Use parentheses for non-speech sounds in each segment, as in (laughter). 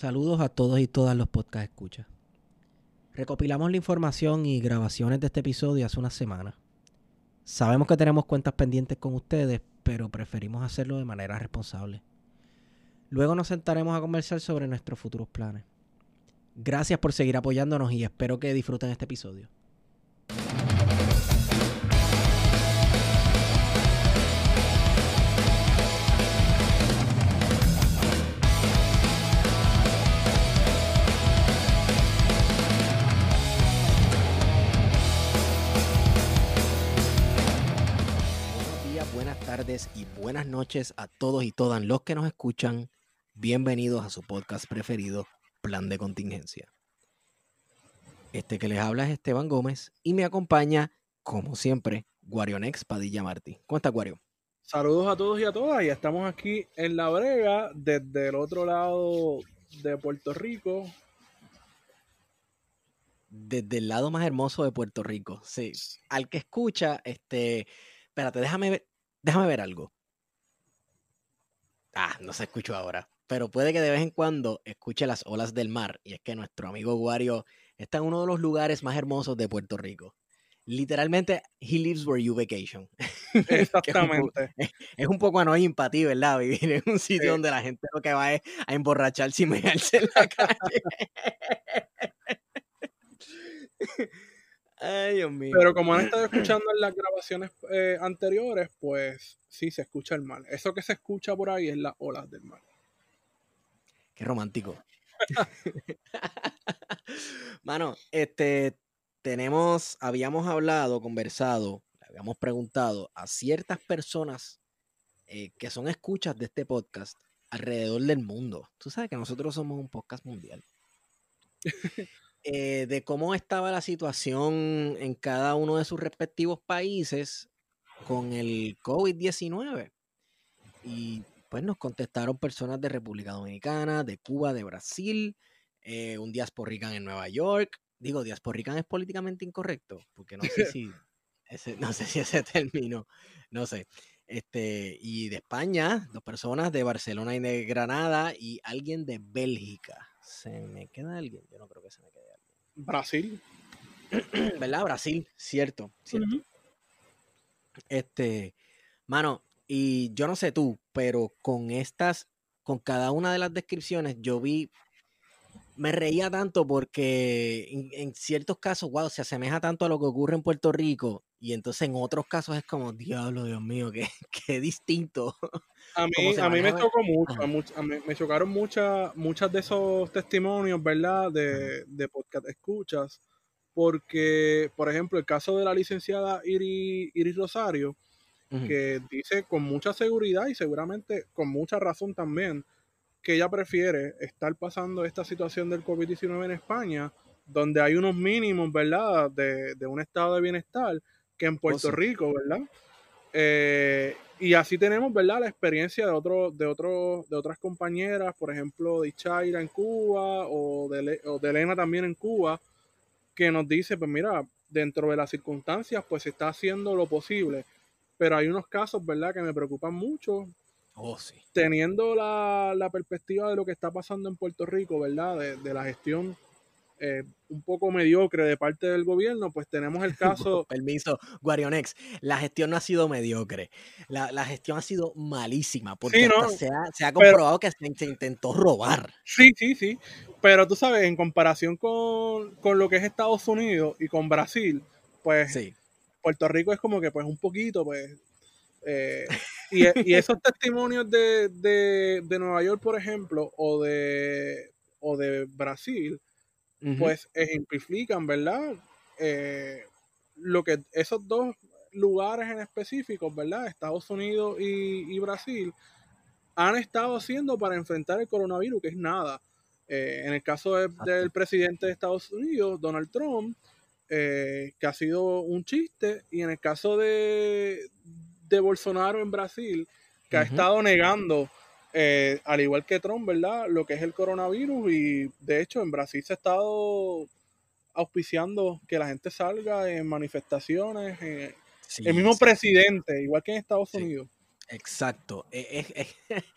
Saludos a todos y todas los podcast escuchas. Recopilamos la información y grabaciones de este episodio hace una semana. Sabemos que tenemos cuentas pendientes con ustedes, pero preferimos hacerlo de manera responsable. Luego nos sentaremos a conversar sobre nuestros futuros planes. Gracias por seguir apoyándonos y espero que disfruten este episodio. Tardes y buenas noches a todos y todas los que nos escuchan. Bienvenidos a su podcast preferido, Plan de Contingencia. Este que les habla es Esteban Gómez y me acompaña, como siempre, Guarionex Padilla Martí. ¿Cómo estás, Guario? Saludos a todos y a todas. Y estamos aquí en La Brega, desde el otro lado de Puerto Rico. Desde el lado más hermoso de Puerto Rico. Sí. Al que escucha, este. Espérate, déjame ver, déjame ver algo. Ah, no se escuchó ahora. Pero puede que de vez en cuando escuche las olas del mar. Y es que nuestro amigo Guario está en uno de los lugares más hermosos de Puerto Rico. Literalmente, he lives where you vacation. (laughs) Que es un po- Exactamente. Es un poco annoying para ti, ¿verdad? Vivir en un sitio Sí. donde la gente lo que va es a emborracharse y mearse en la (laughs) calle. (laughs) Ay, Dios mío. Pero como han estado escuchando en las grabaciones eh, anteriores, pues sí se escucha el mar. Eso que se escucha por ahí es las olas del mar. Qué romántico. (laughs) Mano, este, tenemos, habíamos hablado, conversado, le habíamos preguntado a ciertas personas eh, que son escuchas de este podcast alrededor del mundo. Tú sabes que nosotros somos un podcast mundial. (laughs) Eh, de cómo estaba la situación en cada uno de sus respectivos países con el COVID-19. Y pues nos contestaron personas de República Dominicana, de Cuba, de Brasil, eh, un diasporrican en Nueva York. Digo, diasporrican es políticamente incorrecto, porque no sé (laughs) si ese, no sé si ese (laughs) término, no sé. Este, y de España, dos personas de Barcelona y de Granada, y alguien de Bélgica. ¿Se me queda alguien? Yo no creo que se me quede Brasil. (clears throat) ¿Verdad? Brasil, cierto, cierto. Este, mano, y yo no sé tú, pero con estas, con cada una de las descripciones, yo vi, me reía tanto porque en, en ciertos casos, wow, se asemeja tanto a lo que ocurre en Puerto Rico, y entonces en otros casos es como, diablo, Dios mío, qué, (laughs) qué distinto. A (laughs) mí, a mí me tocó mucho, a much- a mí- me chocaron muchas muchas de esos testimonios, ¿verdad? De, de podcast escuchas, porque, por ejemplo, el caso de la licenciada Iris, Iris Rosario, que dice con mucha seguridad y seguramente con mucha razón también que ella prefiere estar pasando esta situación del COVID-19 en España, donde hay unos mínimos, ¿verdad?, de, de un estado de bienestar, que en Puerto sí. Rico, ¿verdad? Eh, y así tenemos, ¿verdad?, la experiencia de, otro, de, otro, de otras compañeras, por ejemplo, de Ichaira en Cuba o de, Le- o de Elena también en Cuba, que nos dice, pues mira, dentro de las circunstancias, pues se está haciendo lo posible. Pero hay unos casos, ¿verdad?, que me preocupan mucho, Oh, sí. teniendo la, la perspectiva de lo que está pasando en Puerto Rico, ¿verdad? De, de la gestión eh, un poco mediocre de parte del gobierno, pues tenemos el (laughs) caso, Permiso, Guarionex, la gestión no ha sido mediocre, la, la gestión ha sido malísima, porque Sí, hasta no, se, ha, se ha pero- comprobado que se, se intentó robar. sí, sí, sí, pero tú sabes, en comparación con, con lo que es Estados Unidos y con Brasil, pues Sí. Puerto Rico es como que pues un poquito, pues... eh, (laughs) y, y esos testimonios de, de, de Nueva York, por ejemplo, o de, o de Brasil, Pues ejemplifican, ¿verdad? Eh, lo que esos dos lugares en específico, ¿verdad? Estados Unidos y, y Brasil han estado haciendo para enfrentar el coronavirus, que es nada. Eh, en el caso de- del presidente de Estados Unidos, Donald Trump, eh, que ha sido un chiste, y en el caso de, de Bolsonaro en Brasil, que ha estado negando, eh, al igual que Trump, ¿verdad? Lo que es el coronavirus, y de hecho en Brasil se ha estado auspiciando que la gente salga en manifestaciones. eh, Sí, el mismo sí, presidente, igual que en Estados Sí. Unidos. Exacto. Eh, eh, eh, (laughs)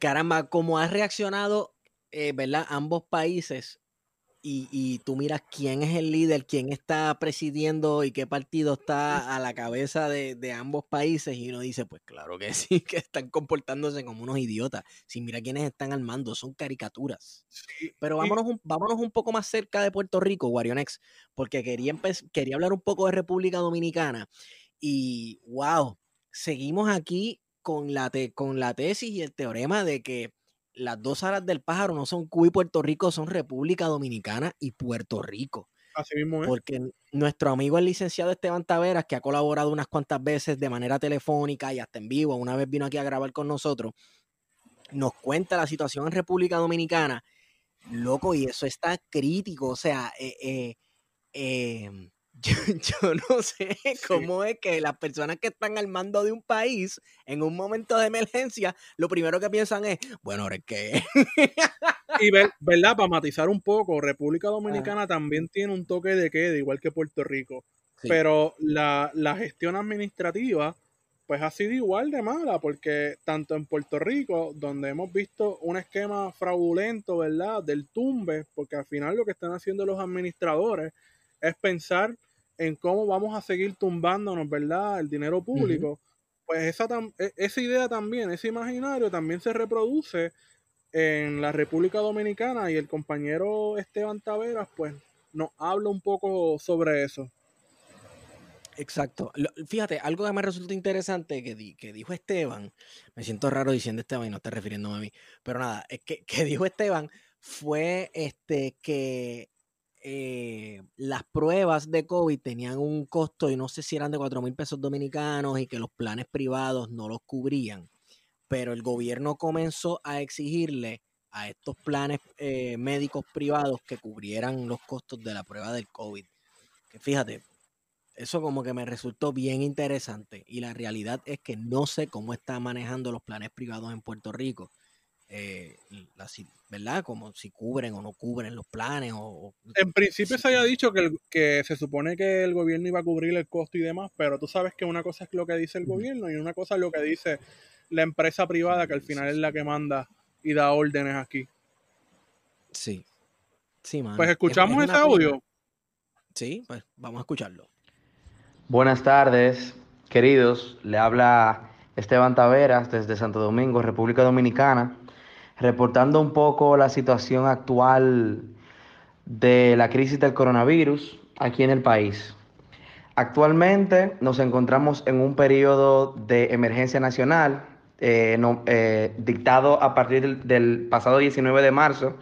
Caramba, como ha reaccionado eh, ¿verdad? Ambos países y, tú miras quién es el líder, quién está presidiendo y qué partido está a la cabeza de, ambos países y uno dice, pues claro que (laughs) sí, que están comportándose como unos idiotas. Si mira quiénes están al mando, son caricaturas. Pero vámonos un, vámonos un poco más cerca de Puerto Rico, Guarionex, porque quería, quería hablar un poco de República Dominicana y wow, seguimos aquí con la, con la tesis y el teorema de que las dos alas del pájaro no son Cuba y Puerto Rico, son República Dominicana y Puerto Rico. Así mismo es. Porque nuestro amigo el licenciado Esteban Taveras, que ha colaborado unas cuantas veces de manera telefónica y hasta en vivo, una vez vino aquí a grabar con nosotros, nos cuenta la situación en República Dominicana. Loco, y eso está crítico. O sea, eh, eh, eh (laughs) Yo, no sé cómo es que las personas que están al mando de un país en un momento de emergencia, lo primero que piensan es, bueno, ahora es que... y verdad, para matizar un poco, República Dominicana también tiene un toque de queda, igual que Puerto Rico. Pero la, la gestión administrativa, pues ha sido igual de mala, porque tanto en Puerto Rico, donde hemos visto un esquema fraudulento, ¿verdad? Del tumbe, porque al final lo que están haciendo los administradores es pensar en cómo vamos a seguir tumbándonos, ¿verdad? El dinero público. Pues esa, e, esa idea también, ese imaginario también se reproduce en la República Dominicana y el compañero Esteban Taveras, pues nos habla un poco sobre eso. Exacto. Fíjate, algo que me resulta interesante que, que dijo Esteban, me siento raro diciendo Esteban y no está refiriéndome a mí, pero nada, es que, (laughs) que dijo Esteban fue este que eh, las pruebas de COVID tenían un costo y no sé si eran de 4 mil pesos dominicanos y que los planes privados no los cubrían. Pero el gobierno comenzó a exigirle a estos planes eh, médicos privados que cubrieran los costos de la prueba del COVID. Que fíjate, eso como que me resultó bien interesante y la realidad es que no sé cómo está manejando los planes privados en Puerto Rico eh, ¿verdad? Como si cubren o no cubren los planes. O, en principio se haya dicho que, que se supone que el gobierno iba a cubrir el costo y demás, pero tú sabes que una cosa es lo que dice el gobierno y una cosa es lo que dice la empresa privada, que al final es la que manda y da órdenes aquí. Sí. Sí, Pues escuchamos ese audio. Sí, pues vamos a escucharlo. Buenas tardes, queridos. Le habla Esteban Taveras desde Santo Domingo, República Dominicana reportando un poco la situación actual de la crisis del coronavirus aquí en el país. Actualmente nos encontramos en un periodo de emergencia nacional eh, eh, dictado a partir del, pasado 19 de marzo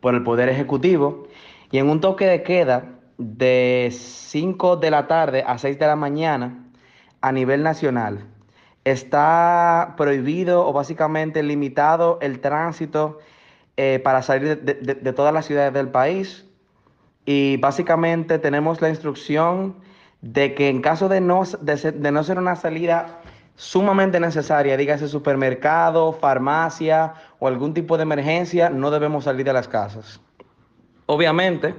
por el Poder Ejecutivo y en un toque de queda de 5 de la tarde a 6 de la mañana a nivel nacional está prohibido o básicamente limitado el tránsito eh, para salir de, todas las ciudades del país. Y básicamente tenemos la instrucción de que en caso de no, de, no ser una salida sumamente necesaria, dígase supermercado, farmacia o algún tipo de emergencia, no debemos salir de las casas. Obviamente,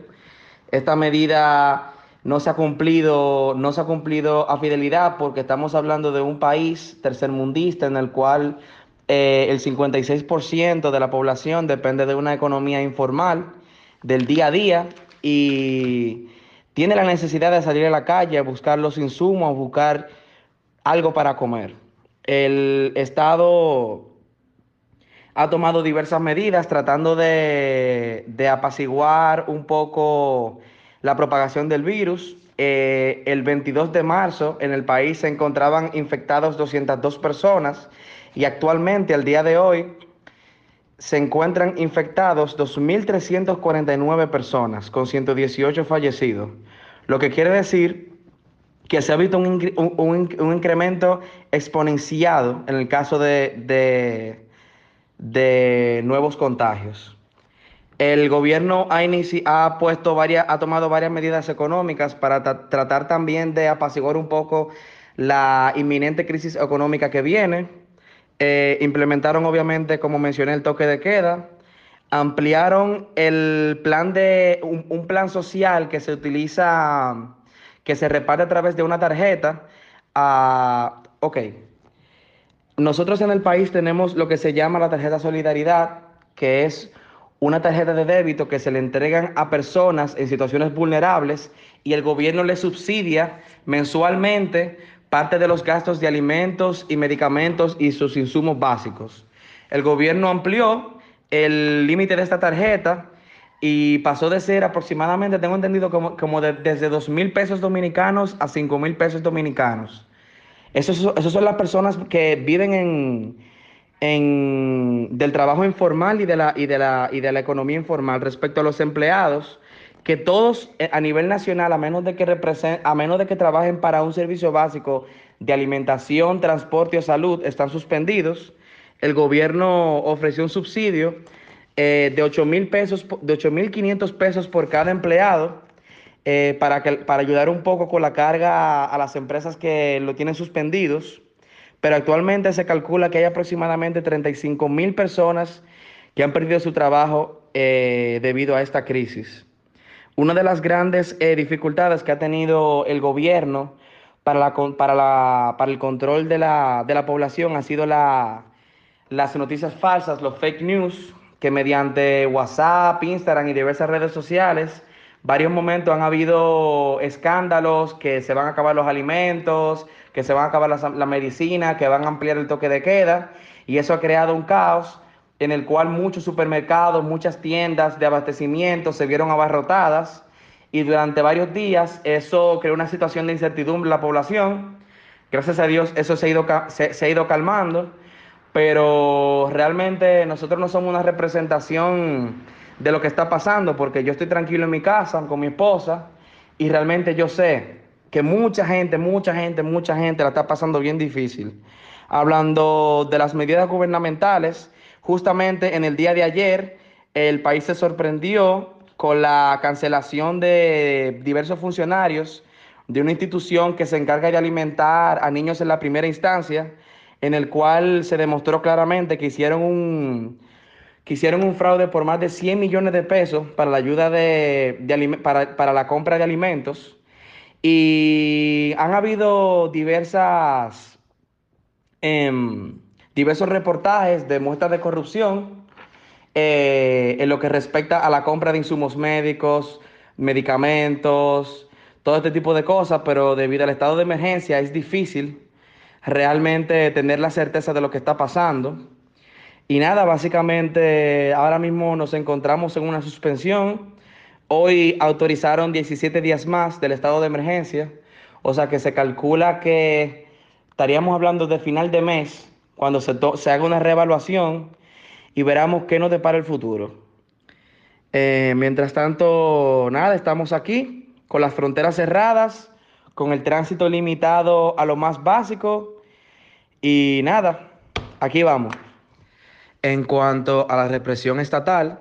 esta medida no se ha cumplido, no se ha cumplido a fidelidad porque estamos hablando de un país tercermundista en el cual eh, el 56% de la población depende de una economía informal del día a día y tiene la necesidad de salir a la calle a buscar los insumos, buscar algo para comer. El Estado ha tomado diversas medidas tratando de, de apaciguar un poco la propagación del virus. Eh, el 22 de marzo en el país se encontraban infectados 202 personas y actualmente, al día de hoy, se encuentran infectados 2.349 personas con 118 fallecidos, lo que quiere decir que se ha visto un, incremento exponenciado en el caso de, de nuevos contagios. El gobierno ha, ha, puesto varias, ha tomado varias medidas económicas para tratar también de apaciguar un poco la inminente crisis económica que viene. Eh, implementaron, obviamente, como mencioné, el toque de queda. Ampliaron el plan de un, plan social que se utiliza, que se reparte a través de una tarjeta. A, ok. Nosotros en el país tenemos lo que se llama la tarjeta solidaridad, que es una tarjeta de débito que se le entregan a personas en situaciones vulnerables y el gobierno le subsidia mensualmente parte de los gastos de alimentos y medicamentos y sus insumos básicos. El gobierno amplió el límite de esta tarjeta y pasó de ser aproximadamente, tengo entendido, como, como desde 2 mil pesos dominicanos a 5 mil pesos dominicanos. Esas son las personas que viven en, en, del trabajo informal y de, la, y, de la, y de la economía informal respecto a los empleados, que todos eh, a nivel nacional, a menos de que, a menos de que trabajen para un servicio básico de alimentación, transporte o salud, están suspendidos. El gobierno ofreció un subsidio eh, de 8 mil pesos, de 8 mil 500 pesos por cada empleado eh, para, que, para ayudar un poco con la carga a, las empresas que lo tienen suspendidos. Pero actualmente se calcula que hay aproximadamente 35 mil personas que han perdido su trabajo eh, debido a esta crisis. Una de las grandes dificultades que ha tenido el gobierno para, la, para, la, para el control de la, de la población ha sido la, las noticias falsas, los fake news, que mediante WhatsApp, Instagram y diversas redes sociales, varios momentos han habido escándalos, que se van a acabar los alimentos, que se van a acabar la, medicina, que van a ampliar el toque de queda, y eso ha creado un caos en el cual muchos supermercados, muchas tiendas de abastecimiento se vieron abarrotadas y durante varios días eso creó una situación de incertidumbre en la población. Gracias a Dios eso se ha ido, se ha ido calmando pero realmente nosotros no somos una representación de lo que está pasando, porque yo estoy tranquilo en mi casa con mi esposa y realmente yo sé que mucha gente, mucha gente, mucha gente la está pasando bien difícil. Hablando de las medidas gubernamentales, justamente en el día de ayer el país se sorprendió con la cancelación de diversos funcionarios de una institución que se encarga de alimentar a niños en la primera instancia en el cual se demostró claramente que hicieron un, que hicieron un fraude por más de 100 millones de pesos para la ayuda de, para, la compra de alimentos. Y han habido diversas, em, diversos reportajes de muestras de corrupción eh, en lo que respecta a la compra de insumos médicos, medicamentos, todo este tipo de cosas, pero debido al estado de emergencia es difícil realmente tener la certeza de lo que está pasando. Y nada, básicamente ahora mismo nos encontramos en una suspensión. Hoy autorizaron 17 días más del estado de emergencia, o sea que se calcula que estaríamos hablando de final de mes, cuando se, haga una reevaluación y veramos qué nos depara el futuro. Eh, mientras tanto, nada, estamos aquí con las fronteras cerradas con el tránsito limitado a lo más básico. Y nada, aquí vamos. En cuanto a la represión estatal,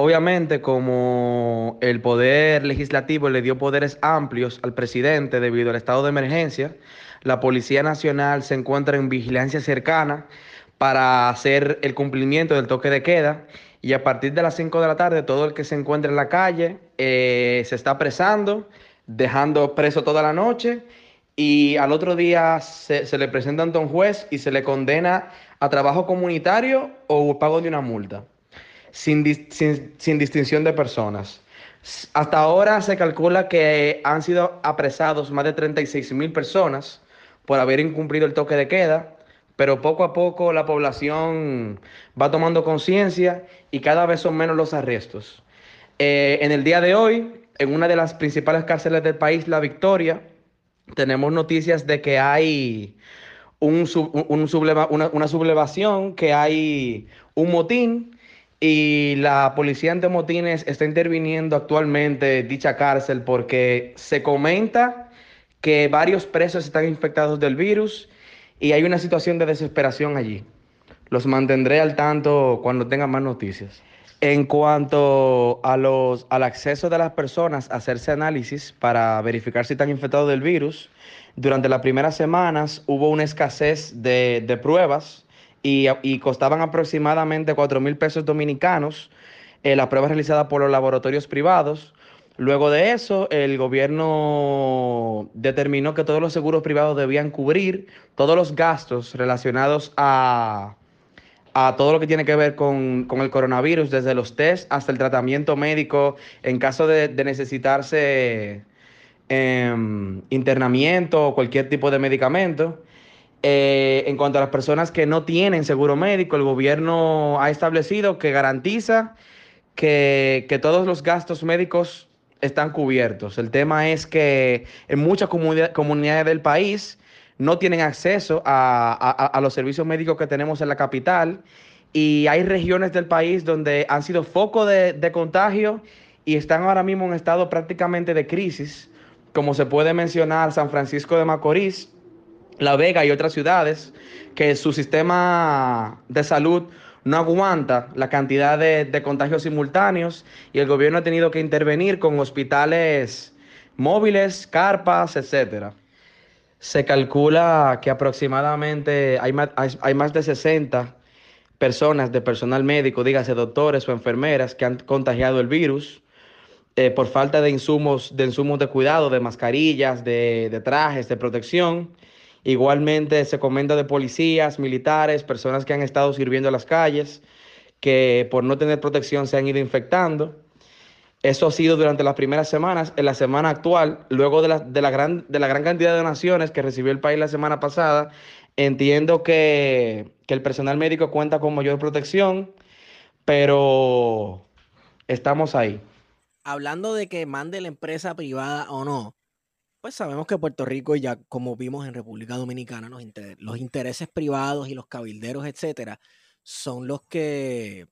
obviamente como el poder legislativo le dio poderes amplios al presidente debido al estado de emergencia, la Policía Nacional se encuentra en vigilancia cercana para hacer el cumplimiento del toque de queda y a partir de las 5 de la tarde todo el que se encuentre en la calle eh, se está apresando dejando preso toda la noche y al otro día se, le presenta ante un juez y se le condena a trabajo comunitario o pago de una multa, sin, sin, distinción de personas. Hasta ahora se calcula que han sido apresados más de 36 mil personas por haber incumplido el toque de queda, pero poco a poco la población va tomando conciencia y cada vez son menos los arrestos. Eh, en el día de hoy, en una de las principales cárceles del país, La Victoria, tenemos noticias de que hay un una, sublevación, que hay un motín y la policía antemotines está interviniendo actualmente dicha cárcel porque se comenta que varios presos están infectados del virus y hay una situación de desesperación allí. Los mantendré al tanto cuando tenga más noticias. En cuanto a los, al acceso de las personas a hacerse análisis para verificar si están infectados del virus, durante las primeras semanas hubo una escasez de, pruebas y, costaban aproximadamente 4 mil pesos dominicanos eh, las pruebas realizadas por los laboratorios privados. Luego de eso, el gobierno determinó que todos los seguros privados debían cubrir todos los gastos relacionados a a todo lo que tiene que ver con, con el coronavirus, desde los test hasta el tratamiento médico en caso de, de necesitarse eh, internamiento o cualquier tipo de medicamento. Eh, en cuanto a las personas que no tienen seguro médico, el gobierno ha establecido que garantiza que, todos los gastos médicos están cubiertos. El tema es que en muchas comunidad, comunidades del país no tienen acceso a, los servicios médicos que tenemos en la capital y hay regiones del país donde han sido foco de, de contagio y están ahora mismo en estado prácticamente de crisis, como se puede mencionar San Francisco de Macorís, La Vega y otras ciudades, que su sistema de salud no aguanta la cantidad de, contagios simultáneos y el gobierno ha tenido que intervenir con hospitales móviles, carpas, etcétera. Se calcula que aproximadamente hay más, de 60 personas de personal médico, dígase doctores o enfermeras, que han contagiado el virus eh, por falta de insumos, de insumos de cuidado, de mascarillas, de trajes, de protección. Igualmente se comenta de policías, militares, personas que han estado sirviendo a las calles, que por no tener protección se han ido infectando. Eso ha sido durante las primeras semanas. En la semana actual, luego de la, de la, gran, de la gran cantidad de donaciones que recibió el país la semana pasada, entiendo que, que el personal médico cuenta con mayor protección, pero estamos ahí. Hablando de que mande la empresa privada o no, pues sabemos que Puerto Rico, ya como vimos en República Dominicana, los, inter los intereses privados y los cabilderos, etcétera, son los que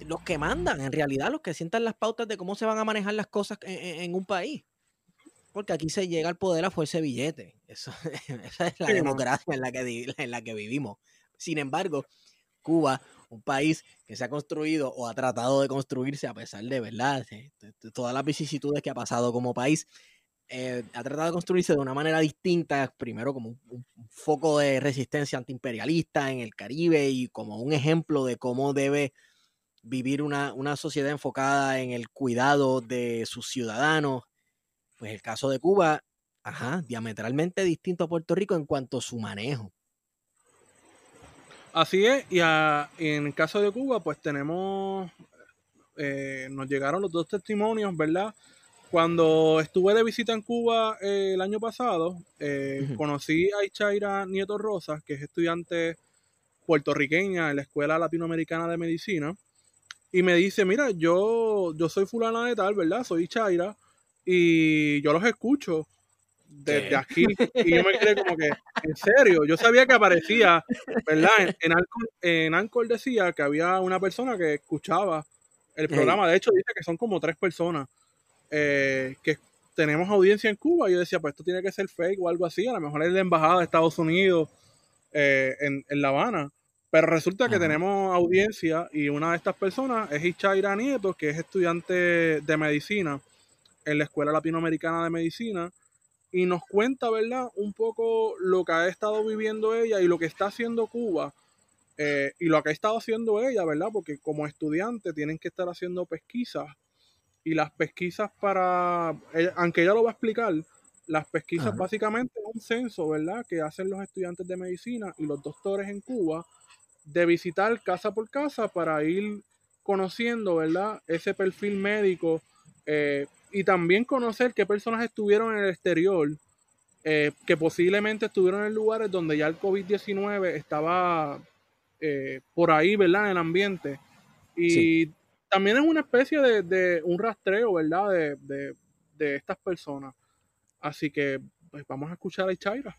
los que mandan, en realidad, los que sientan las pautas de cómo se van a manejar las cosas en, en un país. Porque aquí se llega al poder a fuerza de billete. Eso, (laughs) esa es la sí, democracia en la, que, en la que vivimos. Sin embargo, Cuba, un país que se ha construido o ha tratado de construirse a pesar de verdad, todas las vicisitudes que ha pasado como país, eh, ha tratado de construirse de una manera distinta, primero como un, foco de resistencia antiimperialista en el Caribe y como un ejemplo de cómo debe vivir una, una sociedad enfocada en el cuidado de sus ciudadanos. Pues el caso de Cuba, ajá, diametralmente distinto a Puerto Rico en cuanto a su manejo. Así es, y, a, en el caso de Cuba, pues tenemos, eh, nos llegaron los dos testimonios, ¿verdad? Cuando estuve de visita en Cuba eh, el año pasado, eh, uh -huh. conocí a Ichaira Nieto Rosas, que es estudiante puertorriqueña en la Escuela Latinoamericana de Medicina, y me dice, mira, yo, yo soy fulana de tal, ¿verdad? Soy Ichaira, y yo los escucho desde ¿Qué? aquí, y yo me quedé como que, en serio, yo sabía que aparecía, ¿verdad? En, en, Anchor, en Anchor decía que había una persona que escuchaba el programa, de hecho dice que son como tres personas eh, que tenemos audiencia en Cuba. Y yo decía, pues esto tiene que ser fake o algo así. A lo mejor es la embajada de Estados Unidos eh, en, en, La Habana. Pero resulta que tenemos audiencia y una de estas personas es Ichaira Nieto, que es estudiante de medicina en la Escuela Latinoamericana de Medicina. Y nos cuenta, ¿verdad? Un poco lo que ha estado viviendo ella y lo que está haciendo Cuba. Eh, y lo que ha estado haciendo ella, ¿verdad? Porque como estudiante tienen que estar haciendo pesquisas y las pesquisas para, aunque ella lo va a explicar, las pesquisas Ajá. básicamente es un censo, ¿verdad? Que hacen los estudiantes de medicina y los doctores en Cuba de visitar casa por casa para ir conociendo, ¿verdad? Ese perfil médico eh, y también conocer qué personas estuvieron en el exterior, eh, que posiblemente estuvieron en lugares donde ya el COVID-19 estaba eh, por ahí, ¿verdad? En el ambiente. Y sí también es una especie de, un rastreo, ¿verdad? De, de, de, estas personas. Así que pues vamos a escuchar a Ichaira.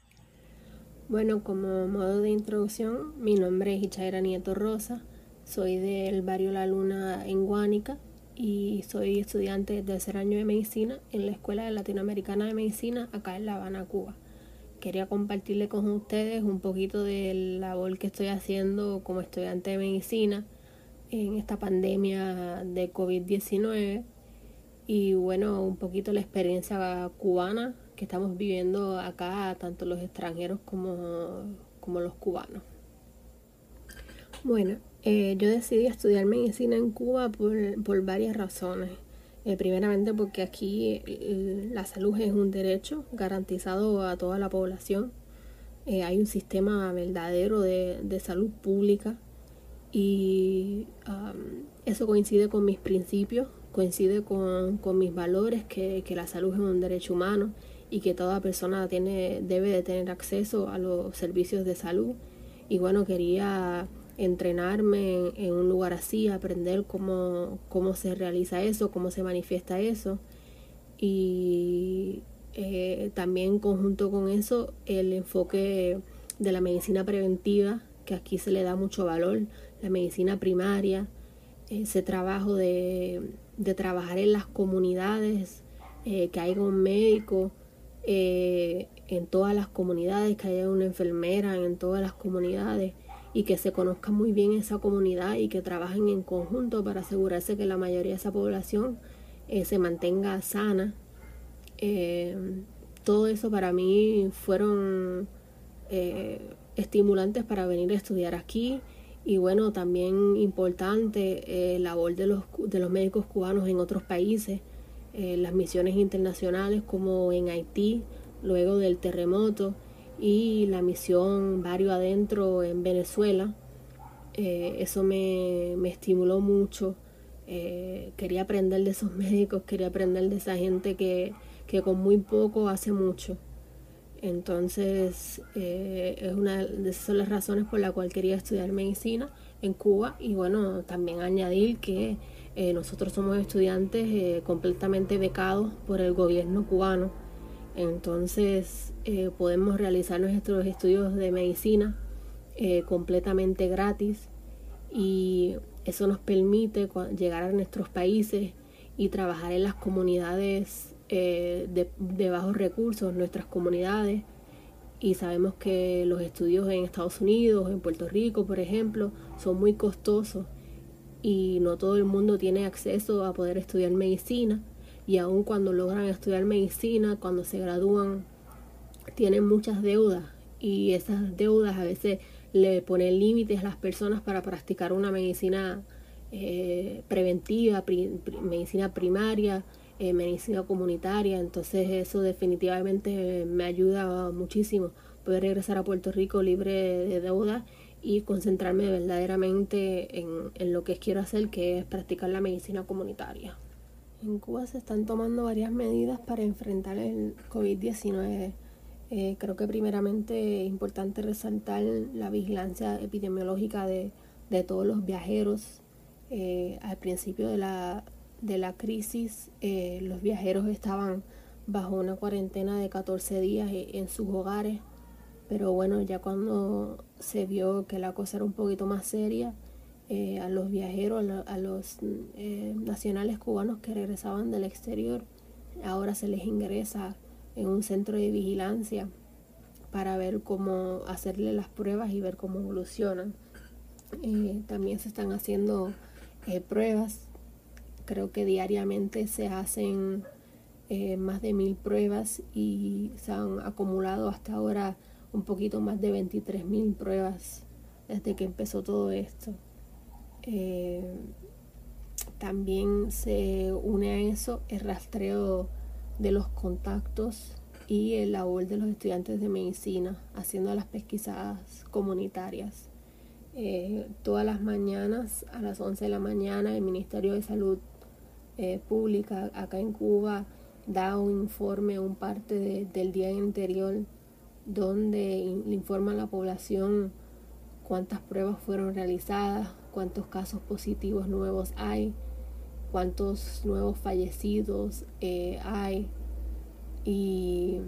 Bueno, como modo de introducción, mi nombre es Ichaira Nieto Rosa, soy del barrio La Luna en Guánica y soy estudiante de tercer año de medicina en la Escuela Latinoamericana de Medicina acá en La Habana, Cuba. Quería compartirle con ustedes un poquito de la labor que estoy haciendo como estudiante de medicina en esta pandemia de COVID-19 y bueno, un poquito la experiencia cubana que estamos viviendo acá, tanto los extranjeros como, como los cubanos. Bueno, eh, yo decidí estudiar medicina en Cuba por, por varias razones. Eh, primeramente porque aquí eh, la salud es un derecho garantizado a toda la población. hay un sistema verdadero de, salud pública y eso coincide con mis principios, coincide con, mis valores, que, que, la salud es un derecho humano y que toda persona tiene, debe de tener acceso a los servicios de salud. Y bueno, quería entrenarme en, un lugar así, aprender cómo, cómo se realiza eso, cómo se manifiesta eso. Y eh, también conjunto con eso el enfoque de la medicina preventiva, que aquí se le da mucho valor, la medicina primaria, ese trabajo de, de trabajar en las comunidades, eh, que haya un médico eh, en todas las comunidades, que haya una enfermera en todas las comunidades y que se conozca muy bien esa comunidad y que trabajen en conjunto para asegurarse que la mayoría de esa población eh, se mantenga sana. Todo eso para mí fueron estimulantes para venir a estudiar aquí y bueno, también importante la labor de los, de los médicos cubanos en otros países, las misiones internacionales como en Haití, luego del terremoto, y la misión Barrio Adentro en Venezuela. Eh, eso me, estimuló mucho. Eh, quería aprender de esos (laughs) médicos, quería aprender de esa gente que, con muy poco hace mucho. Entonces, eh, es una de esas son las razones por las cuales quería estudiar medicina en Cuba. Y bueno, también añadir que nosotros somos estudiantes completamente becados por el gobierno cubano entonces eh, podemos realizar nuestros estudios de medicina eh, completamente gratis y eso nos permite llegar a nuestros países y trabajar en las comunidades eh, de, bajos recursos, nuestras comunidades. Y sabemos que los estudios en Estados Unidos, en Puerto Rico, por ejemplo, son muy costosos y no todo el mundo tiene acceso a poder estudiar medicina y aun cuando logran estudiar medicina, cuando se gradúan, tienen muchas deudas y esas deudas a veces le ponen límites a las personas para practicar una medicina eh, preventiva, medicina primaria, eh, medicina comunitaria. Entonces eso definitivamente me ayuda muchísimo poder regresar a Puerto Rico libre de deudas y concentrarme verdaderamente en, en lo que quiero hacer, que es practicar la medicina comunitaria. En Cuba se están tomando varias medidas para enfrentar el COVID-19. Eh, creo que primeramente es importante resaltar la vigilancia epidemiológica de, todos los viajeros. Eh, al principio de la, de la crisis, eh, los viajeros estaban bajo una cuarentena de 14 días en sus hogares, pero bueno, ya cuando se vio que la cosa era un poquito más seria, eh, a los viajeros, a, los eh, nacionales cubanos que regresaban del exterior. Ahora se les ingresa en un centro de vigilancia para ver cómo hacerle las pruebas y ver cómo evolucionan. Eh, también se están haciendo pruebas. Creo que diariamente se hacen más de mil pruebas y se han acumulado hasta ahora un poquito más de 23 mil pruebas desde que empezó todo esto. Eh, también se une a eso el rastreo de los contactos y el labor de los estudiantes de medicina haciendo las pesquisas comunitarias. Eh, todas las mañanas a las 11 de la mañana el Ministerio de Salud eh, Pública acá en Cuba da un informe, un parte del día anterior donde le informa a la población cuántas pruebas fueron realizadas, cuántos casos positivos nuevos hay, cuántos nuevos fallecidos eh, hay. Y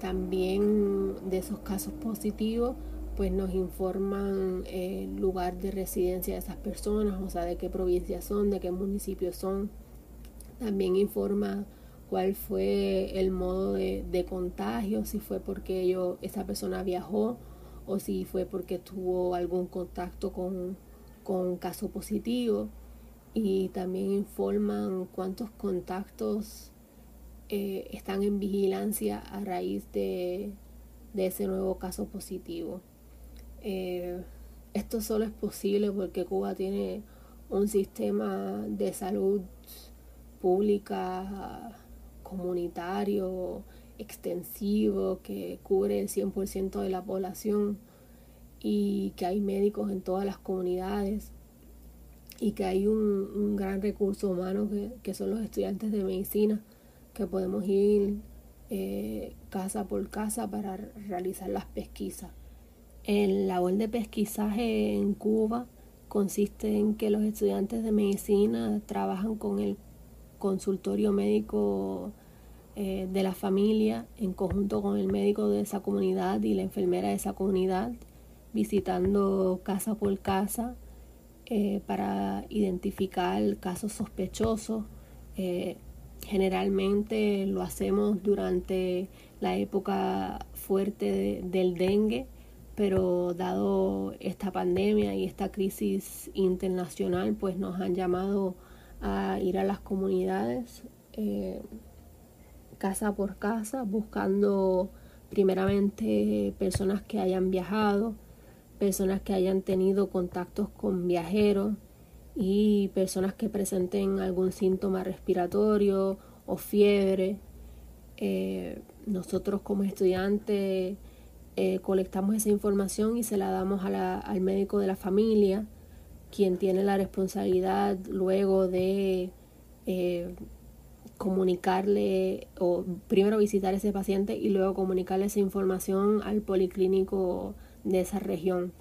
también de esos casos positivos pues nos informan el lugar de residencia de esas personas, o sea, de qué provincia son, de qué municipios son. También informa cuál fue el modo de, de contagio, si fue porque esa persona viajó o si fue porque tuvo algún contacto con, con caso positivo y también informan cuántos contactos eh, están en vigilancia a raíz de, ese nuevo caso positivo. Eh, esto solo es posible porque Cuba tiene un sistema de salud pública comunitario extensivo que cubre el 100% de la población y que hay médicos en todas las comunidades y que hay un, gran recurso humano que, son los estudiantes de medicina, que podemos ir eh, casa por casa para realizar las pesquisas. El labor de pesquisaje en Cuba consiste en que los estudiantes de medicina trabajan con el consultorio médico eh, de la familia en conjunto con el médico de esa comunidad y la enfermera de esa comunidad visitando casa por casa eh, para identificar casos sospechosos. Eh, generalmente lo hacemos durante la época fuerte del dengue, pero dado esta pandemia y esta crisis internacional, pues nos han llamado a ir a las comunidades eh, casa por casa, buscando primeramente personas que hayan viajado, personas que hayan tenido contactos con viajeros y personas que presenten algún síntoma respiratorio o fiebre. Eh, nosotros como estudiantes eh, colectamos esa información y se la damos al médico de la familia, quien tiene la responsabilidad luego de eh, comunicarle o primero visitar a ese paciente y luego comunicarle esa información al policlínico de esa región.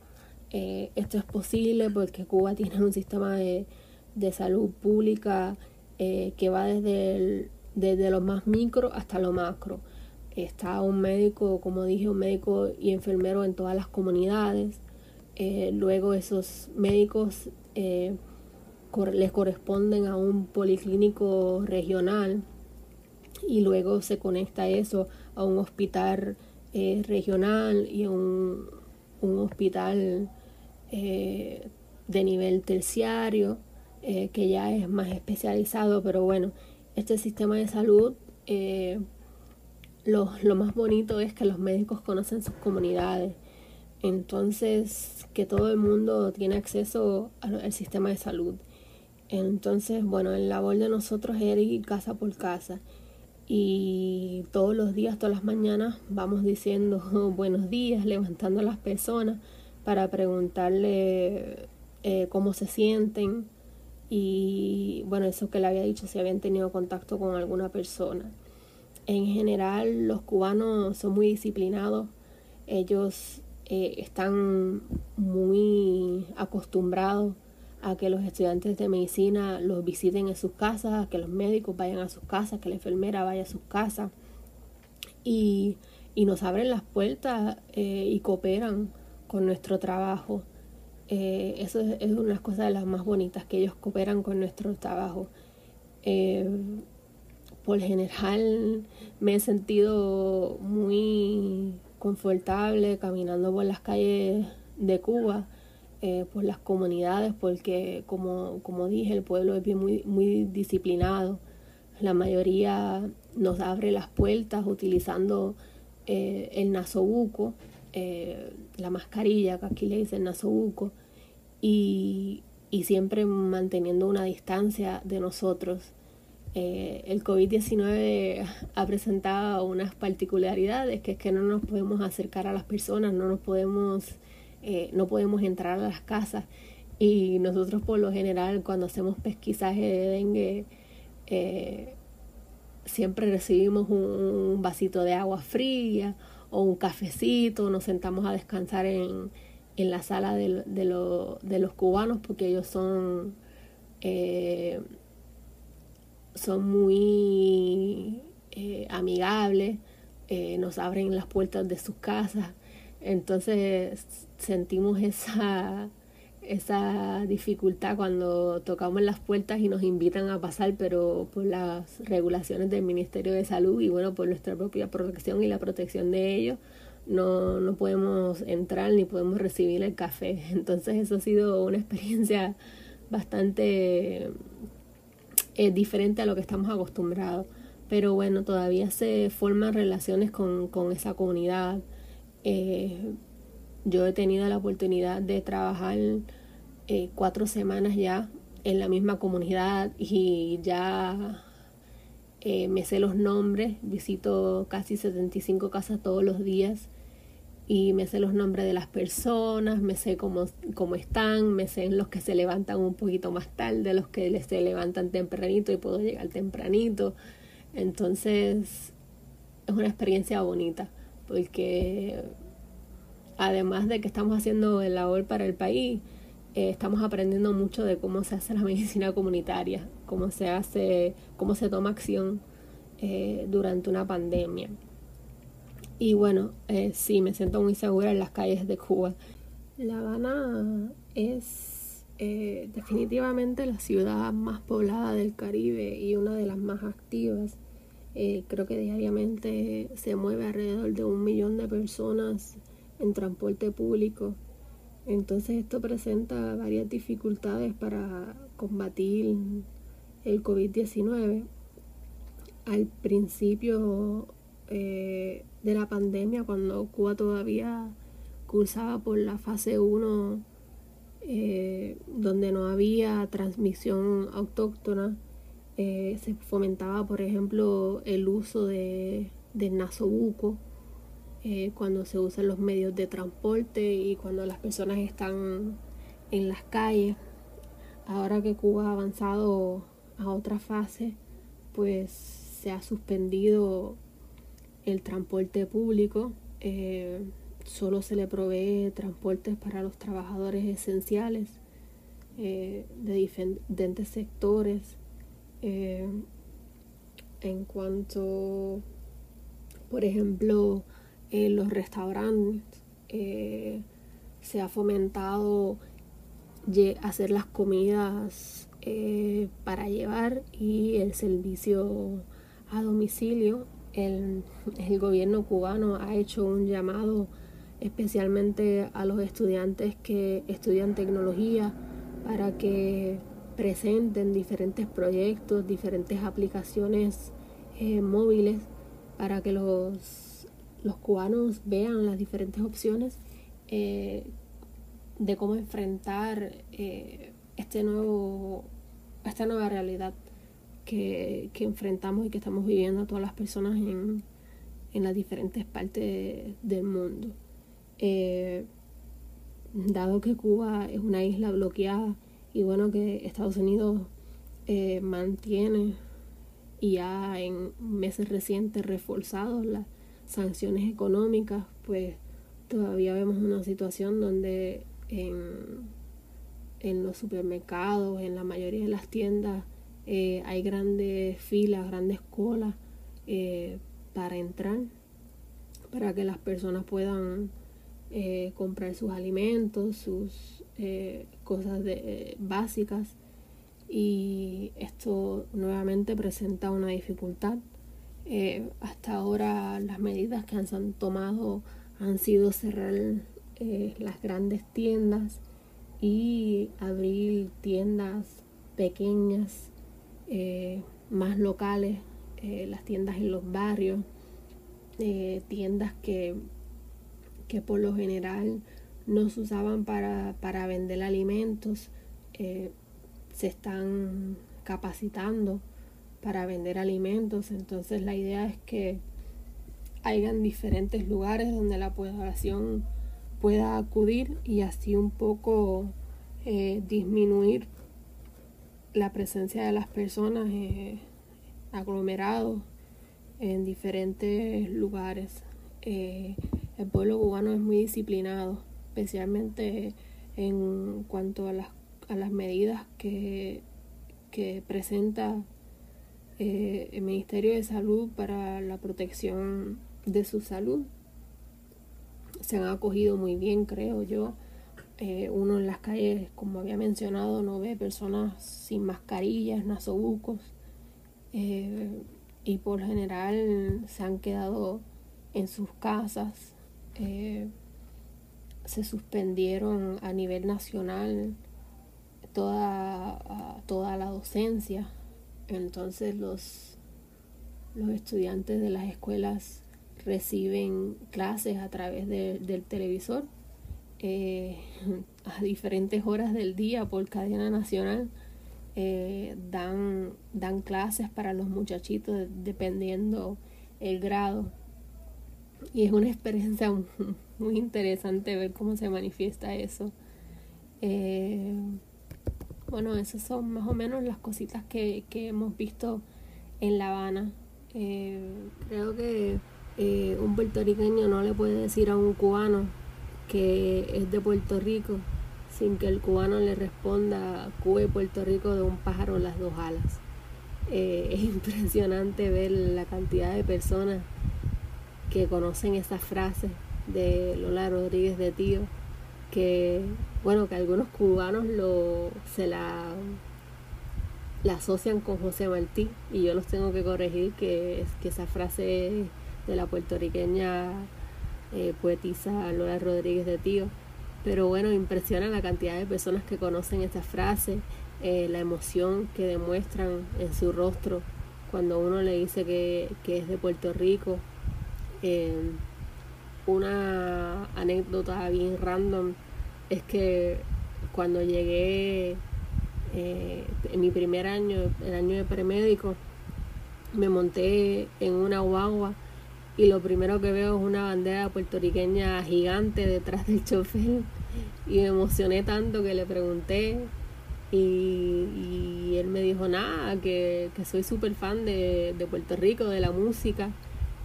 Eh, esto es posible porque Cuba (laughs) tiene un sistema de, salud pública que va desde, desde lo más micro hasta lo macro. Está un médico, como dije, un médico y enfermero en todas las comunidades. Eh, luego esos médicos les corresponden a un policlínico regional y luego se conecta eso a un hospital regional y a un, un hospital eh, de nivel terciario, eh, que ya es más especializado, pero bueno, este sistema de salud, eh, lo, lo, más bonito es que los médicos conocen sus comunidades, entonces que todo el mundo tiene acceso al, sistema de salud. Entonces, bueno, el labor de nosotros es ir casa por casa y todos los días, todas las mañanas vamos diciendo (laughs) buenos días, levantando a las personas para preguntarle eh, cómo se sienten y bueno, eso que le había dicho, si habían tenido contacto con alguna persona. En general, los cubanos son muy disciplinados, ellos eh, están muy acostumbrados a que los estudiantes de medicina los visiten en sus casas, a que los médicos vayan a sus casas, que la enfermera vaya a sus casas y, nos abren las puertas eh, y cooperan con nuestro trabajo. Eh, eso es, una de las cosas de las más bonitas, que ellos cooperan con nuestro trabajo. Por general me he sentido muy confortable caminando por las calles de Cuba, eh, por las comunidades, porque como, como dije, el pueblo es muy, muy disciplinado. La mayoría nos abre las puertas utilizando el nasobuco, eh, la mascarilla, que aquí le dicen nasobuco, y, y siempre manteniendo una distancia de nosotros. Eh, el COVID-19 ha presentado unas particularidades, que es que no nos podemos acercar a las personas, no nos podemos, eh, no podemos entrar a las casas. Y nosotros por lo general cuando hacemos pesquisaje de dengue, siempre recibimos un vasito de agua fría o un cafecito, nos sentamos a descansar en, en la sala de, de, de, los cubanos porque ellos son, eh, son muy eh, amigables, eh, nos abren las puertas de sus casas, entonces sentimos esa esa dificultad cuando tocamos las puertas y nos invitan a pasar, pero por las regulaciones del Ministerio de Salud y bueno, por nuestra propia protección y la protección de ellos, no, no podemos entrar ni podemos recibir el café. (laughs) Entonces eso ha sido una experiencia bastante eh, diferente a lo que estamos acostumbrados. Pero bueno, todavía se forman relaciones con, con esa comunidad. Eh, yo he tenido la oportunidad de trabajar eh, cuatro semanas ya en la misma comunidad y ya eh, me sé los nombres, visito casi 75 casas todos los días y me sé los nombres de las personas, me sé cómo, cómo están, me sé los que se levantan un poquito más tarde, los que se levantan tempranito y puedo llegar tempranito. Entonces es una experiencia bonita porque además de que estamos haciendo el labor para el país, eh, estamos aprendiendo mucho de cómo se hace la (laughs) medicina comunitaria, cómo se hace, cómo se toma acción eh, durante una pandemia. Y bueno, eh, sí, me siento muy segura en las calles de Cuba. La Habana es eh, definitivamente la ciudad más poblada del Caribe y una de las más activas. Eh, creo que diariamente se mueve alrededor de un millón de personas en transporte público. Entonces esto presenta varias dificultades para combatir el COVID-19. Al principio eh, de la pandemia, cuando Cuba todavía cursaba por la fase 1, eh, donde no había transmisión autóctona, eh, se fomentaba, por ejemplo, el uso de, del nasobuco cuando se usan los medios de transporte y cuando las personas están en las calles. Ahora que Cuba ha avanzado a otra fase, pues se ha suspendido el transporte público. Eh, solo se le provee transportes para los trabajadores esenciales eh, de diferentes sectores. Eh, en cuanto, por ejemplo, en los restaurantes, se ha fomentado hacer las comidas para llevar y el servicio a domicilio el, gobierno cubano ha hecho un llamado especialmente a los estudiantes que estudian tecnología para que presenten diferentes proyectos, diferentes aplicaciones eh, móviles para que los, los, cubanos vean las diferentes opciones eh, de cómo enfrentar eh, este nuevo, esta nueva realidad que, enfrentamos y que estamos viviendo todas las personas en, las diferentes partes del mundo. Eh, dado que Cuba es una isla bloqueada y bueno que Estados Unidos eh, mantiene y ha en meses recientes reforzado las sanciones económicas, pues todavía vemos una situación donde en, en los supermercados, en la mayoría de las tiendas, eh, hay grandes filas, grandes colas eh, para entrar, para que las personas puedan eh, comprar sus alimentos, sus cosas básicas. Y esto nuevamente presenta una dificultad. hasta ahora las medidas que se han tomado han sido cerrar las grandes tiendas y abrir tiendas pequeñas eh, más locales, eh, las tiendas en los barrios, eh, tiendas que, que por lo general no se usaban para, para vender alimentos, se están capacitando para vender alimentos. Entonces la idea es que hayan diferentes lugares donde la población pueda acudir y así un poco disminuir la presencia de las personas eh, aglomerados en diferentes lugares. Eh, el pueblo cubano es muy disciplinado, especialmente en cuanto a las, a las medidas que, que presenta eh, el Ministerio de Salud para la protección de su salud. Se han acogido muy bien, creo yo. Eh, uno en las calles, como había mencionado, no ve personas sin mascarillas, nasobucos, eh, y por general se han quedado en sus casas. Eh, se suspendieron a nivel nacional toda, toda la docencia. Entonces los, los estudiantes de las escuelas reciben clases a través del televisor eh, (laughs) a diferentes horas del día por cadena nacional eh, dan, dan clases para los muchachitos dependiendo el grado. Y es una experiencia (laughs) muy interesante ver cómo se manifiesta eso. Eh, bueno, esas son más o menos las cositas que, hemos visto en La Habana. Creo que un puertorriqueño no le puede decir a un cubano que es de Puerto Rico sin que el cubano le responda Cuba y Puerto Rico de un pájaro las dos alas. Eh, es (laughs) impresionante ver la cantidad de personas que conocen esa frase de Lola Rodríguez de Tío, que bueno, que algunos cubanos lo, se la, la asocian con José Martí y yo los tengo que corregir que, que esa frase de la puertorriqueña eh, poetisa Lola Rodríguez de Tío pero bueno, impresiona la cantidad de personas que conocen esta frase, eh, la emoción que demuestran en su rostro cuando uno le dice que, es de Puerto Rico. Eh, una anécdota bien random es que cuando llegué eh, en mi primer año, el año de premédico, me monté en una guagua y lo primero que veo es una bandera puertorriqueña gigante detrás del chofer y me emocioné tanto que le pregunté y, él me dijo nada, que, soy súper fan de, Puerto Rico, de la música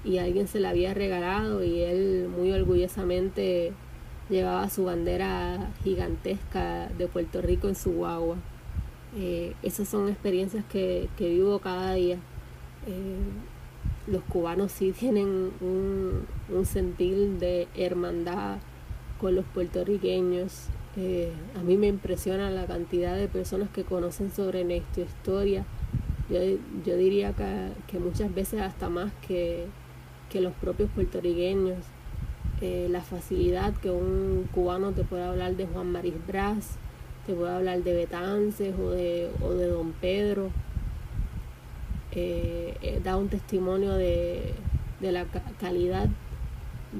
y alguien se la había regalado y él muy orgullosamente llevaba su bandera gigantesca de Puerto Rico en su guagua. Eh, esas son experiencias que, vivo cada día. Eh, los cubanos sí tienen un, un sentir de hermandad con los puertorriqueños. Eh, a mí me impresiona la cantidad de personas que conocen sobre nuestra historia. Yo, diría que, muchas veces hasta más que, los propios puertorriqueños. Eh, la facilidad que un cubano te puede hablar de Juan Maris Brás, te puede hablar de Betances o de, o de Don Pedro. Eh, da un testimonio de, de la calidad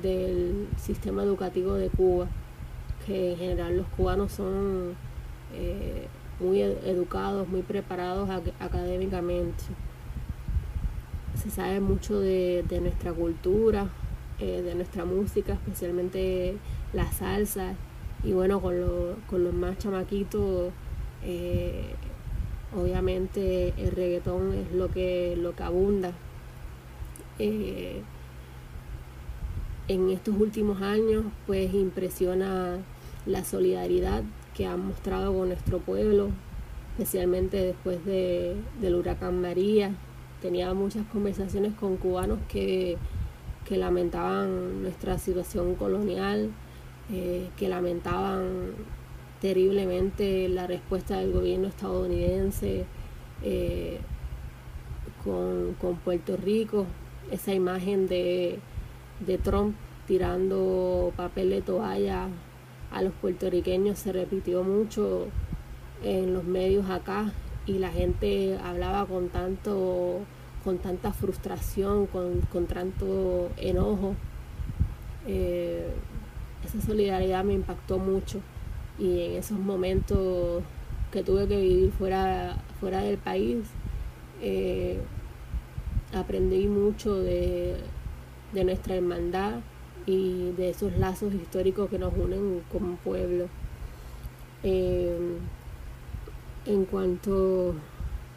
del sistema educativo de Cuba, que en general los cubanos son eh, muy educados, muy preparados académicamente. Se sabe mucho de, nuestra cultura, eh, de nuestra música, especialmente la salsa. Y bueno, con, con los más chamaquitos, eh, obviamente el reggaetón es lo que, lo que abunda en estos últimos años pues impresiona la solidaridad que han mostrado con nuestro pueblo, especialmente después de, del huracán María. Tenía muchas conversaciones con cubanos que, lamentaban nuestra situación colonial, eh, que lamentaban terriblemente la respuesta del gobierno estadounidense eh, con, con Puerto Rico, esa imagen de de Trump tirando papel de toalla a los puertorriqueños se repitió mucho en los medios acá y la gente hablaba con tanto con tanta frustración, con, tanto enojo. Eh, esa solidaridad me impactó mucho y en esos momentos que tuve que vivir fuera, fuera del país, eh, aprendí mucho de, de nuestra hermandad y de esos lazos históricos que nos unen como pueblo. Eh, en cuanto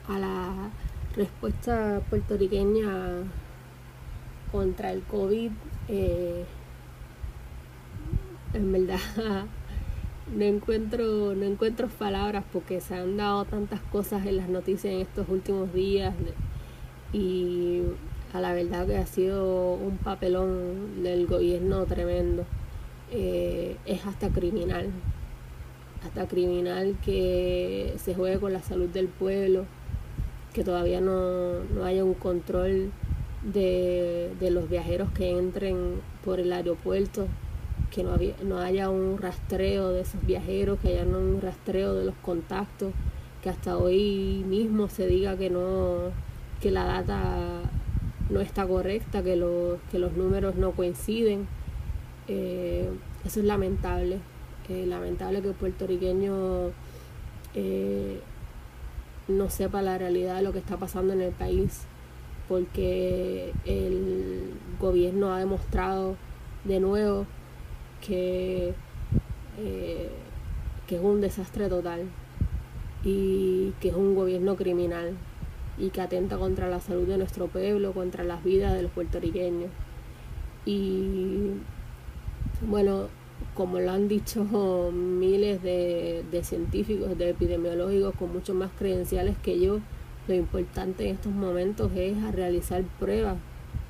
a la respuesta puertorriqueña contra el COVID, eh, en verdad (laughs) no encuentro, no encuentro palabras porque se han dado tantas cosas en las noticias en estos últimos días y a la verdad que ha sido un papelón del gobierno tremendo. Eh, es hasta criminal, hasta criminal que se juegue con la salud del pueblo, que todavía no, haya un control de, los viajeros que entren por el aeropuerto, que no, no haya un rastreo de esos viajeros, que haya un rastreo de los contactos, que hasta hoy mismo se diga que no que la data no está correcta, que, que los números no coinciden. Eh, eso es lamentable. Eh, lamentable que el puertorriqueño eh, no sepa la realidad de lo que está pasando en el país, porque el gobierno ha demostrado de nuevo que, eh, que es un desastre total y que es un gobierno criminal y que atenta contra la salud de nuestro pueblo, contra las vidas de los puertorriqueños. Y bueno, como lo han dicho (laughs) miles de, científicos, de epidemiológicos con mucho más credenciales que yo, lo importante en estos momentos es realizar pruebas,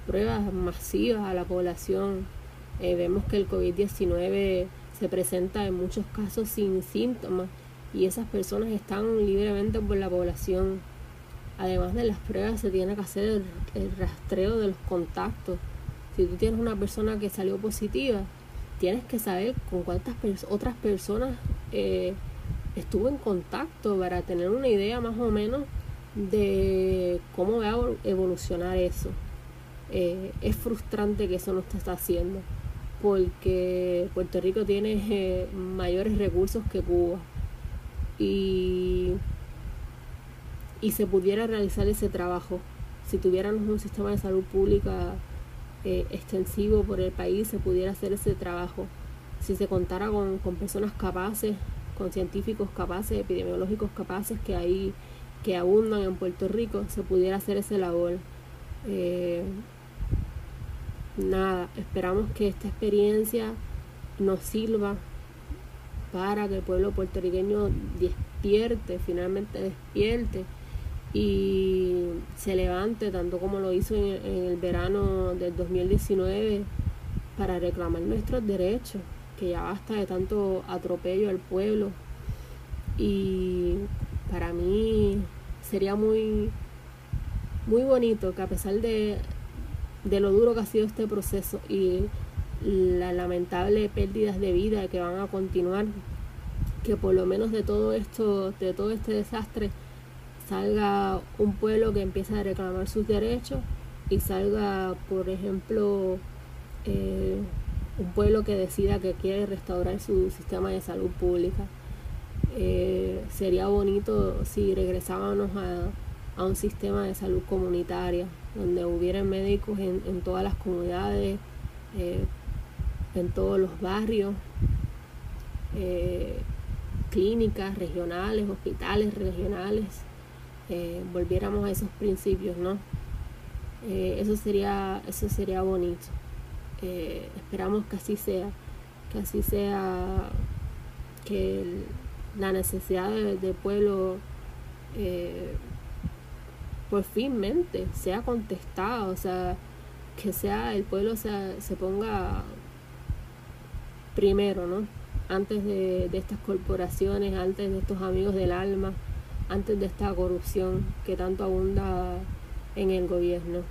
pruebas masivas a la población. Eh, vemos que el COVID-19 se presenta en muchos casos sin síntomas y esas personas están libremente por la población. Además de las pruebas, se tiene que hacer el, rastreo de los contactos. Si tú tienes una persona que salió positiva, tienes que saber con cuántas otras personas eh, estuvo en contacto para tener una idea más o menos de cómo va a evolucionar eso. Eh, es frustrante que eso no se está haciendo porque Puerto Rico tiene eh, mayores recursos que Cuba y, y se pudiera realizar ese trabajo. Si tuviéramos un sistema de salud pública eh, extensivo por el país, se pudiera hacer ese trabajo. Si se contara con, personas capaces, con científicos capaces, epidemiológicos capaces que hay que abundan en Puerto Rico, se pudiera hacer ese labor. Eh, nada, esperamos que esta experiencia nos sirva para que el pueblo puertorriqueño despierte, finalmente despierte y se levante, tanto como lo hizo en, el verano del 2019, para reclamar nuestros derechos, que ya basta de tanto atropello al pueblo. Y para mí sería muy, muy bonito que a pesar de, de lo duro que ha sido este proceso y las lamentables pérdidas de vida que van a continuar, que por lo menos de todo esto, de todo este desastre, salga un pueblo que empiece a reclamar sus derechos y salga, por ejemplo, eh, un pueblo que decida que quiere restaurar su sistema de salud pública. Eh, sería bonito si regresábamos a, un sistema de salud comunitaria, donde hubiera médicos en, todas las comunidades, eh, en todos los barrios, eh, clínicas regionales, hospitales regionales, eh, volviéramos a esos principios, ¿no? Eso sería, eso sería bonito. esperamos que así sea, que así sea, que la necesidad del pueblo por finmente sea contestada, o sea, que sea el pueblo se ponga primero, ¿no? Antes de, estas corporaciones, antes de estos amigos del alma, antes de esta corrupción que tanto abunda en el gobierno.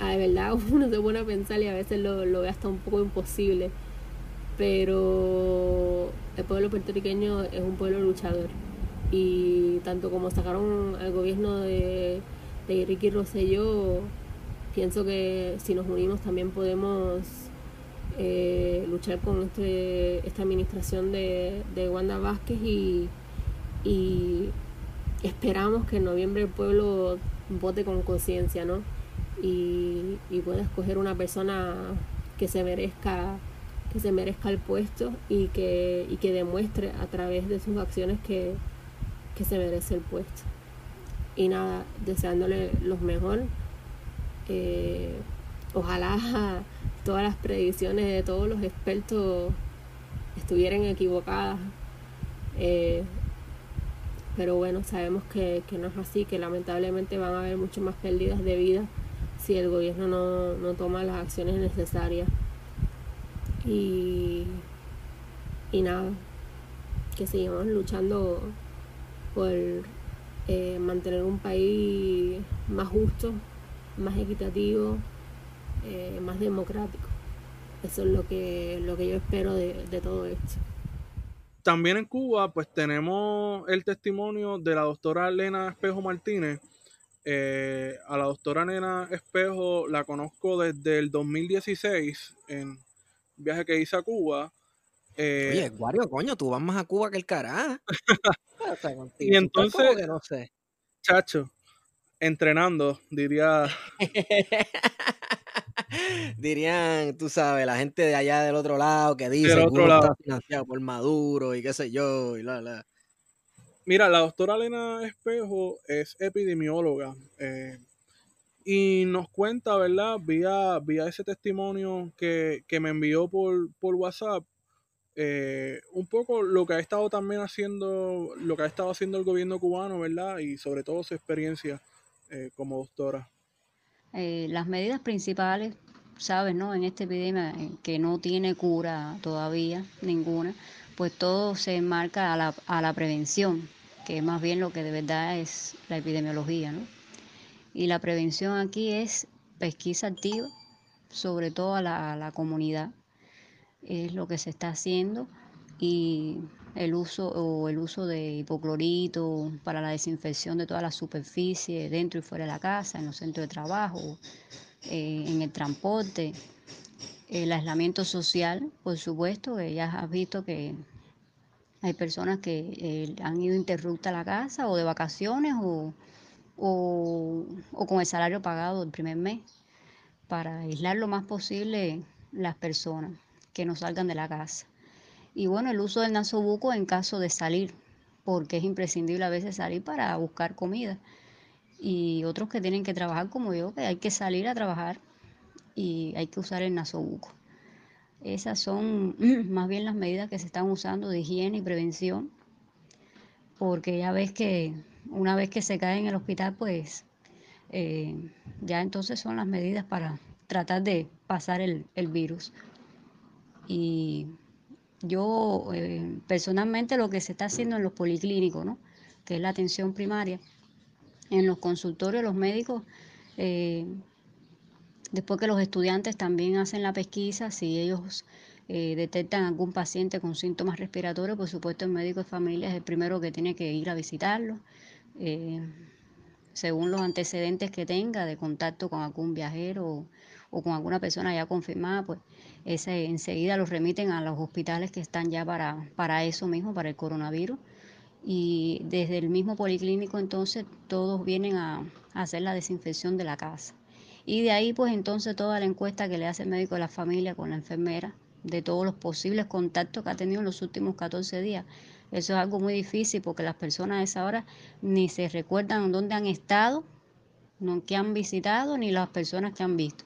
Ah, de verdad (laughs) uno se pone a pensar y a veces lo, lo ve hasta un poco imposible, pero el pueblo puertorriqueño es un pueblo luchador y tanto como sacaron al gobierno de, de Ricky Rosselló, pienso que si nos unimos también podemos eh, luchar con este, esta administración de, Wanda Vázquez y, esperamos que en noviembre el pueblo vote con conciencia, ¿no? Y, pueda escoger una persona que se merezca que se merezca el puesto y que, que demuestre a través de sus acciones que, se merece el puesto. Y nada, deseándole los mejor. Eh, ojalá (laughs) todas las predicciones de todos los expertos estuvieran equivocadas. Eh, pero bueno, sabemos que, no es así, que lamentablemente van a haber muchas más pérdidas de vida si el gobierno no, toma las acciones necesarias. Y, y nada, que seguimos luchando por eh, mantener un país más justo, más equitativo, eh, más democrático. Eso es lo que, lo que yo espero de, todo esto. También en Cuba, pues tenemos el testimonio de la doctora Elena Espejo Martínez. Eh, a la doctora Elena Espejo la conozco desde el 2016 en viaje que hice a Cuba. Eh, Oye, Guario, coño, tú vas más a Cuba que el carajo. (laughs) y entonces, no sé. chacho, entrenando, diría. (laughs) Dirían, tú sabes, la gente de allá del otro lado que dice que está financiado por Maduro y qué sé yo, y la, Mira, la doctora Elena Espejo es epidemióloga eh, y nos cuenta, ¿verdad? Vía, vía ese testimonio que, me envió por, por WhatsApp, eh, un poco lo que ha estado también haciendo, lo que ha estado haciendo el gobierno cubano, ¿verdad? Y sobre todo su experiencia eh, como doctora. las medidas principales, sabes, ¿no? En esta epidemia que no tiene cura todavía, ninguna, pues todo se enmarca a la, a la prevención, que es más bien lo que de verdad es la epidemiología. ¿no? Y la prevención aquí es pesquisa activa, sobre todo a la, a la comunidad, es lo que se está haciendo y el uso o el uso de hipoclorito para la desinfección de todas las superficies dentro y fuera de la casa, en los centros de trabajo, eh, en el transporte, el aislamiento social, por supuesto, que ya has visto que hay personas que eh, han ido interrupta a la casa o de vacaciones o, o, con el salario pagado el primer mes para aislar lo más posible las personas que no salgan de la casa. Y bueno, el uso del nasobuco en caso de salir, porque es imprescindible a veces salir para buscar comida. Y otros que tienen que trabajar como yo, que hay que salir a trabajar y hay que usar el nasobuco. Esas son (clears throat) más bien las medidas que se están usando de higiene y prevención, porque ya ves que una vez que se cae en el hospital, pues eh, ya entonces son las medidas para tratar de pasar el, virus. Y yo eh, personalmente lo que se está haciendo en los policlínicos, ¿no? que es la atención primaria, en los consultorios los médicos eh, Después que los estudiantes también hacen la pesquisa, si ellos eh, detectan algún paciente con síntomas respiratorios, por supuesto el médico de familia es el primero que tiene que ir a visitarlo. Según los antecedentes que tenga de contacto con algún viajero o, con alguna persona ya confirmada, pues ese, enseguida los remiten a los hospitales que están ya para, para eso mismo, para el coronavirus. Y desde el mismo policlínico entonces todos vienen a hacer la desinfección de la casa. Y de ahí pues entonces toda la encuesta que le hace el médico de la familia con la enfermera, de todos los posibles contactos que ha tenido en los últimos 14 días. Eso es algo muy difícil porque las personas a esa hora ni se recuerdan dónde han estado, no que han visitado, ni las personas que han visto.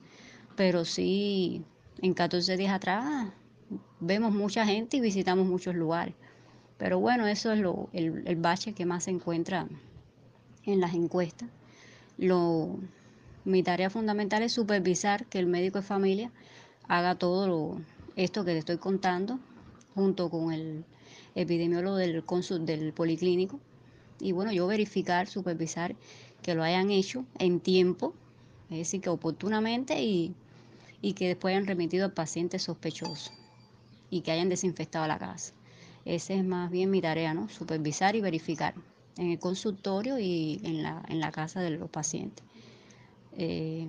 Pero sí, en 14 días atrás vemos mucha gente y visitamos muchos lugares. Pero bueno, eso es lo, el, el bache que más se encuentra en las encuestas. Lo, mi tarea fundamental es supervisar que el médico de familia haga todo esto que te estoy contando, junto con el epidemiólogo del, del policlínico. Y bueno, yo verificar, supervisar que lo hayan hecho en tiempo, es decir, que oportunamente y, y que después hayan remitido al paciente sospechoso y que hayan desinfectado la casa. Esa es más bien mi tarea, ¿no? Supervisar y verificar en el consultorio y en la, en la casa de los pacientes. Eh,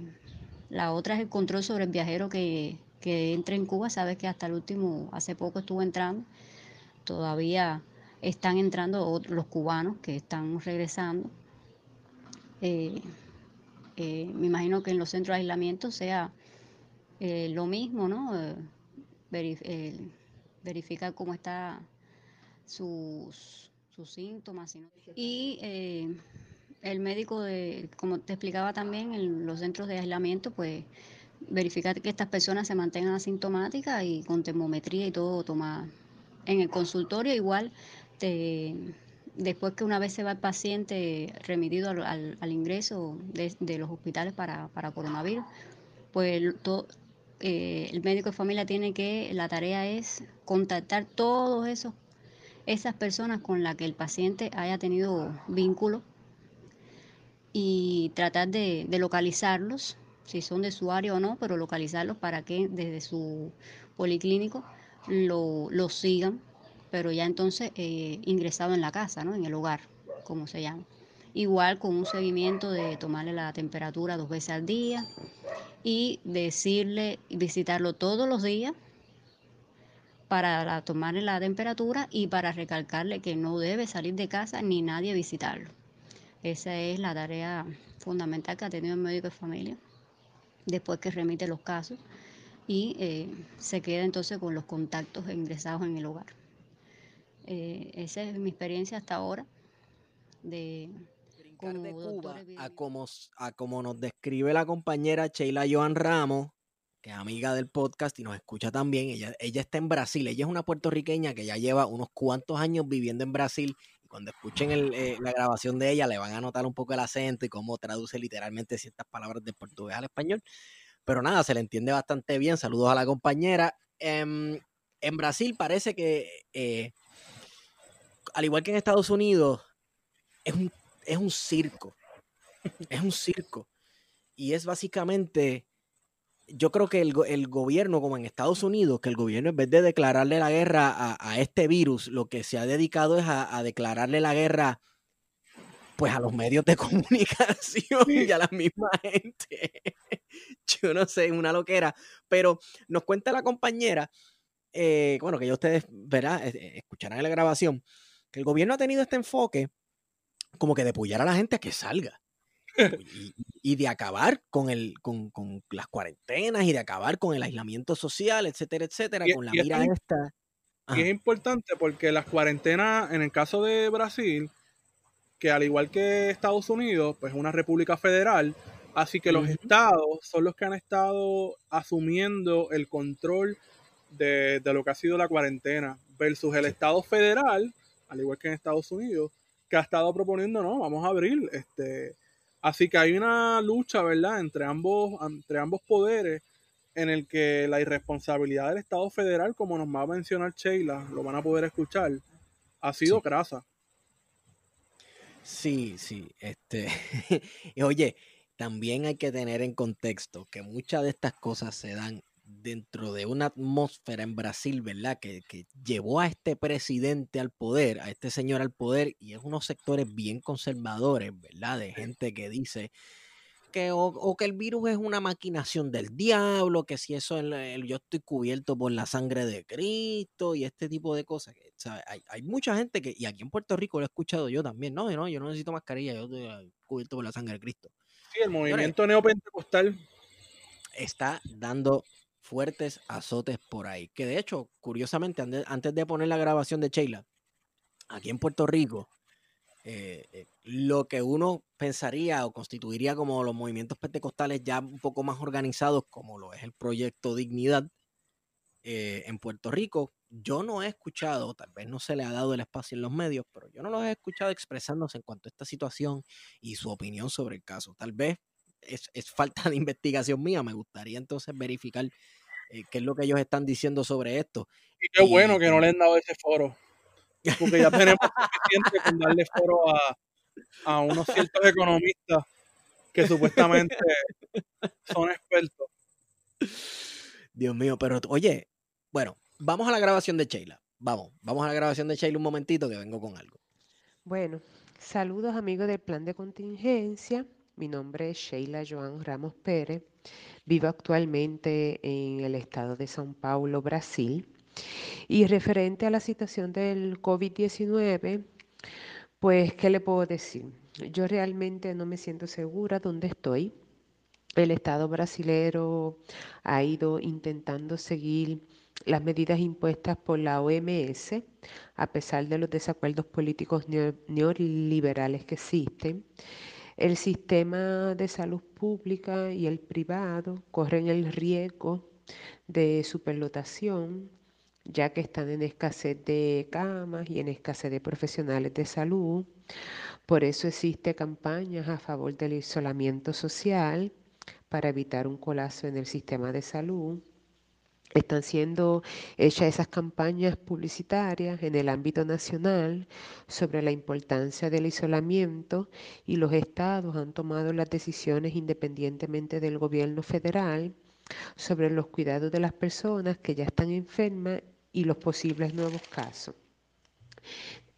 la otra es el control sobre el viajero que, que entra en Cuba. Sabes que hasta el último, hace poco estuvo entrando. Todavía están entrando los cubanos que están regresando. Eh, eh, me imagino que en los centros de aislamiento sea lo mismo, ¿no? verificar cómo están sus, sus síntomas. Y el médico, de, como te explicaba también, en los centros de aislamiento, pues verificar que estas personas se mantengan asintomáticas y con termometría y todo tomar. En el consultorio igual, después que una vez se va el paciente remitido al, ingreso de, los hospitales para, coronavirus, pues eh, el médico de familia tiene que, la tarea es contactar todos esos esas personas con las que el paciente haya tenido vínculo y tratar de, localizarlos, si son de su área o no, pero localizarlos para que desde su policlínico lo, sigan, pero ya entonces eh, ingresado en la casa, ¿no? en el hogar, como se llama. Igual con un seguimiento de tomarle la temperatura dos veces al día y decirle, visitarlo todos los días para tomarle la temperatura y para recalcarle que no debe salir de casa ni nadie visitarlo. Esa es la tarea fundamental que ha tenido el médico de familia después que remite los casos y eh, se queda entonces con los contactos ingresados en el hogar. Eh, esa es mi experiencia hasta ahora de, como de Cuba a como, a como nos describe la compañera Sheila Joan Ramos, que es amiga del podcast y nos escucha también. Ella, ella está en Brasil, ella es una puertorriqueña que ya lleva unos cuantos años viviendo en Brasil. Y cuando escuchen eh, la grabación de ella, le van a notar un poco el acento y cómo traduce literalmente ciertas palabras de portugués al español. Pero nada, se le entiende bastante bien. Saludos a la compañera. Em, en Brasil parece que, eh, al igual que en Estados Unidos, es un, es un circo. Es un circo. Y es básicamente, yo creo que el, gobierno, como en Estados Unidos, que el gobierno en vez de declararle la guerra a, este virus, lo que se ha dedicado es a, a declararle la guerra pues a los medios de (laughs) comunicación y a la misma gente. (laughs) Yo no sé, una loquera. Pero nos cuenta la compañera, eh, bueno, que ya ustedes verán, escucharán en la grabación, que el gobierno ha tenido este enfoque como que de apoyar a la gente a que salga. (laughs) Y, de acabar con, el, con, con, las cuarentenas y de acabar con el aislamiento social, etcétera, etcétera, con la mira esta. Y es importante porque las cuarentenas, en el caso de Brasil, que al igual que Estados Unidos, pues es una república federal, así que los estados son los que han estado asumiendo el control de, lo que ha sido la cuarentena, versus el estado federal, al igual que en Estados Unidos, que ha estado proponiendo, no, vamos a abrir, este, así que hay una lucha, ¿verdad?, entre ambos, entre ambos poderes, en el que la irresponsabilidad del Estado federal, como nos va a mencionar Sheila, lo van a poder escuchar, ha sido grasa. Sí, sí. Este, (laughs) oye, también hay que tener en contexto que muchas de estas cosas se dan dentro de una atmósfera en Brasil, ¿verdad? Que, llevó a este presidente al poder, a este señor al poder, y es unos sectores bien conservadores, ¿verdad? De gente que dice que o, que el virus es una maquinación del diablo, que si eso yo estoy cubierto por la sangre de Cristo y este tipo de cosas. Hay, mucha gente que, y aquí en Puerto Rico lo he escuchado yo también, no, no yo no necesito mascarilla, yo estoy ah, cubierto por la sangre de Cristo. Sí, el movimiento neopentecostal está dando fuertes azotes por ahí. Que de hecho, curiosamente, antes de poner la grabación de Sheila, aquí en Puerto Rico, eh, eh, lo que uno pensaría o constituiría como los movimientos pentecostales ya un poco más organizados, como lo es el proyecto Dignidad eh, en Puerto Rico, yo no he escuchado, tal vez no se le ha dado el espacio en los medios, pero yo no los he escuchado expresándose en cuanto a esta situación y su opinión sobre el caso. Tal vez es, falta de (laughs) investigación mía, me gustaría entonces verificar qué es lo que ellos están diciendo sobre esto. Y qué bueno que no le han dado ese foro porque ya tenemos (laughs) suficiente con darle foro a, unos ciertos economistas que supuestamente son expertos. Dios mío, pero oye, bueno, vamos a la grabación de Sheila. Vamos, vamos a la grabación de Sheila un momentito que vengo con algo. Bueno, saludos amigos del plan de contingencia. Mi nombre es Sheila Joan Ramos Pérez. Vivo actualmente en el estado de São Paulo, Brasil. Y referente a la situación del COVID-19, pues, ¿qué le puedo decir? Yo realmente no me siento segura dónde estoy. El Estado brasilero ha ido intentando seguir las medidas impuestas por la OMS, a pesar de los desacuerdos políticos neoliberales que existen. El sistema de salud pública y el privado corren el riesgo de superlotación ya que están en escasez de camas y en escasez de profesionales de salud. Por eso existe campañas a favor del isolamiento social para evitar un colapso en el sistema de salud. Están siendo hechas esas campañas publicitarias en el ámbito nacional sobre la importancia del aislamiento y los estados han tomado las decisiones independientemente del gobierno federal sobre los cuidados de las personas que ya están enfermas y los posibles nuevos casos.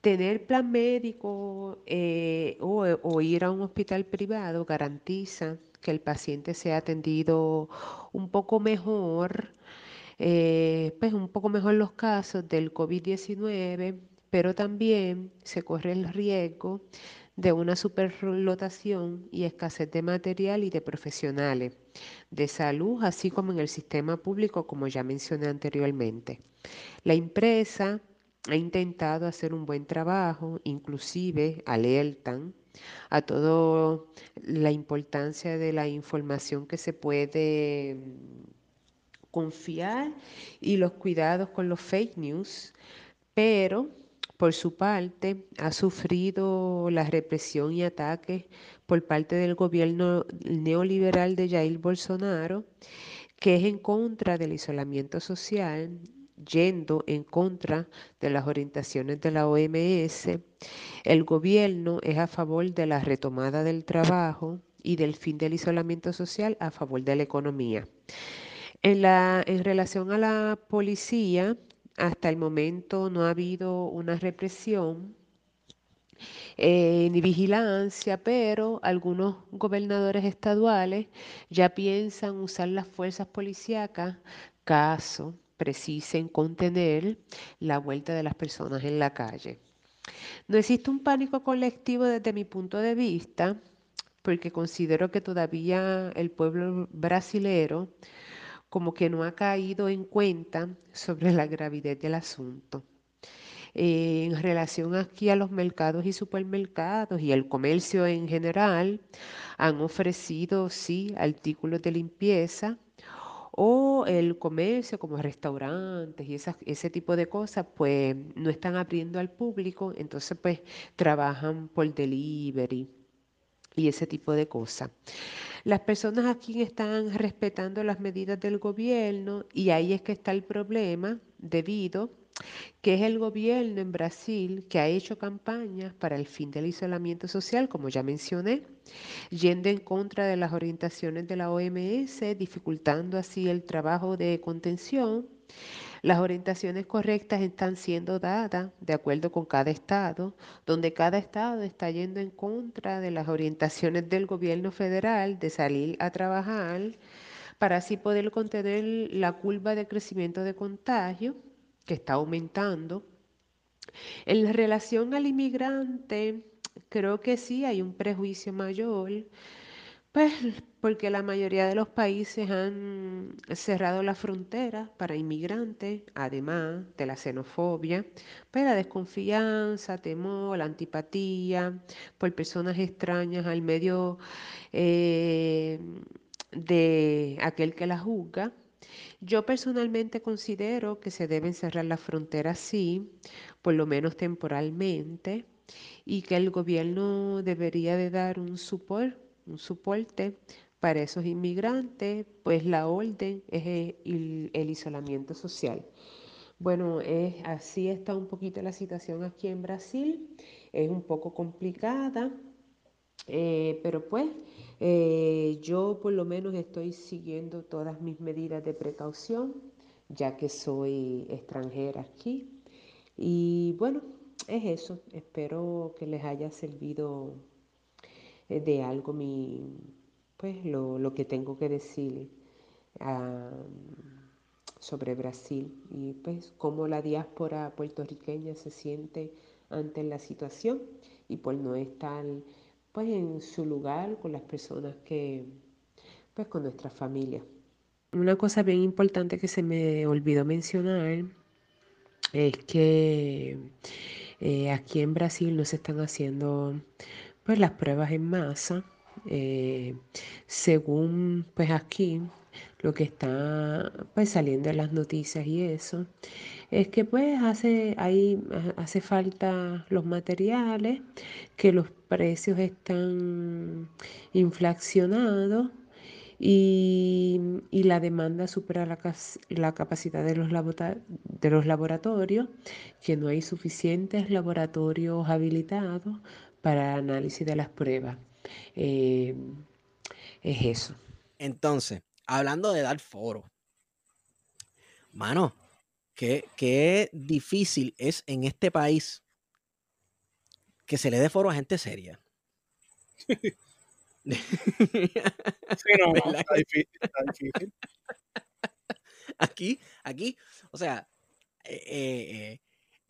Tener plan médico eh, o, ir a un hospital privado garantiza que el paciente sea atendido un poco mejor eh, pues un poco mejor los casos del COVID-19, pero también se corre el riesgo de una superlotación y escasez de material y de profesionales de salud, así como en el sistema público, como ya mencioné anteriormente. La empresa ha intentado hacer un buen trabajo, inclusive alertan a toda la importancia de la información que se puede confiar y los cuidados con los fake news, pero por su parte ha sufrido la represión y ataques por parte del gobierno neoliberal de Jair Bolsonaro, que es en contra del aislamiento social yendo en contra de las orientaciones de la OMS, el gobierno es a favor de la retomada del trabajo y del fin del aislamiento social a favor de la economía. En, la, en relación a la policía, hasta el momento no ha habido una represión eh, ni vigilancia, pero algunos gobernadores estaduales ya piensan usar las fuerzas policíacas caso precisen contener la vuelta de las personas en la calle. No existe un pánico colectivo desde mi punto de vista, porque considero que todavía el pueblo brasilero como que no ha caído en cuenta sobre la gravidez del asunto. en relación aquí a los mercados y supermercados y el comercio en general, han ofrecido, sí, artículos de limpieza, o el comercio como restaurantes y ese tipo de cosas, pues no están abriendo al público, entonces pues trabajan por delivery y ese tipo de cosas. Las personas aquí están respetando las medidas del gobierno y ahí es que está el problema debido que es el gobierno en Brasil que ha hecho campañas para el fin del aislamiento social, como ya mencioné, yendo en contra de las orientaciones de la OMS, dificultando así el trabajo de contención. Las orientaciones correctas están siendo dadas de acuerdo con cada estado, donde cada estado está yendo en contra de las orientaciones del gobierno federal de salir a trabajar para así poder contener la curva de crecimiento de contagio que está aumentando. En relación al inmigrante, creo que sí hay un prejuicio mayor, pues porque la mayoría de los países han cerrado la frontera para inmigrantes, además de la xenofobia, pues la desconfianza, temor, la antipatía por personas extrañas al medio eh, de aquel que la juzga. Yo personalmente considero que se deben cerrar las fronteras, sí, por lo menos temporalmente, y que el gobierno debería de dar un, un soporte para esos inmigrantes, pues la orden es el, el isolamiento social. Bueno, es, así está un poquito la situación aquí en Brasil. Es un poco complicada, eh, pero pues eh, yo por lo menos estoy siguiendo todas mis medidas de precaución, ya que soy extranjera aquí. Y bueno, es eso. Espero que les haya servido de algo mi, pues, lo, que tengo que decir sobre Brasil y pues cómo la diáspora puertorriqueña se siente ante la situación y por no estar pues en su lugar con las personas que, pues con nuestra familia. Una cosa bien importante que se me olvidó mencionar es que eh, aquí en Brasil no se están haciendo pues las pruebas en masa. Eh, según pues aquí lo que está pues saliendo en las noticias y eso es que pues hace, ahí hace falta los materiales, que los precios están inflacionados y, la demanda supera la, la capacidad de los, de los laboratorios, que no hay suficientes laboratorios habilitados para análisis de las pruebas. Eh, es eso. Entonces, hablando de dar foro, mano, qué, difícil es en este país que se le dé foro a gente seria. (laughs) sí, no, (laughs) está difícil, (laughs) aquí, aquí, o sea, eh, eh,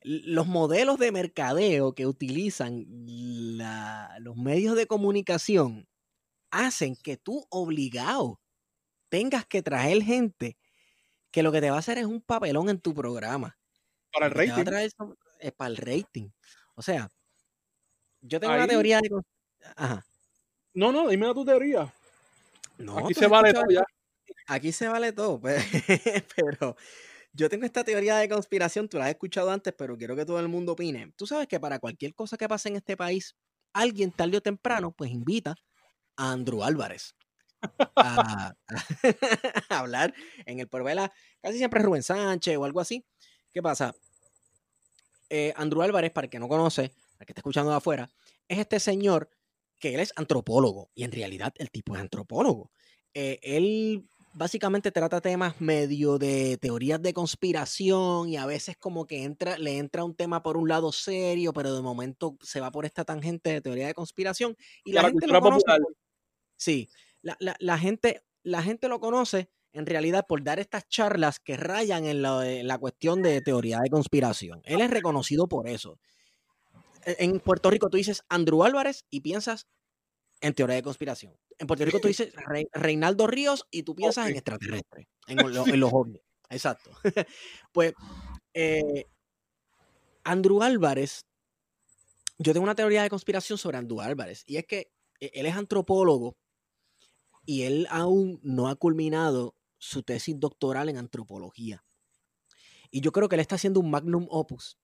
los modelos de mercadeo que utilizan los medios de comunicación hacen que tú obligado tengas que traer gente que lo que te va a hacer es un papelón en tu programa. Para el rating. es para el rating. O sea, yo tengo una teoría de... Ajá. No, no, dime tu teoría. No, aquí se vale todo ya. Aquí se vale todo, (laughs) pero yo tengo esta teoría de conspiración, tú la has escuchado antes, pero quiero que todo el mundo opine. Tú sabes que para cualquier cosa que pase en este país, alguien tarde o temprano, pues invita a Andrew Álvarez a, (laughs) hablar en el Porvela, casi siempre Rubén Sánchez o algo así. ¿Qué pasa? Eh, Andrew Álvarez, para el que no conoce, para el que está escuchando de afuera, es este señor que él es antropólogo y en realidad el tipo es antropólogo. Eh, él básicamente trata temas medio de teorías de conspiración y a veces como que entra, le entra un tema por un lado serio, pero de momento se va por esta tangente de teoría de conspiración y la, gente lo conoce. sí, la, gente, la gente lo conoce en realidad por dar estas charlas que rayan en la, cuestión de teoría de conspiración. Él es reconocido por eso. E, en Puerto Rico tú dices Andrew Álvarez y piensas en teoría de conspiración. En Puerto Rico tú (laughs) dices Reinaldo Ríos y tú piensas en extraterrestre, en, los ovnis. Exacto. (laughs) pues eh, Andrew Álvarez, yo tengo una teoría de conspiración sobre Andrew Álvarez y es que e, él es antropólogo y él aún no ha culminado su tesis doctoral en antropología. Y yo creo que él está haciendo un magnum opus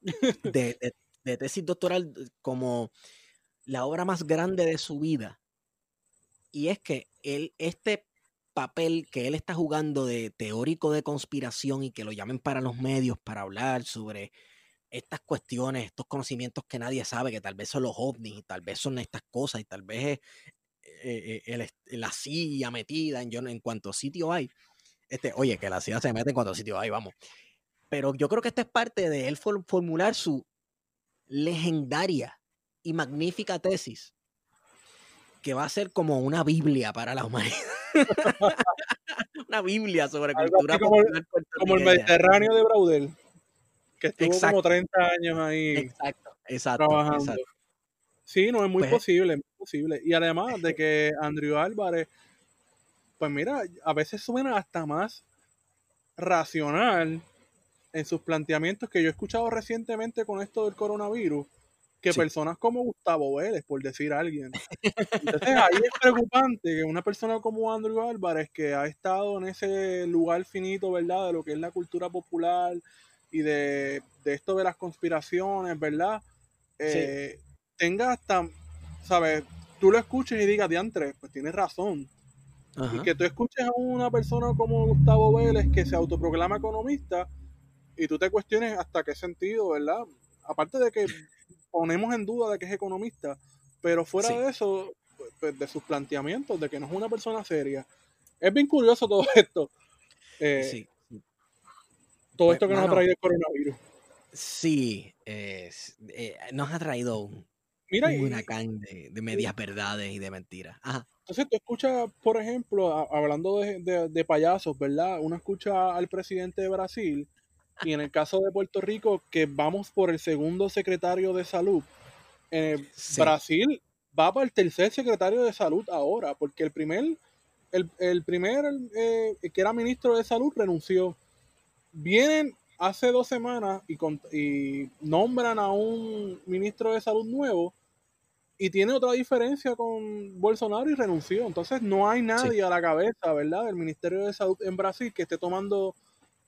de, de tesis doctoral como la obra más grande de su vida. Y es que él, este papel que él está jugando de teórico de conspiración y que lo llamen para los medios para hablar sobre estas cuestiones, estos conocimientos que nadie sabe, que tal vez son los ovnis, y tal vez son estas cosas, y tal vez es eh, la CIA metida en, en cuanto sitio hay. Este, oye, que la CIA se mete en cuanto sitio hay, vamos. Pero yo creo que esta es parte de él formular su legendaria y magnífica tesis que va a ser como una Biblia para la humanidad. (laughs) una Biblia sobre cultura como, popular como el Mediterráneo de Braudel, que estuvo como 30 años ahí exacto, exacto, trabajando. Sí, no, es muy pues posible, es muy posible. Y además de que Andrew Álvarez, pues mira, a veces suena hasta más racional en sus planteamientos que yo he escuchado recientemente con esto del coronavirus que personas como Gustavo Vélez, por decir alguien. Entonces ahí es preocupante que una persona como Andrew Álvarez, que ha estado en ese lugar finito, ¿verdad? De lo que es la cultura popular y de, esto de las conspiraciones, ¿verdad? Eh, tenga hasta, ¿sabes? Tú lo escuches y digas, diantre, pues tienes razón. Y que tú escuches a una persona como Gustavo Vélez que se autoproclama economista y tú te cuestiones hasta qué sentido, ¿verdad? Aparte de que ponemos en duda de que es economista, pero fuera de eso, pues, de sus planteamientos, de que no es una persona seria. Es bien curioso todo (laughs) esto. Eh, sí. Todo pues, esto que nos ha traído el coronavirus. Sí, eh, nos ha traído un, Mira, huracán de, medias verdades y de mentiras. Entonces tú escuchas, por ejemplo, hablando de, de, payasos, ¿verdad? Uno escucha al presidente de Brasil y en el caso de Puerto Rico, que vamos por el segundo secretario de salud. Brasil va para el tercer secretario de salud ahora, porque el primer, el, primer eh, que era ministro de salud renunció. Vienen hace dos semanas y, y nombran a un ministro de salud nuevo y tiene otra diferencia con Bolsonaro y renunció. Entonces no hay nadie a la cabeza, ¿verdad? Del Ministerio de Salud en Brasil que esté tomando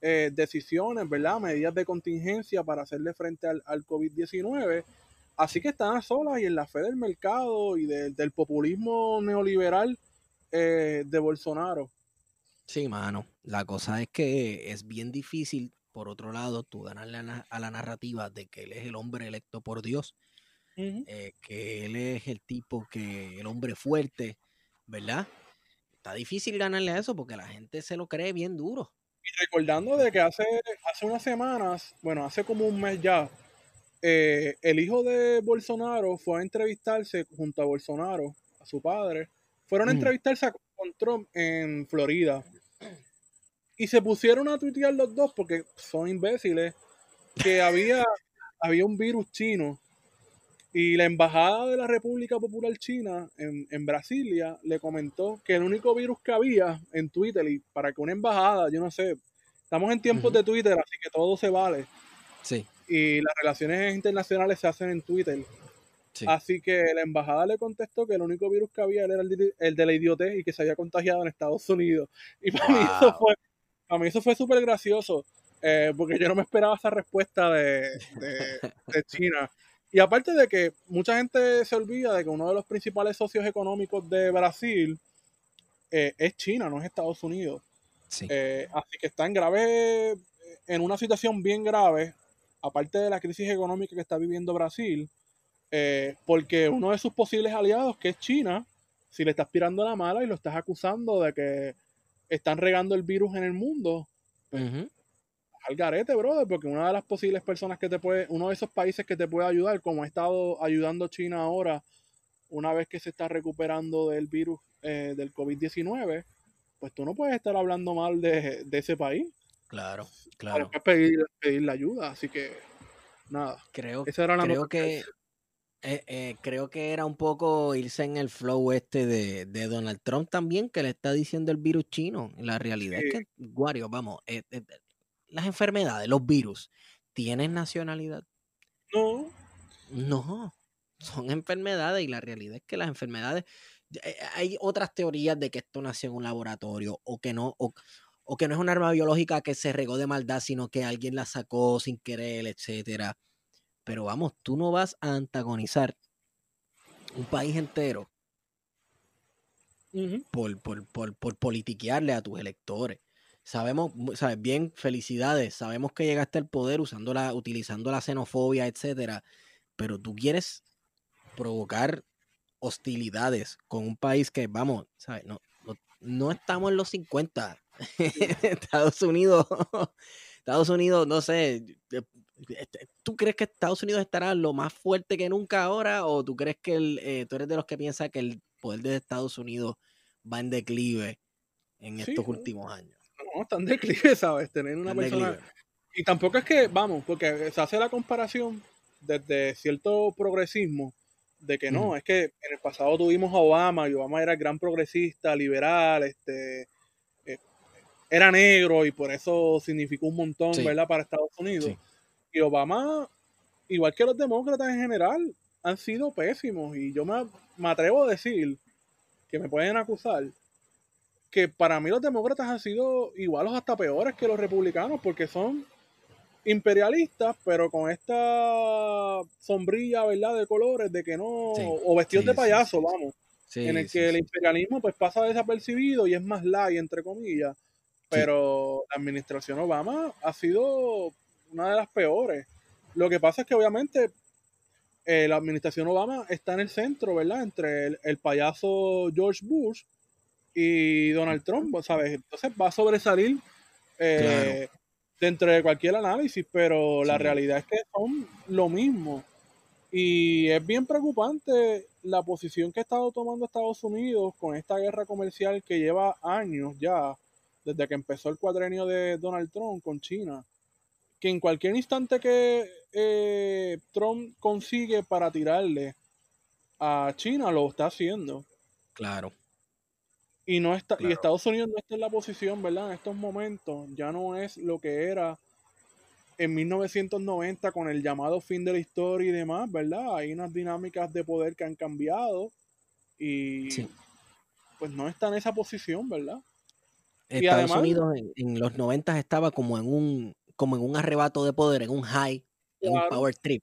eh, decisiones, ¿verdad? Medidas de contingencia para hacerle frente al, COVID-19. Así que están a solas y en la fe del mercado y del populismo neoliberal eh, de Bolsonaro. Sí, mano. La cosa es que es bien difícil, por otro lado, tú ganarle a la, narrativa de que él es el hombre electo por Dios, eh, que él es el tipo que, el hombre fuerte, ¿verdad? Está difícil ganarle a eso porque la gente se lo cree bien duro. Y recordando de que hace, hace unas semanas, bueno, hace como un mes ya, eh, el hijo de Bolsonaro fue a entrevistarse junto a Bolsonaro, a su padre, fueron a entrevistarse con Trump en Florida. Y se pusieron a tuitear los dos porque son imbéciles. Que había, había un virus chino. Y la embajada de la República Popular China en, en Brasilia le comentó que el único virus que había en Twitter, y para que una embajada, yo no sé, estamos en tiempos de Twitter, así que todo se vale. Sí. Y las relaciones internacionales se hacen en Twitter. Así que la embajada le contestó que el único virus que había era el de, la idiotez y que se había contagiado en Estados Unidos. Y para mí eso fue, para mí eso fue súper gracioso, eh, porque yo no me esperaba esa respuesta de, (laughs) China. Y aparte de que mucha gente se olvida de que uno de los principales socios económicos de Brasil eh, es China, no es Estados Unidos. Eh, así que está en grave, en una situación bien grave, aparte de la crisis económica que está viviendo Brasil, eh, porque uno de sus posibles aliados, que es China, si le estás tirando la mala y lo estás acusando de que están regando el virus en el mundo, pues, al garete, brother, porque una de las posibles personas que te puede, uno de esos países que te puede ayudar, como ha estado ayudando China ahora, una vez que se está recuperando del virus eh, del COVID-19, pues tú no puedes estar hablando mal de, ese país. Claro, claro. Para pedir, pedir la ayuda, así que nada. Creo, Esa era la creo que eh, eh, creo que era un poco irse en el flow este de, Donald Trump también, que le está diciendo el virus chino. La realidad es que, Wario, vamos, eh, las enfermedades, los virus, ¿tienen nacionalidad? No. No, son enfermedades y la realidad es que las enfermedades, hay otras teorías de que esto nació en un laboratorio o que no, o, o que no es un arma biológica que se regó de maldad, sino que alguien la sacó sin querer, etcétera pero vamos, tú no vas a antagonizar un país entero por, por, politiquearle a tus electores. Sabemos, sabes, bien, felicidades, sabemos que llegaste al poder usando la, utilizando la xenofobia, etcétera, pero tú quieres provocar hostilidades con un país que, vamos, ¿sabes? No, no, estamos en los 50. (laughs) Estados Unidos, (laughs) Estados Unidos, no sé, este, ¿Tú crees que Estados Unidos estará lo más fuerte que nunca ahora? ¿O tú crees que el, eh, tú eres de los que piensa que el poder de Estados Unidos va en declive en estos últimos años? No, está en declive, (laughs) ¿sabes? Tener una persona. Y tampoco es que, vamos, porque se hace la comparación desde cierto progresismo de que no, es que en el pasado tuvimos a Obama y Obama era el gran progresista, liberal, este eh, era negro y por eso significó un montón, ¿verdad? Para Estados Unidos. Y Obama, igual que los demócratas en general, han sido pésimos. Y yo me, atrevo a decir que me pueden acusar que para mí los demócratas han sido igual o hasta peores que los republicanos porque son imperialistas, pero con esta sombrilla, ¿verdad?, de colores, de que no, o vestidos de payaso, vamos, en el que el imperialismo pues pasa desapercibido y es más light, entre comillas, pero la administración Obama ha sido una de las peores. Lo que pasa es que obviamente eh, la administración Obama está en el centro, ¿verdad? Entre el, payaso George Bush y Donald Trump, ¿sabes? Entonces va a sobresalir eh, dentro de cualquier análisis, pero la realidad es que son lo mismo. Y es bien preocupante la posición que ha estado tomando Estados Unidos con esta guerra comercial que lleva años ya, desde que empezó el cuadrenio de Donald Trump con China que en cualquier instante que eh, Trump consigue para tirarle a China, lo está haciendo. Claro. Y, no está, y Estados Unidos no está en la posición, ¿verdad? En estos momentos ya no es lo que era en 1990 con el llamado fin de la historia y demás, ¿verdad? Hay unas dinámicas de poder que han cambiado y pues no está en esa posición, ¿verdad? Estados Unidos en, en, los 90 estaba como en un como en un arrebato de poder, en un high, en un power trip,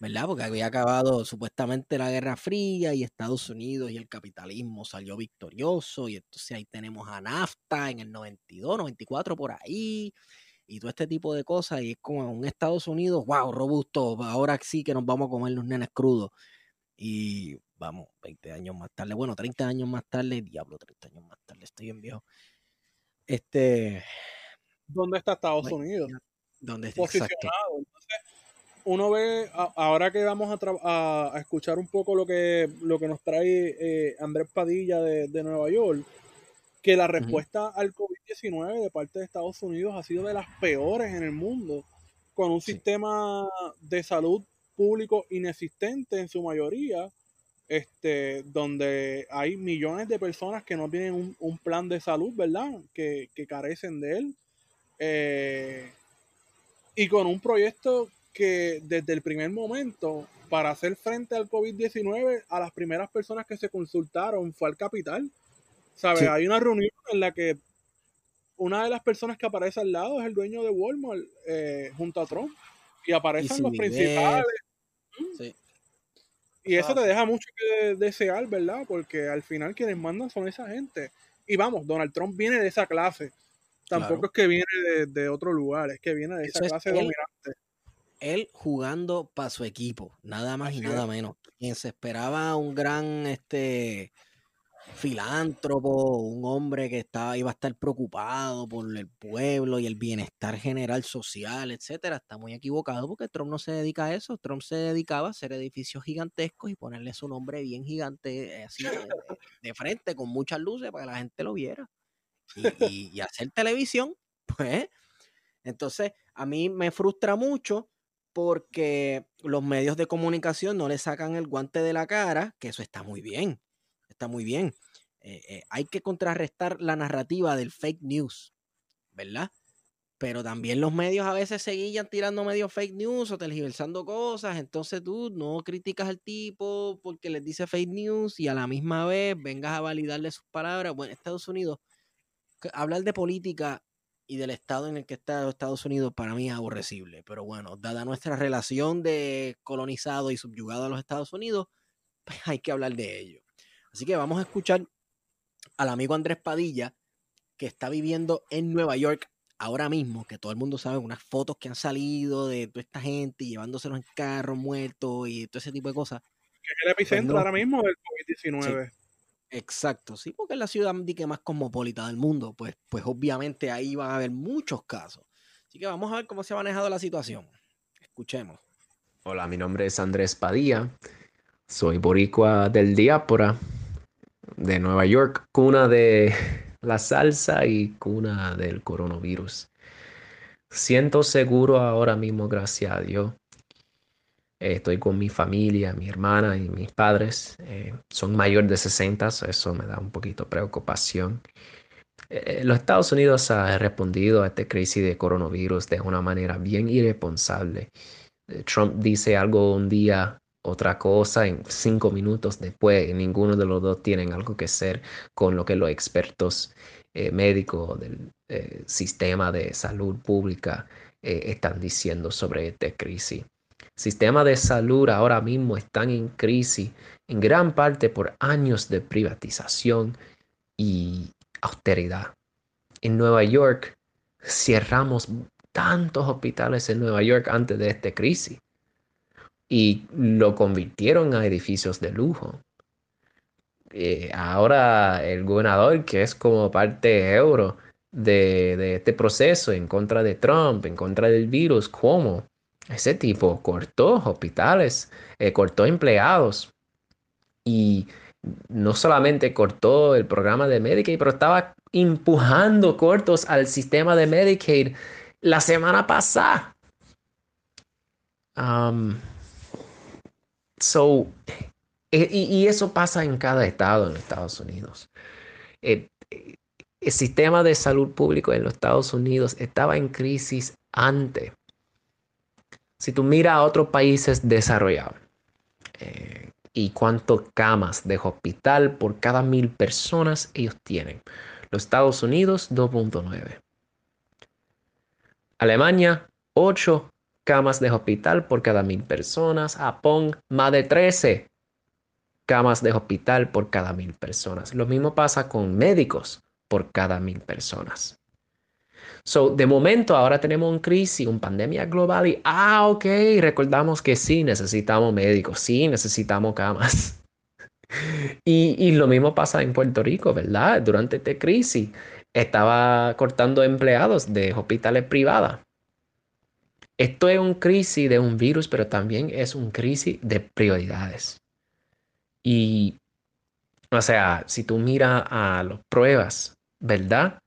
¿verdad? Porque había acabado supuestamente la Guerra Fría y Estados Unidos y el capitalismo salió victorioso y entonces ahí tenemos a NAFTA en el 92, 94 por ahí y todo este tipo de cosas y es como un Estados Unidos, wow, robusto, ahora sí que nos vamos a comer los nenes crudos y vamos, 20 años más tarde, bueno, 30 años más tarde, diablo, 30 años más tarde, estoy en viejo. Este, dónde está Estados Unidos. ¿Dónde está? Posicionado. Uno ve, ahora que vamos a, a, escuchar un poco lo que, lo que nos trae eh, Andrés Padilla de, Nueva York, que la respuesta al COVID-19 de parte de Estados Unidos ha sido de las peores en el mundo, con un sistema de salud público inexistente en su mayoría, este, donde hay millones de personas que no tienen un, plan de salud, ¿verdad? Que, carecen de él. Eh, y con un proyecto que desde el primer momento, para hacer frente al COVID-19, a las primeras personas que se consultaron fue al capital. ¿Sabes? Hay una reunión en la que una de las personas que aparece al lado es el dueño de Walmart eh, junto a Trump. Y aparecen los principales. Sí. Y eso te deja mucho que desear, ¿verdad? Porque al final quienes mandan son esa gente. Y vamos, Donald Trump viene de esa clase. Tampoco es que viene de, otro lugar, es que viene de esa clase dominante. Él jugando para su equipo, nada más y nada menos. Quien se esperaba un gran este filántropo, un hombre que estaba, iba a estar preocupado por el pueblo y el bienestar general social, etcétera, está muy equivocado porque Trump no se dedica a eso. Trump se dedicaba a hacer edificios gigantescos y ponerle su nombre bien gigante, eh, así de, frente, con muchas luces para que la gente lo viera. Y, y hacer televisión, pues. Entonces, a mí me frustra mucho porque los medios de comunicación no le sacan el guante de la cara, que eso está muy bien está muy bien. Eh, eh, hay que contrarrestar la narrativa del fake news, ¿verdad? Pero también los medios a veces seguían tirando medio fake news o tergiversando cosas. Entonces tú no criticas al tipo porque les dice fake news y a la misma vez vengas a validarle sus palabras. Bueno, Estados Unidos, hablar de política y del estado en el que está Estados Unidos para mí es aborrecible. Pero bueno, dada nuestra relación de colonizado y subyugado a los Estados Unidos, (laughs) pues hay que hablar de ello. Así que vamos a escuchar al amigo Andrés Padilla, que está viviendo en Nueva York ahora mismo, que todo el mundo sabe unas fotos que han salido de toda esta gente llevándoselos en carros muertos y todo ese tipo de cosas. Que es el pues epicentro ahora mismo del COVID-19. Exacto, sí, porque es la ciudad más cosmopolita del mundo, pues, pues obviamente ahí van a haber muchos casos. Así que vamos a ver cómo se ha manejado la situación. Escuchemos. Hola, mi nombre es Andrés Padilla. Soy boricua del diáspora de Nueva York, cuna de la salsa y cuna del coronavirus. Siento seguro ahora mismo, gracias a Dios. Estoy con mi familia, mi hermana y mis padres. Eh, son mayores de 60, eso me da un poquito de preocupación. Eh, los Estados Unidos han respondido a esta crisis de coronavirus de una manera bien irresponsable. Eh, Trump dice algo un día otra cosa en cinco minutos después. Ninguno de los dos tienen algo que hacer con lo que los expertos eh, médicos del eh, sistema de salud pública eh, están diciendo sobre esta crisis. Sistema de salud ahora mismo están en crisis en gran parte por años de privatización y austeridad. En Nueva York cerramos tantos hospitales en Nueva York antes de esta crisis y lo convirtieron a edificios de lujo. Eh, ahora el gobernador, que es como parte euro de, este proceso en contra de Trump, en contra del virus, ¿cómo? Ese tipo cortó hospitales, eh, cortó empleados y no solamente cortó el programa de Medicaid, pero estaba empujando cortos al sistema de Medicaid la semana pasada. So, eh, y, eso pasa en cada estado en Estados Unidos. El, el, sistema de salud público en los Estados Unidos estaba en crisis antes. Si tú miras a otros países desarrollados eh, y cuántas camas de hospital por cada mil personas ellos tienen. Los Estados Unidos 2.9. Alemania 8 camas de hospital por cada mil personas. Japón, más de 13 camas de hospital por cada mil personas. Lo mismo pasa con médicos por cada mil personas. So, de momento ahora tenemos un crisis, una pandemia global y, ah, ok, recordamos que sí, necesitamos médicos, sí, necesitamos camas. (laughs) y, y, lo mismo pasa en Puerto Rico, ¿verdad? Durante esta crisis estaba cortando empleados de hospitales privados esto es un crisis de un virus, pero también es un crisis de prioridades. Y, o sea, si tú miras a las pruebas ¿verdad?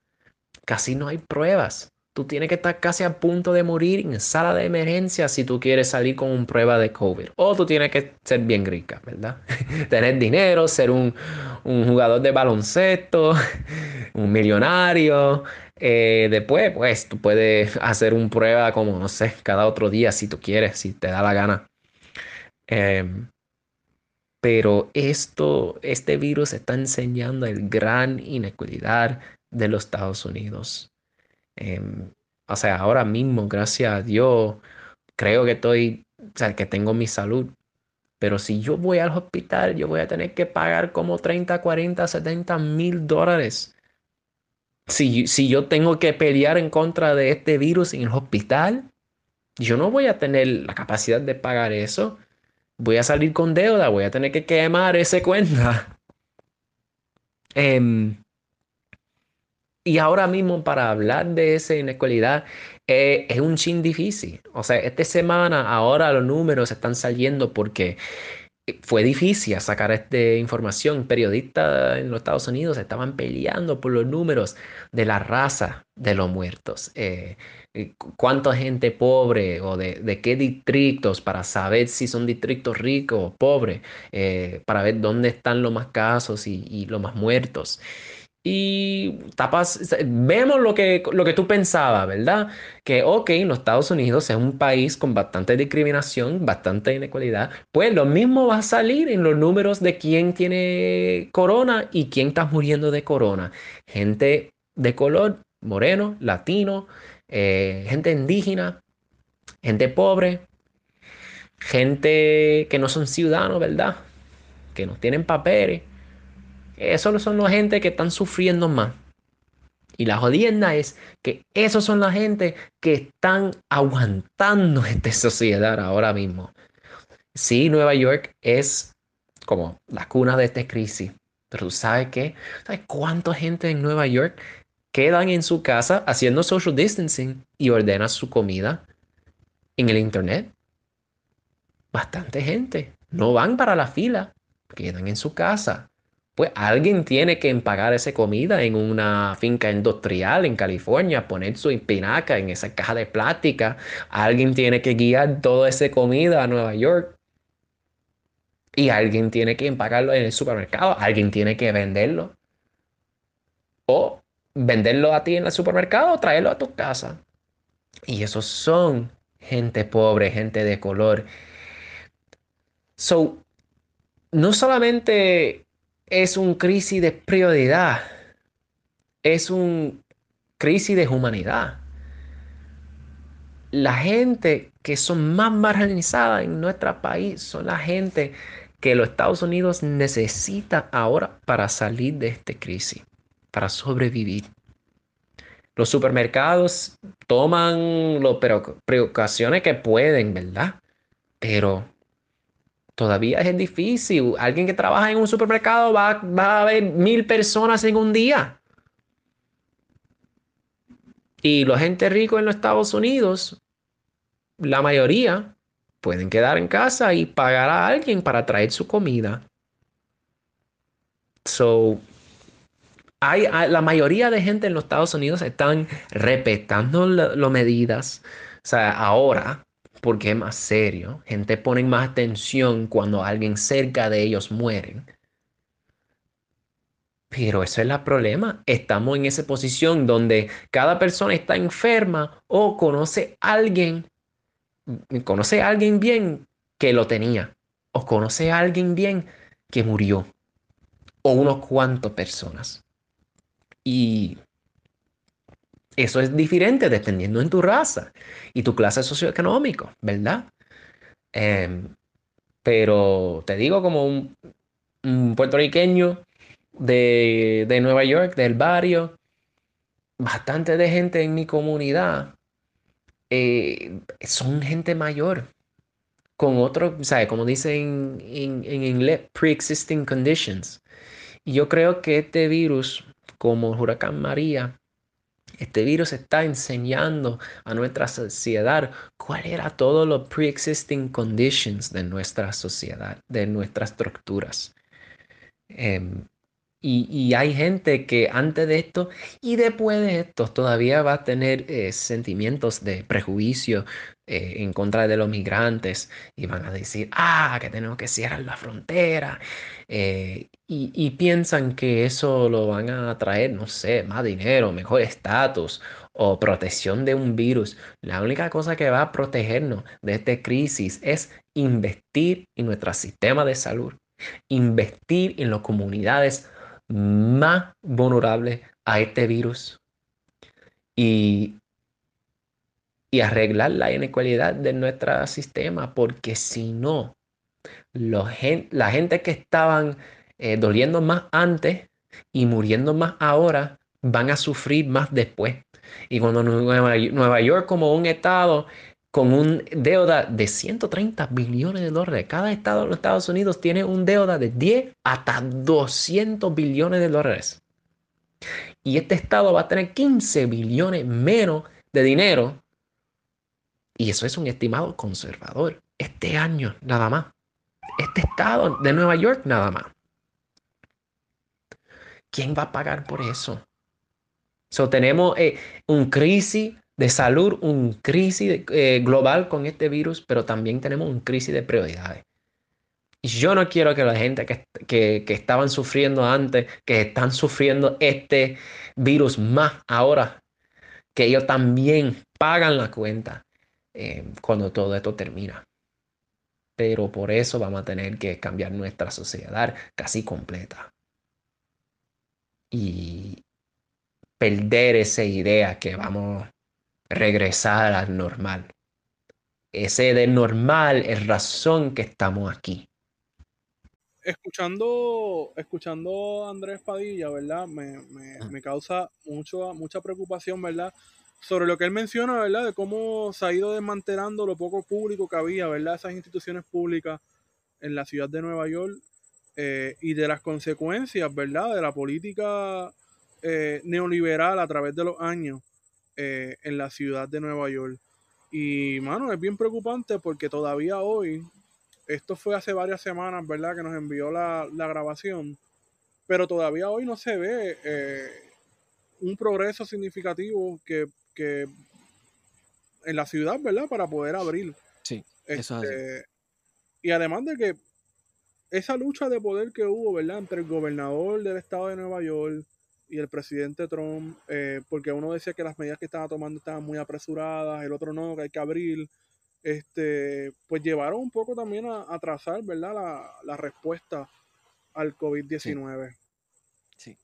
Casi no hay pruebas. Tú tienes que estar casi a punto de morir en sala de emergencia si tú quieres salir con una prueba de COVID. O tú tienes que ser bien rica, ¿verdad? (laughs) Tener dinero, ser un, jugador de baloncesto, (laughs) un millonario. Eh, después, pues, tú puedes hacer una prueba como, no sé, cada otro día si tú quieres, si te da la gana. Eh, pero esto, este virus está enseñando el gran inequidad de los Estados Unidos. Em, o sea, ahora mismo, gracias a Dios, creo que estoy, o sea, que tengo mi salud. Pero si yo voy al hospital, yo voy a tener que pagar como 30, 40, 70 mil dólares. Si, si yo tengo que pelear en contra de este virus en el hospital, yo no voy a tener la capacidad de pagar eso. Voy a salir con deuda, voy a tener que quemar ese cuenta. (laughs) Eh, y ahora mismo para hablar de esa inequalidad eh, es un chin difícil. O sea, esta semana ahora los números están saliendo porque eh, fue difícil sacar esta información. Periodistas en los Estados Unidos estaban peleando por los números de la raza de los muertos. Eh, cuánta gente pobre o de, de, qué distritos para saber si son distritos ricos o pobres, para ver dónde están los más casos y, y los más muertos y tapas, vemos lo que, lo que tú pensabas, ¿verdad? Que, ok, los Estados Unidos es un país con bastante discriminación, bastante inequalidad, pues lo mismo va a salir en los números de quién tiene corona y quién está muriendo de corona. Gente de color, moreno, latino, eh, gente indígena, gente pobre, gente que no son ciudadanos, ¿verdad? Que no tienen papeles esos son la gente que están sufriendo más. Y la jodienda es que esos son la gente que están aguantando (laughs) esta sociedad ahora mismo. Sí, Nueva York es como la cuna de esta crisis. Pero tú sabes qué? ¿Sabes cuánta gente en Nueva York quedan en su casa haciendo social distancing y ordenan su comida en el internet? Bastante gente. No van para la fila, quedan en su casa pues alguien tiene que empagar esa comida en una finca industrial en California, poner su espinaca en esa caja de plástica. Alguien tiene que guiar toda esa comida a Nueva York. Y alguien tiene que empacarlo en el supermercado. Alguien tiene que venderlo. O venderlo a ti en el supermercado o traerlo a tu casa. Y esos son gente pobre, gente de color. So, no solamente es un crisis de prioridad, es un crisis de humanidad. La gente que son más marginalizadas en nuestro país son la gente que los Estados Unidos necesita ahora para salir de esta crisis, para sobrevivir. Los supermercados toman las precauciones que pueden, ¿verdad? Pero todavía es difícil. Alguien que trabaja en un supermercado va, va a ver mil personas en un día. Y la gente rico en los Estados Unidos, la mayoría, pueden quedar en casa y pagar a alguien para traer su comida. So, hay, la mayoría de gente en los Estados Unidos están respetando las medidas. O sea, ahora porque es más serio. Gente pone más atención cuando alguien cerca de ellos muere. Pero eso es el problema. Estamos en esa posición donde cada persona está enferma o conoce a alguien, conoce a alguien bien que lo tenía, o conoce a alguien bien que murió, o unos cuantos personas. Y eso es diferente dependiendo en tu raza y tu clase socioeconómica, ¿verdad? Em, pero te digo como un, puertorriqueño de, Nueva York, del barrio, bastante de gente en mi comunidad eh, son gente mayor, con otro, ¿sabes? Como dicen en, en inglés, pre-existing conditions. Y yo creo que este virus, como el huracán María, este virus está enseñando a nuestra sociedad cuál era todo los pre-existing conditions de nuestra sociedad, de nuestras estructuras. Em, Y, hay gente que antes de esto y después de esto todavía va a tener eh, sentimientos de prejuicio eh, en contra de los migrantes y van a decir, ah, que tenemos que cerrar la frontera. Eh, y, y, piensan que eso lo van a traer, no sé, más dinero, mejor estatus o protección de un virus. La única cosa que va a protegernos de esta crisis es investir en nuestro sistema de salud, investir en las comunidades más vulnerables a este virus y, y arreglar la inequalidad de nuestro sistema, porque si no, la gente que estaban eh, doliendo más antes y muriendo más ahora van a sufrir más después. Y cuando Nueva, York como un estado con un deuda de 130 billones de dólares. Cada estado de los Estados Unidos tiene un deuda de 10 hasta 200 billones de dólares. Y este estado va a tener 15 billones menos de dinero. Y eso es un estimado conservador. Este año nada más. Este estado de Nueva York nada más. ¿Quién va a pagar por eso? So, tenemos eh, un crisis de salud, un crisis eh, global con este virus, pero también tenemos un crisis de prioridades. Yo no quiero que la gente que, que, estaban sufriendo antes, que están sufriendo este virus más ahora, que ellos también pagan la cuenta eh, cuando todo esto termina. Pero por eso vamos a tener que cambiar nuestra sociedad casi completa. Y, perder esa idea que vamos regresar al normal. Ese de normal es razón que estamos aquí. Escuchando, escuchando a Andrés Padilla, ¿verdad? Me, Ah. me, causa mucho, mucha preocupación, ¿verdad? Sobre lo que él menciona, ¿verdad? De cómo se ha ido desmantelando lo poco público que había, ¿verdad? Esas instituciones públicas en la ciudad de Nueva York eh, y de las consecuencias, ¿verdad? De la política eh, neoliberal a través de los años eh, en la ciudad de Nueva York. Y, mano, es bien preocupante porque todavía hoy, esto fue hace varias semanas, ¿verdad? Que nos envió la, grabación, pero todavía hoy no se ve eh, un progreso significativo que, que, en la ciudad, ¿verdad? Para poder abrir. Sí, eso es así. Este, y además de que esa lucha de poder que hubo, ¿verdad? Entre el gobernador del estado de Nueva York, y el presidente Trump, eh, porque uno decía que las medidas que estaba tomando estaban muy apresuradas, el otro no, que hay que abrir, este, pues llevaron un poco también a, a trazar, ¿verdad?, la, la respuesta al COVID-19. Sí.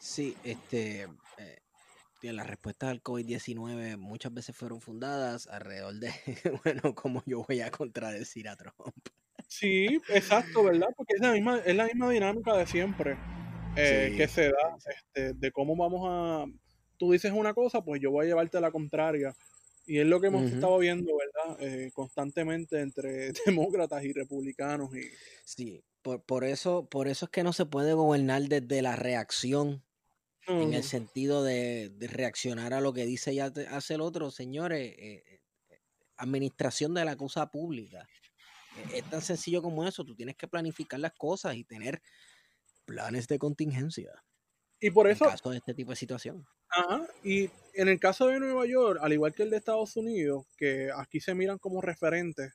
sí. este, eh, las respuestas al COVID-19 muchas veces fueron fundadas alrededor de, (laughs) bueno, como yo voy a contradecir a Trump. Sí, exacto, ¿verdad? Porque es la misma, es la misma dinámica de siempre. Eh, que se da, este, de cómo vamos a... Tú dices una cosa, pues yo voy a llevarte a la contraria. Y es lo que hemos estado viendo, ¿verdad? Eh, constantemente entre (laughs) demócratas y republicanos. Y... Sí, por, por, eso, por eso es que no se puede gobernar desde la reacción, en el sentido de, reaccionar a lo que dice y hace el otro. Señores, eh, administración de la cosa pública. Es tan sencillo como eso. Tú tienes que planificar las cosas y tener planes de contingencia. Y por eso. En caso de este tipo de situación. Ajá. Y en el caso de Nueva York, al igual que el de Estados Unidos, que aquí se miran como referentes,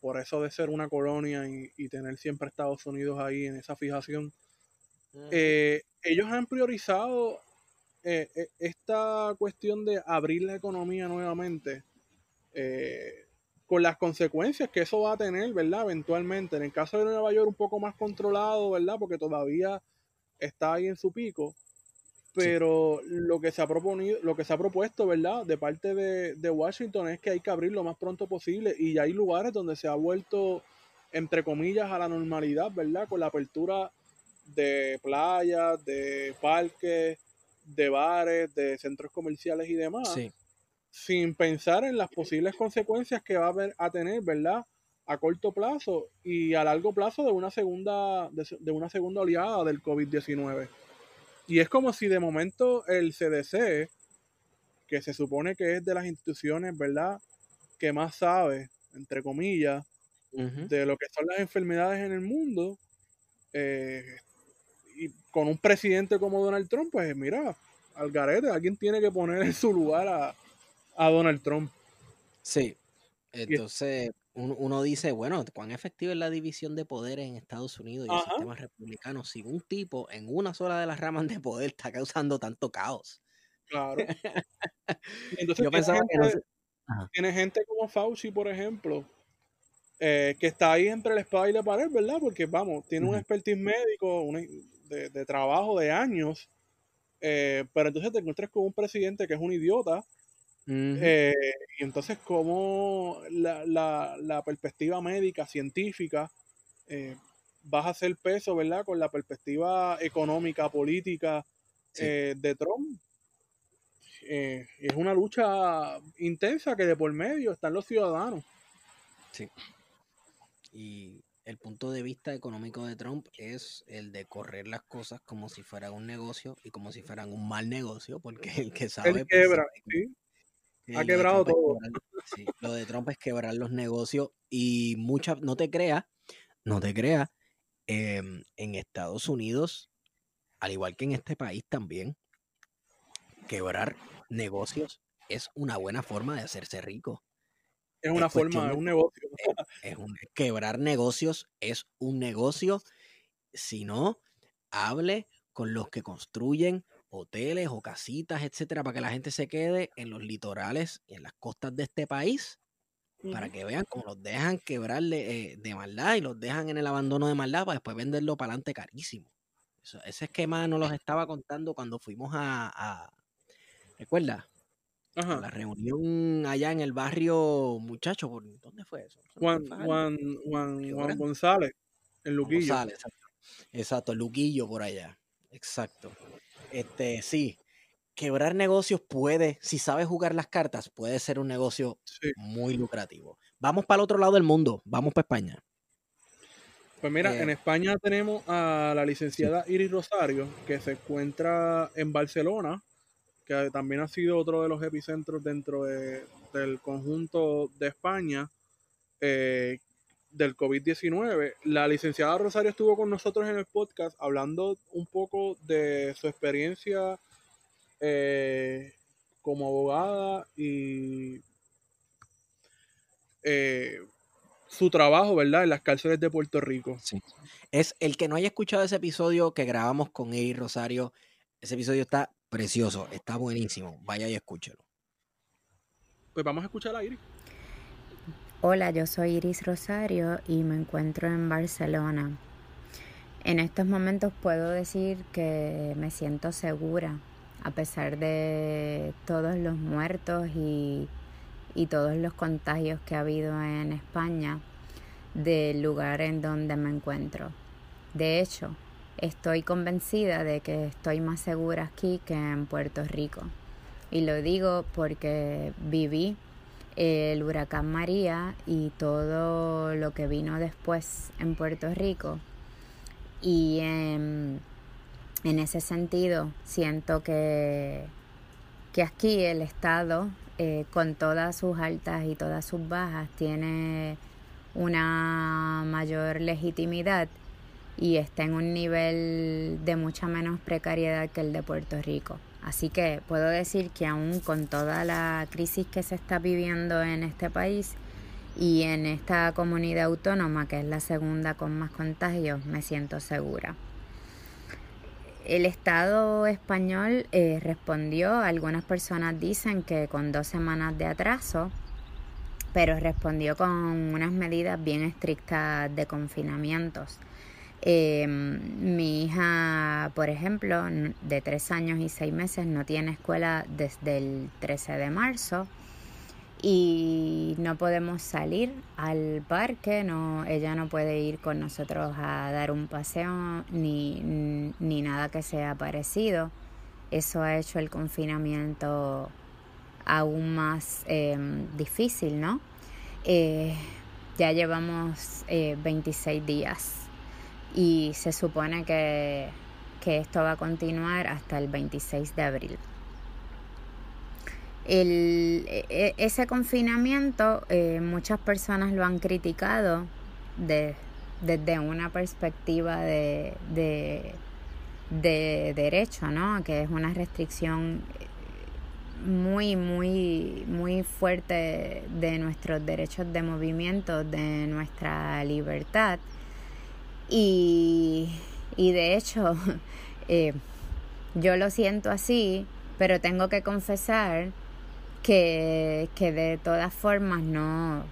por eso de ser una colonia y, tener siempre Estados Unidos ahí en esa fijación, eh, ellos han priorizado eh, e, esta cuestión de abrir la economía nuevamente. Eh, con las consecuencias que eso va a tener, ¿verdad? Eventualmente. En el caso de Nueva York, un poco más controlado, ¿verdad? Porque todavía está ahí en su pico. Pero lo que se ha proponido, lo que se ha propuesto, ¿verdad? De parte de, Washington es que hay que abrir lo más pronto posible. Y hay lugares donde se ha vuelto, entre comillas, a la normalidad, ¿verdad? Con la apertura de playas, de parques, de bares, de centros comerciales y demás. Sí sin pensar en las posibles consecuencias que va a, tener, ¿verdad? A corto plazo y a largo plazo de una segunda, de, una segunda oleada del COVID-19. Y es como si de momento el CDC, que se supone que es de las instituciones, ¿verdad? Que más sabe, entre comillas, de lo que son las enfermedades en el mundo, eh, con un presidente como Donald Trump, pues mira, al garete, alguien tiene que poner en su lugar a, a Donald Trump. Sí. Entonces, uno, dice, bueno, ¿cuán efectiva es la división de poderes en Estados Unidos y el sistema republicano si un tipo en una sola de las ramas de poder está causando tanto caos? Claro. (laughs) entonces Yo pensaba que tiene gente como Fauci, por ejemplo, eh, que está ahí entre la espada y la pared, ¿verdad? Porque, vamos, tiene un expertise médico de, trabajo de años, eh, pero entonces te encuentras con un presidente que es un idiota, eh, y entonces como la, la, perspectiva médica, científica, vas a hacer peso, ¿verdad? Con la perspectiva económica, política de Trump. es una lucha intensa que de por medio están los ciudadanos. Sí. Y el punto de vista económico de Trump es el de correr las cosas como si fuera un negocio y como si fueran un mal negocio, porque el que sabe... Él pues, quebra, sí. Ha quebrado todo. sí, lo de Trump es quebrar los negocios y muchas, no te creas, no te creas, em, en Estados Unidos, al igual que en este país también, quebrar negocios es una buena forma de hacerse rico. Es una forma, es un negocio. Es, un, quebrar negocios es un negocio. Si no, hable con los que construyen hoteles o casitas, etcétera, para que la gente se quede en los litorales y en las costas de este país, para que vean cómo los dejan quebrarle eh, de maldad y los dejan en el abandono de maldad para después venderlo para adelante carísimo. ese esquema nos los estaba contando cuando fuimos a, a ¿recuerdas? La reunión allá en el barrio, muchacho, ¿dónde fue eso? Juan, Juan, Juan, González, en Luquillo. González, exacto. Luquillo por allá. Exacto. Este, sí, quebrar negocios puede, si sabes jugar las cartas, puede ser un negocio muy lucrativo. Vamos para el otro lado del mundo, vamos para España. Pues mira, en eh, España tenemos a la licenciada Iris Rosario, que se encuentra en Barcelona, que también ha sido otro de los epicentros dentro del conjunto de España eh, del COVID-19. La licenciada Rosario estuvo con nosotros en el podcast hablando un poco de su experiencia eh, como abogada y eh, su trabajo, ¿verdad? En las cárceles de Puerto Rico. Sí. Es el que no haya escuchado ese episodio que grabamos con Iris Rosario. Ese episodio está Precioso, está buenísimo. Vaya y escúchelo. Pues vamos a escuchar a Iris. Hola, yo soy Iris Rosario y me encuentro en Barcelona. En estos momentos puedo decir que me siento segura, a pesar de todos los muertos y, y todos los contagios que ha habido en España del lugar en donde me encuentro. De hecho, Estoy convencida de que estoy más segura aquí que en Puerto Rico. Y lo digo porque viví el huracán María y todo lo que vino después en Puerto Rico. Y en, ese sentido siento que, que aquí el Estado, eh, con todas sus altas y todas sus bajas, tiene una mayor legitimidad y está en un nivel de mucha menos precariedad que el de Puerto Rico. Así que puedo decir que aún con toda la crisis que se está viviendo en este país y en esta comunidad autónoma, que es la segunda con más contagios, me siento segura. El Estado español eh, respondió, algunas personas dicen que con dos semanas de atraso, pero respondió con unas medidas bien estrictas de confinamientos. Eh, mi hija, por ejemplo, de tres años y seis meses, no tiene escuela desde el 13 de marzo y no podemos salir al parque, no, ella no puede ir con nosotros a dar un paseo ni, ni nada que sea parecido. Eso ha hecho el confinamiento aún más eh, difícil, ¿no? Eh, ya llevamos 26 eh, días y se supone que, esto va a continuar hasta el 26 de abril. El, e, e, ese confinamiento eh, muchas personas lo han criticado desde una perspectiva de, de derecho, ¿no? Que es una restricción muy, muy, muy fuerte de nuestros derechos de movimiento, de nuestra libertad. Y, y de hecho, (laughs) eh, yo lo siento así, pero tengo que confesar que, que de todas formas no,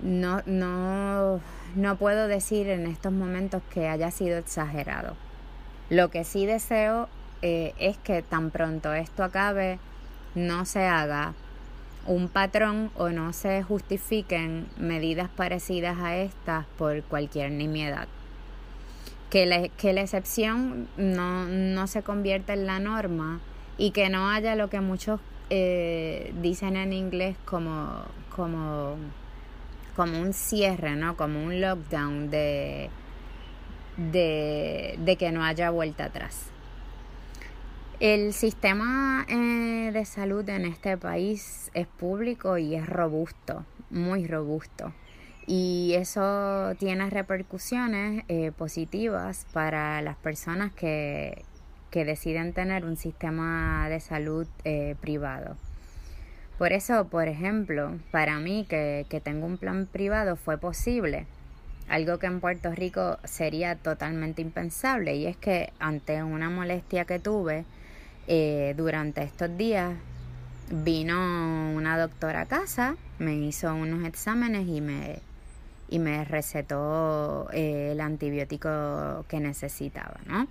no, no, no puedo decir en estos momentos que haya sido exagerado. Lo que sí deseo eh, es que tan pronto esto acabe, no se haga un patrón o no se justifiquen medidas parecidas a estas por cualquier nimiedad. Que la, que la excepción no, no se convierta en la norma y que no haya lo que muchos eh, dicen en inglés como, como, como un cierre, ¿no? como un lockdown de, de, de que no haya vuelta atrás. El sistema eh, de salud en este país es público y es robusto, muy robusto. Y eso tiene repercusiones eh, positivas para las personas que, que, deciden tener un sistema de salud eh, privado. Por eso, por ejemplo, para mí que, que tengo un plan privado fue posible algo que en Puerto Rico sería totalmente impensable y es que ante una molestia que tuve, eh, durante estos días vino una doctora a casa, me hizo unos exámenes y me, y me recetó eh, el antibiótico que necesitaba, ¿no?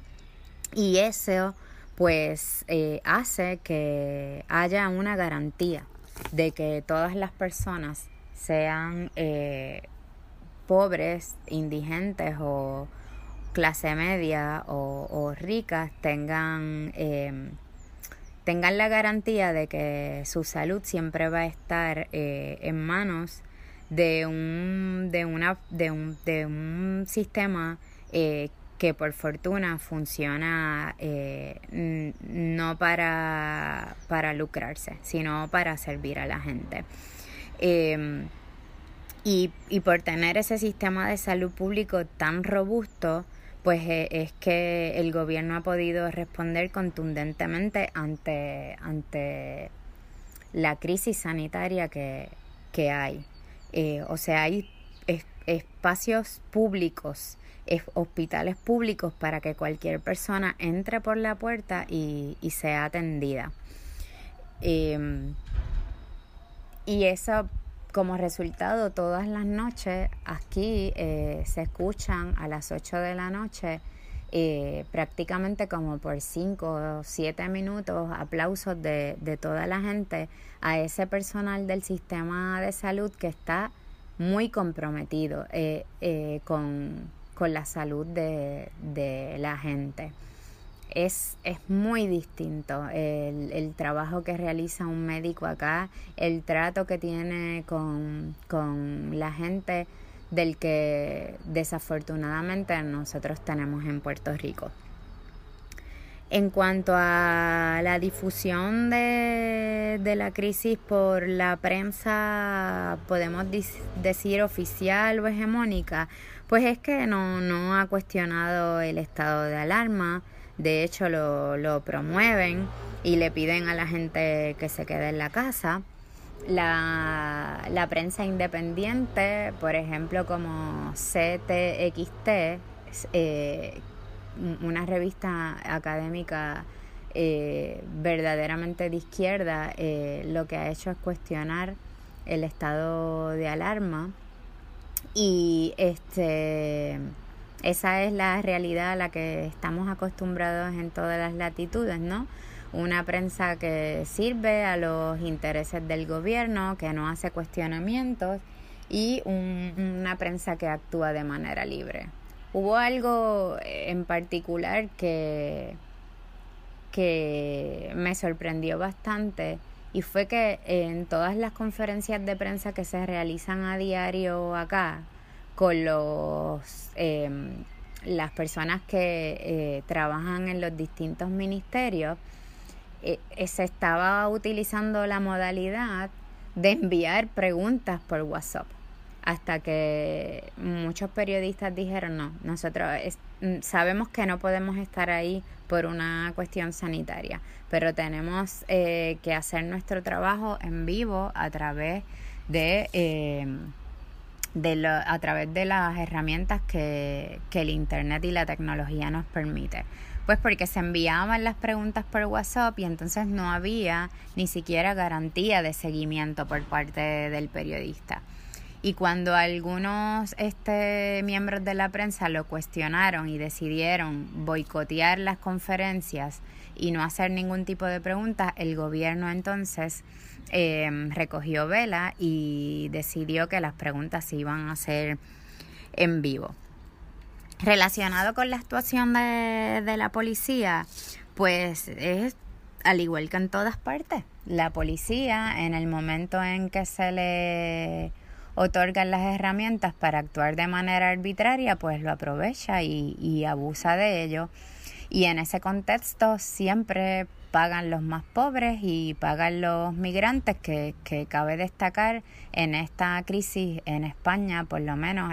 Y eso pues eh, hace que haya una garantía de que todas las personas sean pobres, indigentes o clase media o, ricas tengan tengan la garantía de que su salud siempre va a estar eh, en manos de un, de una, de un, de un sistema eh, que por fortuna funciona eh, no para, para lucrarse, sino para servir a la gente. Em, y, y por tener ese sistema de salud público tan robusto, pues eh, es que el gobierno ha podido responder contundentemente ante, ante la crisis sanitaria que, hay. Eh, o sea, hay espacios públicos, hospitales públicos para que cualquier persona entre por la puerta y, sea atendida. Em, y eso como resultado, todas las noches aquí eh, se escuchan a las 8 de la noche eh, prácticamente como por 5 o 7 minutos aplausos de, toda la gente a ese personal del sistema de salud que está muy comprometido eh, con, la salud de la gente es, es muy distinto el, el, trabajo que realiza un médico acá, el trato que tiene con, con la gente del que desafortunadamente nosotros tenemos en Puerto Rico. En cuanto a la difusión de, de, la crisis por la prensa, podemos decir oficial o hegemónica, pues es que no, no ha cuestionado el estado de alarma, de hecho, lo, lo promueven y le piden a la gente que se quede en la casa. La, la, prensa independiente, por ejemplo, como CTXT, eh, una revista académica eh, verdaderamente de izquierda, eh, lo que ha hecho es cuestionar el estado de alarma y este esa es la realidad a la que estamos acostumbrados en todas las latitudes, ¿no? Una prensa que sirve a los intereses del gobierno, que no hace cuestionamientos y una prensa que actúa de manera libre. Hubo algo en particular que, que me sorprendió bastante y fue que en todas las conferencias de prensa que se realizan a diario acá, con los em, las personas que eh, trabajan en los distintos ministerios, eh, eh, se estaba utilizando la modalidad de enviar preguntas por WhatsApp hasta que muchos periodistas dijeron, no, nosotros mm, sabemos que no podemos estar ahí por una cuestión sanitaria, pero tenemos que hacer nuestro trabajo en vivo a través de... De a través de las herramientas que, que el Internet y la tecnología nos permite. Pues porque se enviaban las preguntas por WhatsApp y entonces no había ni siquiera garantía de seguimiento por parte del periodista. Y cuando algunos este, miembros de la prensa lo cuestionaron y decidieron boicotear las conferencias y no hacer ningún tipo de preguntas, el gobierno entonces Em, recogió vela y decidió que las preguntas se iban a hacer en vivo. Relacionado con la actuación de, la policía, pues es al igual que en todas partes. La policía, en el momento en que se le otorgan las herramientas para actuar de manera arbitraria, pues lo aprovecha y abusa de ello. Y en ese contexto siempre pagan los más pobres y pagan los migrantes, que, que cabe destacar en esta crisis en España, por lo menos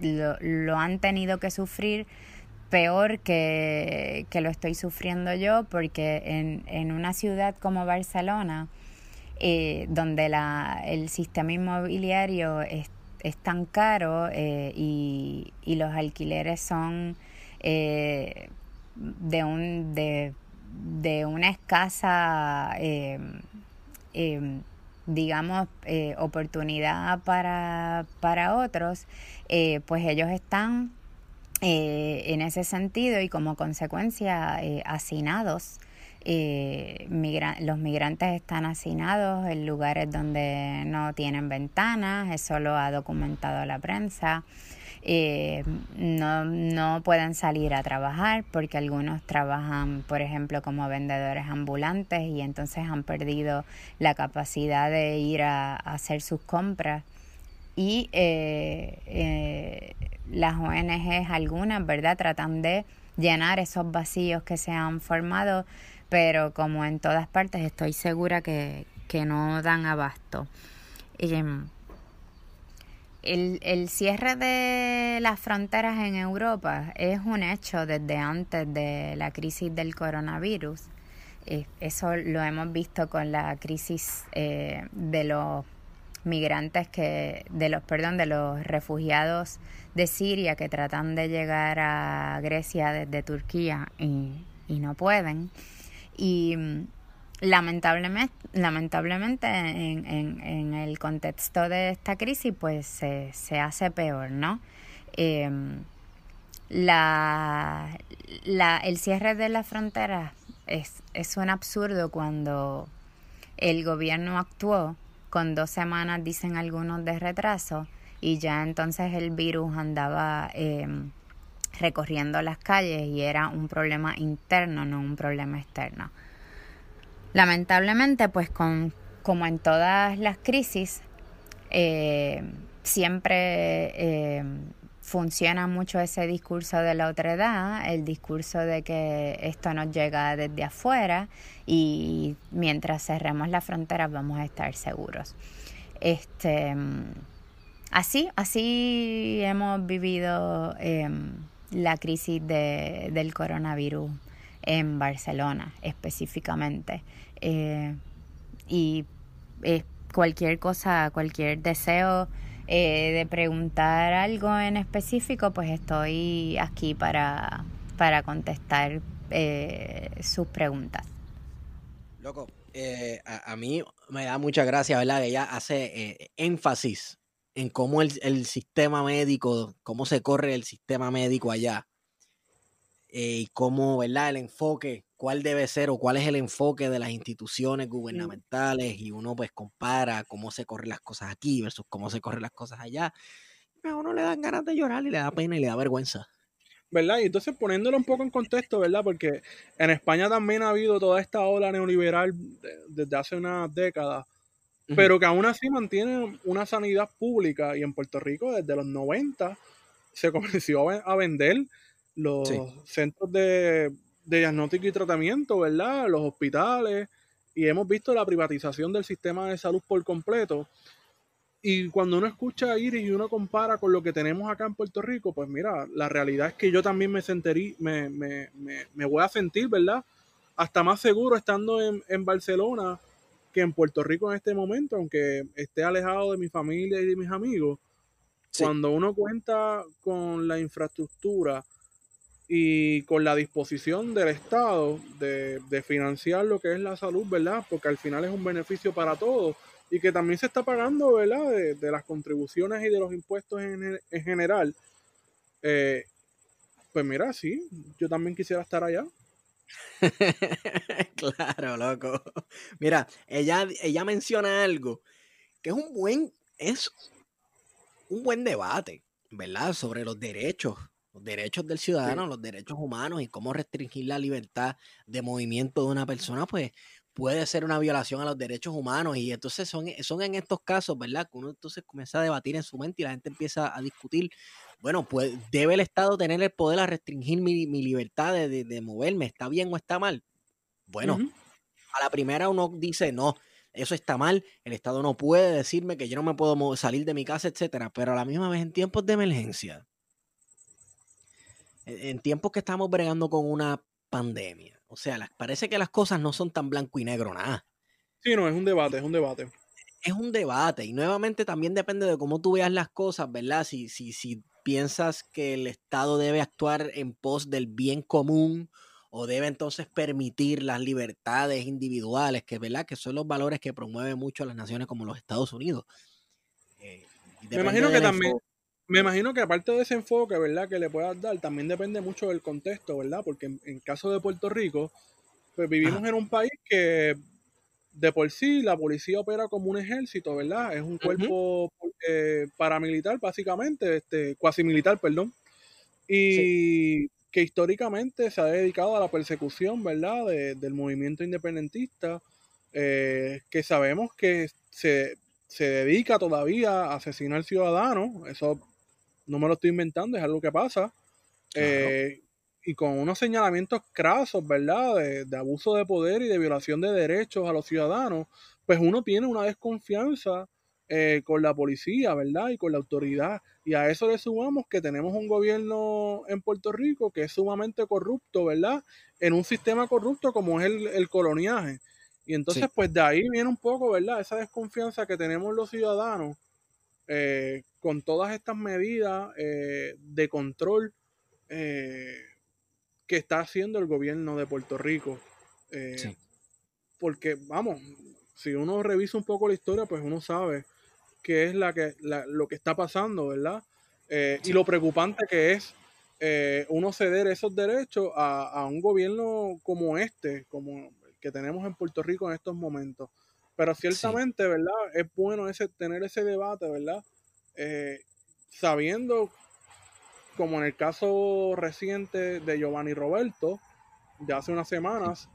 lo, lo han tenido que sufrir peor que, que, lo estoy sufriendo yo, porque en, en una ciudad como Barcelona, eh, donde la, el sistema inmobiliario es, es tan caro eh, y, y, los alquileres son eh, de un de de una escasa, eh, eh, digamos, eh, oportunidad para, para otros, pues ellos están en ese sentido y como consecuencia hacinados. los migrantes están hacinados en lugares donde no tienen ventanas, eso lo ha documentado la prensa eh, no, no pueden salir a trabajar porque algunos trabajan, por ejemplo, como vendedores ambulantes y entonces han perdido la capacidad de ir a, hacer sus compras. Y eh, eh, las ONGs, algunas, ¿verdad?, tratan de llenar esos vacíos que se han formado, pero como en todas partes estoy segura que, que no dan abasto. Em, el, el, cierre de las fronteras en Europa es un hecho desde antes de la crisis del coronavirus. Eh, eso lo hemos visto con la crisis eh, de los migrantes que, de los, perdón, de los refugiados de Siria que tratan de llegar a Grecia desde Turquía y, y no pueden. Y lamentablemente, lamentablemente en, en, en, el contexto de esta crisis pues se, se hace peor, ¿no? Em, la, la, el cierre de las fronteras es, es un absurdo cuando el gobierno actuó con dos semanas, dicen algunos, de retraso y ya entonces el virus andaba eh, recorriendo las calles y era un problema interno, no un problema externo. Lamentablemente, pues como en todas las crisis, eh, siempre eh, funciona mucho ese discurso de la otredad, el discurso de que esto nos llega desde afuera y mientras cerremos las fronteras vamos a estar seguros. Este, así, así hemos vivido em, la crisis de, del coronavirus en Barcelona específicamente. Eh, y eh, cualquier cosa, cualquier deseo eh, de preguntar algo en específico, pues estoy aquí para, para contestar sus preguntas. Loco, a, a, mí me da mucha gracia, ¿verdad? Ella hace énfasis en cómo el, el, sistema médico, cómo se corre el sistema médico allá y cómo, ¿verdad? El enfoque cuál debe ser o cuál es el enfoque de las instituciones gubernamentales y uno pues compara cómo se corren las cosas aquí versus cómo se corren las cosas allá. A uno le dan ganas de llorar y le da pena y le da vergüenza. ¿Verdad? Y entonces poniéndolo un poco en contexto, ¿verdad? Porque en España también ha habido toda esta ola neoliberal desde hace unas décadas, pero que aún así mantiene una sanidad pública y en Puerto Rico desde los 90 se (laughs) comenzó a vender los centros de de diagnóstico y tratamiento, ¿verdad? Los hospitales, y hemos visto la privatización del sistema de salud por completo. y cuando uno escucha a Iris y uno compara con lo que tenemos acá en Puerto Rico, pues mira, la realidad es que yo también me sentirí, me, me, me, voy a sentir, ¿verdad? Hasta más seguro estando en, en, Barcelona que en Puerto Rico en este momento, aunque esté alejado de mi familia y de mis amigos. Cuando uno cuenta con la infraestructura y con la disposición del Estado de, de financiar lo que es la salud, ¿verdad? Porque al final es un beneficio para todos y que también se está pagando, ¿verdad? De, las contribuciones y de los impuestos en, en general. Eh, pues mira, sí, yo también quisiera estar allá. (laughs) claro, loco. Mira, ella, ella menciona algo que es un buen, es un buen debate, ¿verdad? Sobre los derechos, los derechos del ciudadano, los derechos humanos y cómo restringir la libertad de movimiento de una persona, pues puede ser una violación a los derechos humanos y entonces son, son en estos casos, ¿verdad? Que uno entonces comienza a debatir en su mente y la gente empieza a discutir, bueno, pues debe el Estado tener el poder a restringir mi, libertad de, moverme, ¿está bien o está mal? Bueno, a la primera uno dice, no, eso está mal, el Estado no puede decirme que yo no me puedo salir de mi casa, etcétera, pero a la misma vez en tiempos de emergencia, en tiempos que estamos bregando con una pandemia, o sea, parece que las cosas no son tan blanco y negro nada. Sí, no, es un debate, es un debate. Es un debate y nuevamente también depende de cómo tú veas las cosas, ¿verdad? Si, si, si piensas que el Estado debe actuar en pos del bien común o debe entonces permitir las libertades individuales, que, ¿verdad? que son los valores que promueven mucho a las naciones como los Estados Unidos. Eh, Me imagino que también, me imagino que aparte de ese enfoque, ¿verdad? Que le puedas dar, también depende mucho del contexto, ¿verdad? Porque en, caso de Puerto Rico, pues vivimos en un país que de por sí la policía opera como un ejército, ¿verdad? Es un cuerpo eh, paramilitar, básicamente, este, cuasi militar, perdón. Y que históricamente se ha dedicado a la persecución, ¿verdad? del movimiento independentista, eh, que sabemos que se, se dedica todavía a asesinar ciudadanos. Eso no me lo estoy inventando, es algo que pasa. Eh, y con unos señalamientos crasos, ¿verdad? De, abuso de poder y de violación de derechos a los ciudadanos, pues uno tiene una desconfianza eh, con la policía, ¿verdad? Y con la autoridad. Y a eso le sumamos que tenemos un gobierno en Puerto Rico que es sumamente corrupto, ¿verdad? En un sistema corrupto como es el, coloniaje. Y entonces, pues de ahí viene un poco, ¿verdad? Esa desconfianza que tenemos los ciudadanos eh, con todas estas medidas eh, de control eh, que está haciendo el gobierno de Puerto Rico. Porque, vamos, si uno revisa un poco la historia, pues uno sabe qué es la que, lo que está pasando, ¿verdad? Y lo preocupante que es uno ceder esos derechos a, a, un gobierno como este, como el que tenemos en Puerto Rico en estos momentos. Pero ciertamente, ¿verdad? Es bueno ese, tener ese debate, ¿verdad? Eh, sabiendo, como en el caso reciente de Giovanni Roberto, de hace unas semanas,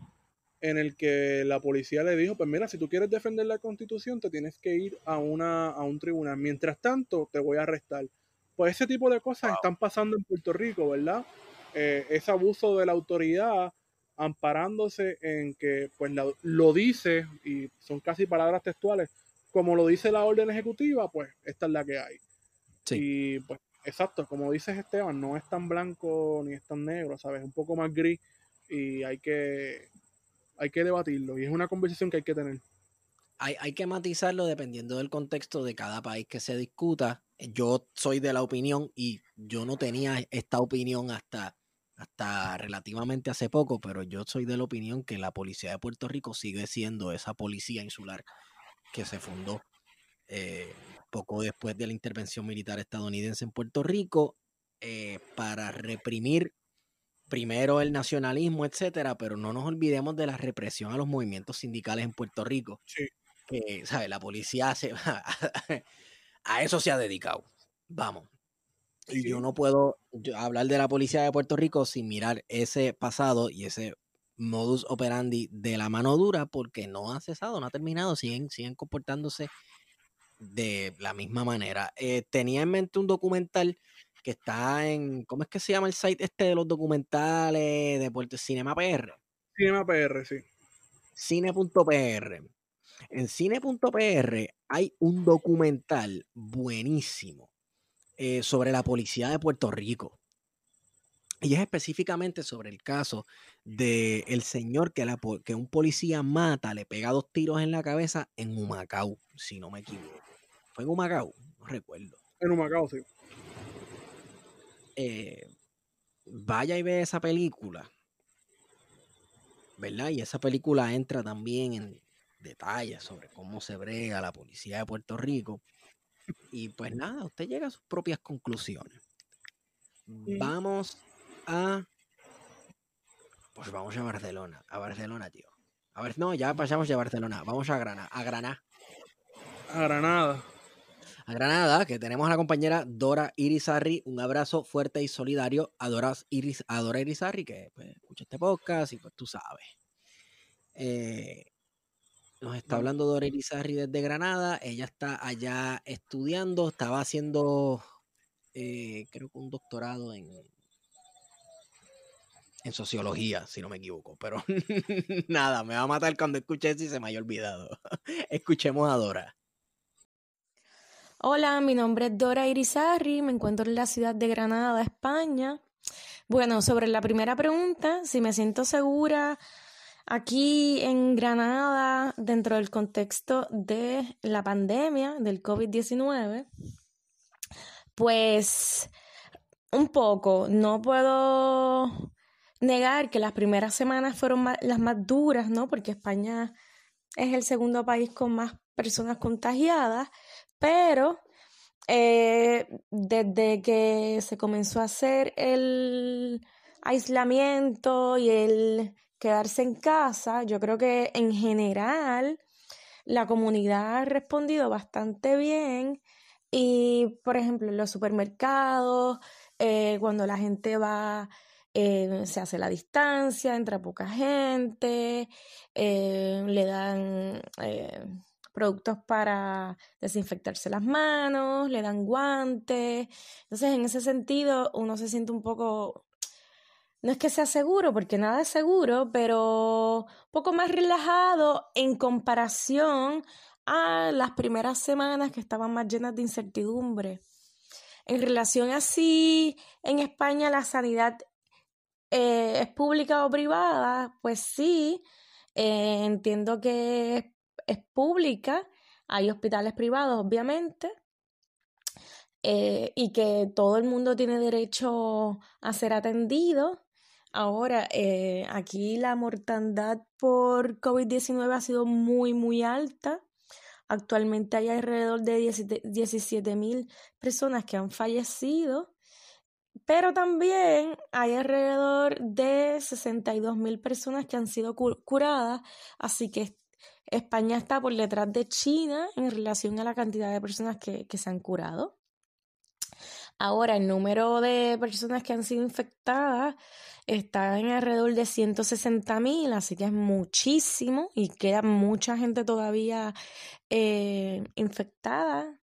en el que la policía le dijo, pues mira, si tú quieres defender la constitución, te tienes que ir a, una, a un tribunal. Mientras tanto, te voy a arrestar. Pues ese tipo de cosas están pasando en Puerto Rico, ¿verdad? Eh, ese abuso de la autoridad amparándose en que pues lo dice, y son casi palabras textuales, como lo dice la orden ejecutiva, pues esta es la que hay. Y pues, exacto, como dices Esteban, no es tan blanco ni es tan negro, ¿sabes? Es un poco más gris y hay que, hay que debatirlo y es una conversación que hay que tener. Hay, hay que matizarlo dependiendo del contexto de cada país que se discuta. Yo soy de la opinión y yo no tenía esta opinión hasta hasta relativamente hace poco, pero yo soy de la opinión que la policía de Puerto Rico sigue siendo esa policía insular que se fundó eh, poco después de la intervención militar estadounidense en Puerto Rico eh, para reprimir primero el nacionalismo, etcétera, pero no nos olvidemos de la represión a los movimientos sindicales en Puerto Rico. Sí. Que, ¿sabe? La policía se, (laughs) a eso se ha dedicado. Vamos, y yo no puedo hablar de la policía de Puerto Rico sin mirar ese pasado y ese modus operandi de la mano dura porque no ha cesado, no ha terminado, siguen, siguen comportándose de la misma manera. Eh, tenía en mente un documental que está en, ¿cómo es que se llama el site este de los documentales de Puerto Cinema PR? Cinema PR, sí. Cine.pr. En cine.pr hay un documental buenísimo eh, sobre la policía de Puerto Rico. Y es específicamente sobre el caso de el señor que, la, que un policía mata, le pega dos tiros en la cabeza en Humacao, si no me equivoco. ¿Fue en Humacao? No recuerdo. En Humacao, sí. Eh, vaya y ve esa película. ¿Verdad? Y esa película entra también en detalles sobre cómo se brega la policía de Puerto Rico. Y pues nada, usted llega a sus propias conclusiones. Vamos a. Pues vamos a Barcelona. A Barcelona, tío. A ver, no, ya pasamos a Barcelona. Vamos a Granada. A Granada. A Granada. A Granada, que tenemos a la compañera Dora Irizarri. Un abrazo fuerte y solidario a Dora, Iris, a Dora Irizarri, que pues, escucha este podcast y pues tú sabes. Eh, nos está hablando Dora Irizarri desde Granada. Ella está allá estudiando, estaba haciendo, eh, creo que un doctorado en, en sociología, si no me equivoco. Pero (laughs) nada, me va a matar cuando escuche eso y se me haya olvidado. (laughs) Escuchemos a Dora. Hola, mi nombre es Dora Irizarri, me encuentro en la ciudad de Granada, España. Bueno, sobre la primera pregunta, si me siento segura aquí en Granada dentro del contexto de la pandemia del COVID-19, pues un poco, no puedo negar que las primeras semanas fueron las más duras, ¿no? Porque España es el segundo país con más personas contagiadas, pero eh, desde que se comenzó a hacer el aislamiento y el quedarse en casa, yo creo que en general la comunidad ha respondido bastante bien y, por ejemplo, en los supermercados, eh, cuando la gente va eh, se hace la distancia, entra poca gente, eh, le dan eh, productos para desinfectarse las manos, le dan guantes. Entonces, en ese sentido, uno se siente un poco, no es que sea seguro, porque nada es seguro, pero poco más relajado en comparación a las primeras semanas que estaban más llenas de incertidumbre. En relación así, en España la sanidad eh, ¿Es pública o privada? Pues sí, eh, entiendo que es, pública, hay hospitales privados, obviamente, eh, y que todo el mundo tiene derecho a ser atendido. Ahora, aquí la mortandad por COVID-19 ha sido muy, muy alta. Actualmente hay alrededor de 17 mil personas que han fallecido pero también hay alrededor de 62 mil personas que han sido curadas, así que España está por detrás de China en relación a la cantidad de personas que, se han curado. Ahora, el número de personas que han sido infectadas está en alrededor de 160 mil, así que es muchísimo y queda mucha gente todavía eh, infectada,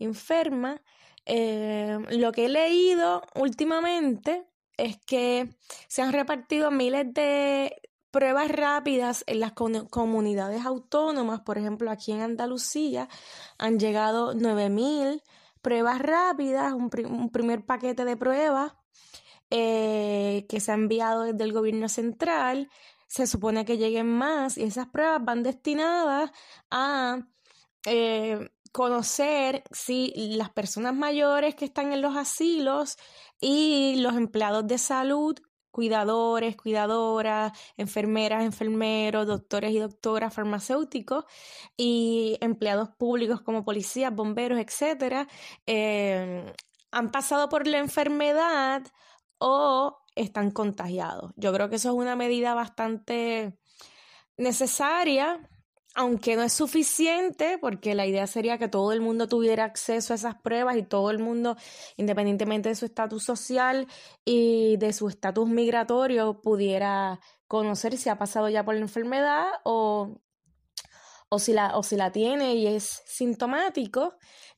enferma. Eh, lo que he leído últimamente es que se han repartido miles de pruebas rápidas en las comunidades autónomas, por ejemplo, aquí en Andalucía han llegado 9.000 pruebas rápidas, un, primer paquete de pruebas eh, que se ha enviado desde el gobierno central. Se supone que lleguen más y esas pruebas van destinadas a eh, conocer si las personas mayores que están en los asilos y los empleados de salud, cuidadores, cuidadoras, enfermeras, enfermeros, doctores y doctoras, farmacéuticos y empleados públicos como policías, bomberos, etcétera, eh, han pasado por la enfermedad o están contagiados. Yo creo que eso es una medida bastante necesaria aunque no es suficiente, porque la idea sería que todo el mundo tuviera acceso a esas pruebas y todo el mundo, independientemente de su estatus social y de su estatus migratorio, pudiera conocer si ha pasado ya por la enfermedad o, o, si, la, o si la tiene y es sintomático.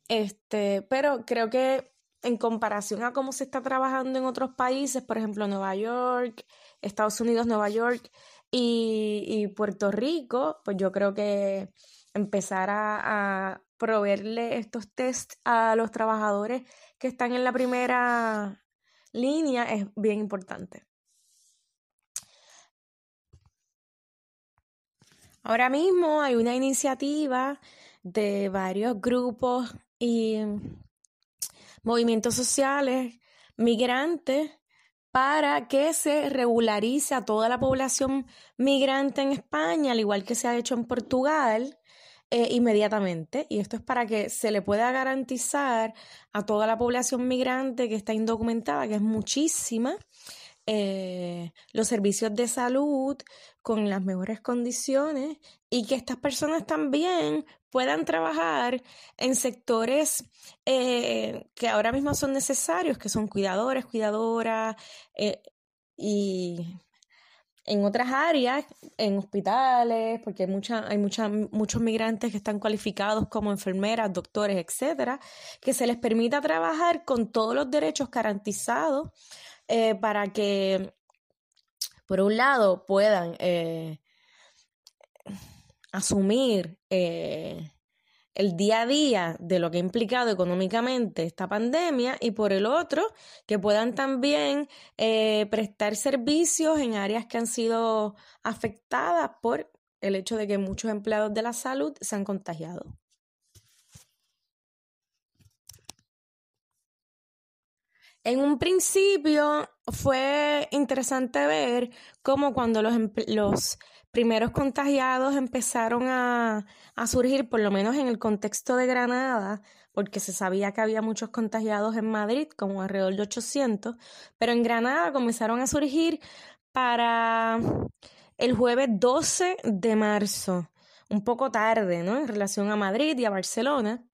Este, pero creo que en comparación a cómo se está trabajando en otros países, por ejemplo Nueva York, Estados Unidos, Nueva York, y, Puerto Rico, pues yo creo que empezar a, a proveerle estos test a los trabajadores que están en la primera línea es bien importante. Ahora mismo hay una iniciativa de varios grupos y movimientos sociales migrantes para que se regularice a toda la población migrante en España, al igual que se ha hecho en Portugal, eh, inmediatamente. Y esto es para que se le pueda garantizar a toda la población migrante que está indocumentada, que es muchísima, eh, los servicios de salud con las mejores condiciones y que estas personas también puedan trabajar en sectores eh, que ahora mismo son necesarios, que son cuidadores, cuidadoras y en otras áreas, en hospitales, porque hay, mucha, hay mucha, muchos migrantes que están cualificados como enfermeras, doctores, etcétera, que se les permita trabajar con todos los derechos garantizados eh, para que, por un lado, puedan eh, asumir eh, el día a día de lo que ha implicado económicamente esta pandemia y por el otro, que puedan también eh, prestar servicios en áreas que han sido afectadas por el hecho de que muchos empleados de la salud se han contagiado. En un principio fue interesante ver cómo cuando los, primeros contagiados empezaron a, surgir, por lo menos en el contexto de Granada, porque se sabía que había muchos contagiados en Madrid, como alrededor de 800, pero en Granada comenzaron a surgir para el jueves 12 de marzo, un poco tarde, ¿no? En relación a Madrid y a Barcelona.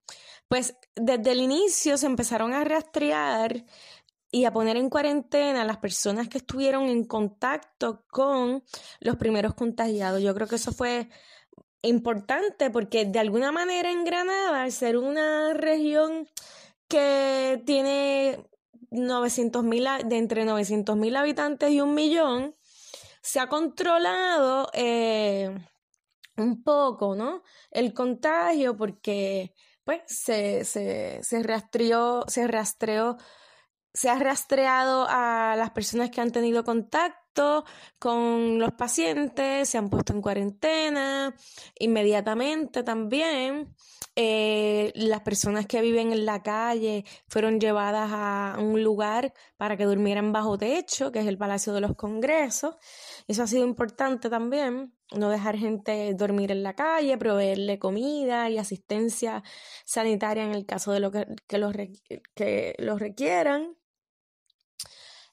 Pues desde el inicio se empezaron a rastrear y a poner en cuarentena a las personas que estuvieron en contacto con los primeros contagiados. Yo creo que eso fue importante porque de alguna manera en Granada, al ser una región que tiene 900 de entre 900 mil habitantes y un millón, se ha controlado eh, un poco, ¿no? El contagio porque pues se, se, se rastreó, se rastreó se ha rastreado a las personas que han tenido contacto con los pacientes, se han puesto en cuarentena inmediatamente también. Eh, las personas que viven en la calle fueron llevadas a un lugar para que durmieran bajo techo, que es el Palacio de los Congresos. Eso ha sido importante también, no dejar gente dormir en la calle, proveerle comida y asistencia sanitaria en el caso de lo que, que los, que los requieran.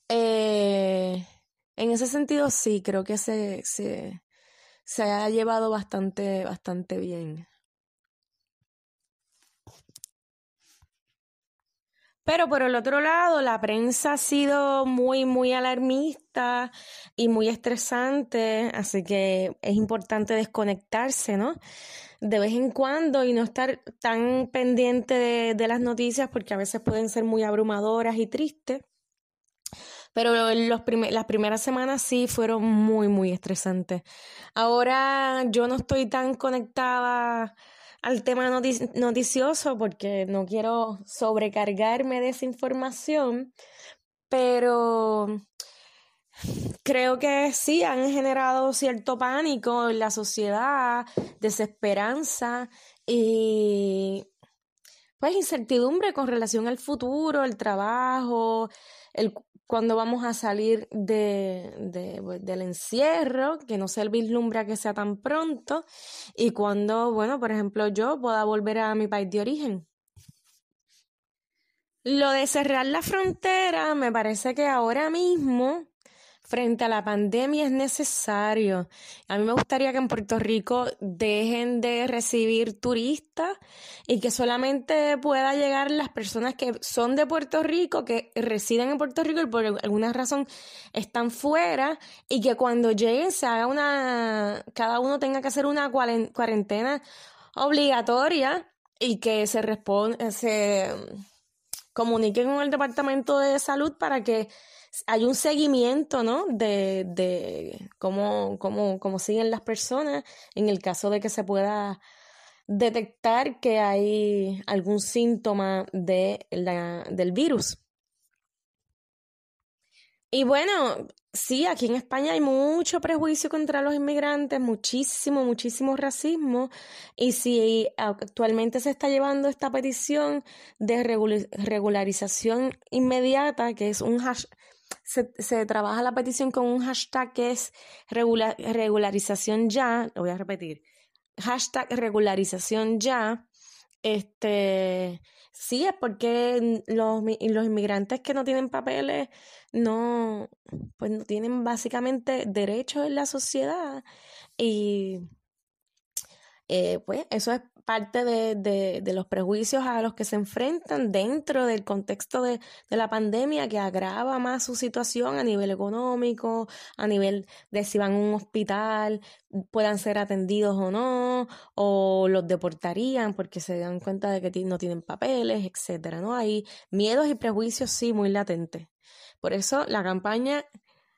Eh, en ese sentido, sí, creo que se, se, se ha llevado bastante, bastante bien. Pero por el otro lado, la prensa ha sido muy, muy alarmista y muy estresante, así que es importante desconectarse, ¿no? De vez en cuando y no estar tan pendiente de, de las noticias porque a veces pueden ser muy abrumadoras y tristes. Pero los las primeras semanas sí fueron muy, muy estresantes. Ahora yo no estoy tan conectada al tema noticioso porque no quiero sobrecargarme de esa información, pero creo que sí han generado cierto pánico en la sociedad, desesperanza y pues incertidumbre con relación al futuro, el trabajo, el cuando vamos a salir de, pues, del encierro, que no se vislumbra que sea tan pronto, y cuando, bueno, por ejemplo, yo pueda volver a mi país de origen. Lo de cerrar la frontera me parece que ahora mismo frente a la pandemia es necesario. A mí me gustaría que en Puerto Rico dejen de recibir turistas y que solamente pueda llegar las personas que son de Puerto Rico, que residen en Puerto Rico y por alguna razón están fuera y que cuando lleguen se haga una, cada uno tenga que hacer una cuarentena obligatoria y que se responda, se comuniquen con el Departamento de Salud para que hay un seguimiento, ¿no? De, de cómo, cómo, cómo siguen las personas en el caso de que se pueda detectar que hay algún síntoma de la, del virus. Y bueno, sí, aquí en España hay mucho prejuicio contra los inmigrantes, muchísimo, muchísimo racismo. Y si actualmente se está llevando esta petición de regularización inmediata, que es un hashtag, se, trabaja la petición con un hashtag que es regularización ya, lo voy a repetir, hashtag regularización ya, este, sí, es porque los, los inmigrantes que no tienen papeles no, pues no tienen básicamente derechos en la sociedad y eh, pues eso es parte de, de, de, los prejuicios a los que se enfrentan dentro del contexto de, de, la pandemia que agrava más su situación a nivel económico, a nivel de si van a un hospital, puedan ser atendidos o no, o los deportarían porque se dan cuenta de que no tienen papeles, etcétera, ¿no? Hay miedos y prejuicios sí muy latentes. Por eso la campaña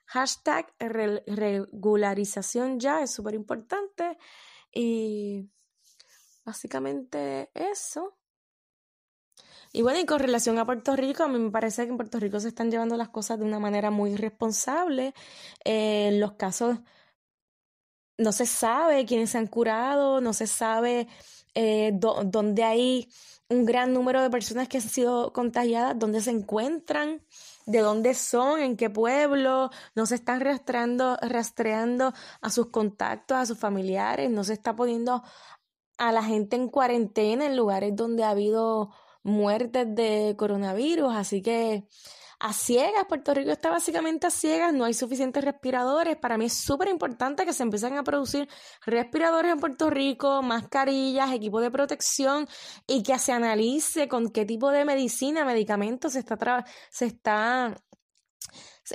hashtag regularización ya es súper importante y básicamente eso. Y bueno, y con relación a Puerto Rico, a mí me parece que en Puerto Rico se están llevando las cosas de una manera muy responsable. Eh, los casos no se sabe quiénes se han curado, no se sabe eh, dónde hay un gran número de personas que han sido contagiadas, dónde se encuentran de dónde son, en qué pueblo, no se están rastreando, rastreando a sus contactos, a sus familiares, no se está poniendo a la gente en cuarentena en lugares donde ha habido muertes de coronavirus, así que a ciegas, Puerto Rico está básicamente a ciegas, no hay suficientes respiradores. Para mí es súper importante que se empiecen a producir respiradores en Puerto Rico, mascarillas, equipos de protección y que se analice con qué tipo de medicina, medicamentos se está, se está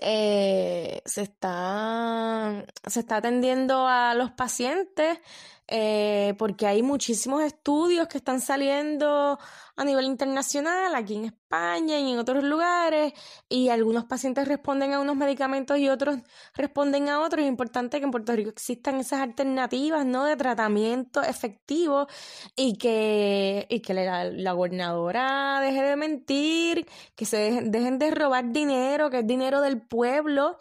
eh, se está se está atendiendo a los pacientes eh, porque hay muchísimos estudios que están saliendo a nivel internacional, aquí en España y en otros lugares, y algunos pacientes responden a unos medicamentos y otros responden a otros. Es importante que en Puerto Rico existan esas alternativas ¿no? de tratamiento efectivo y que, y que la, gobernadora deje de mentir, que se dejen, dejen de robar dinero, que es dinero del pueblo,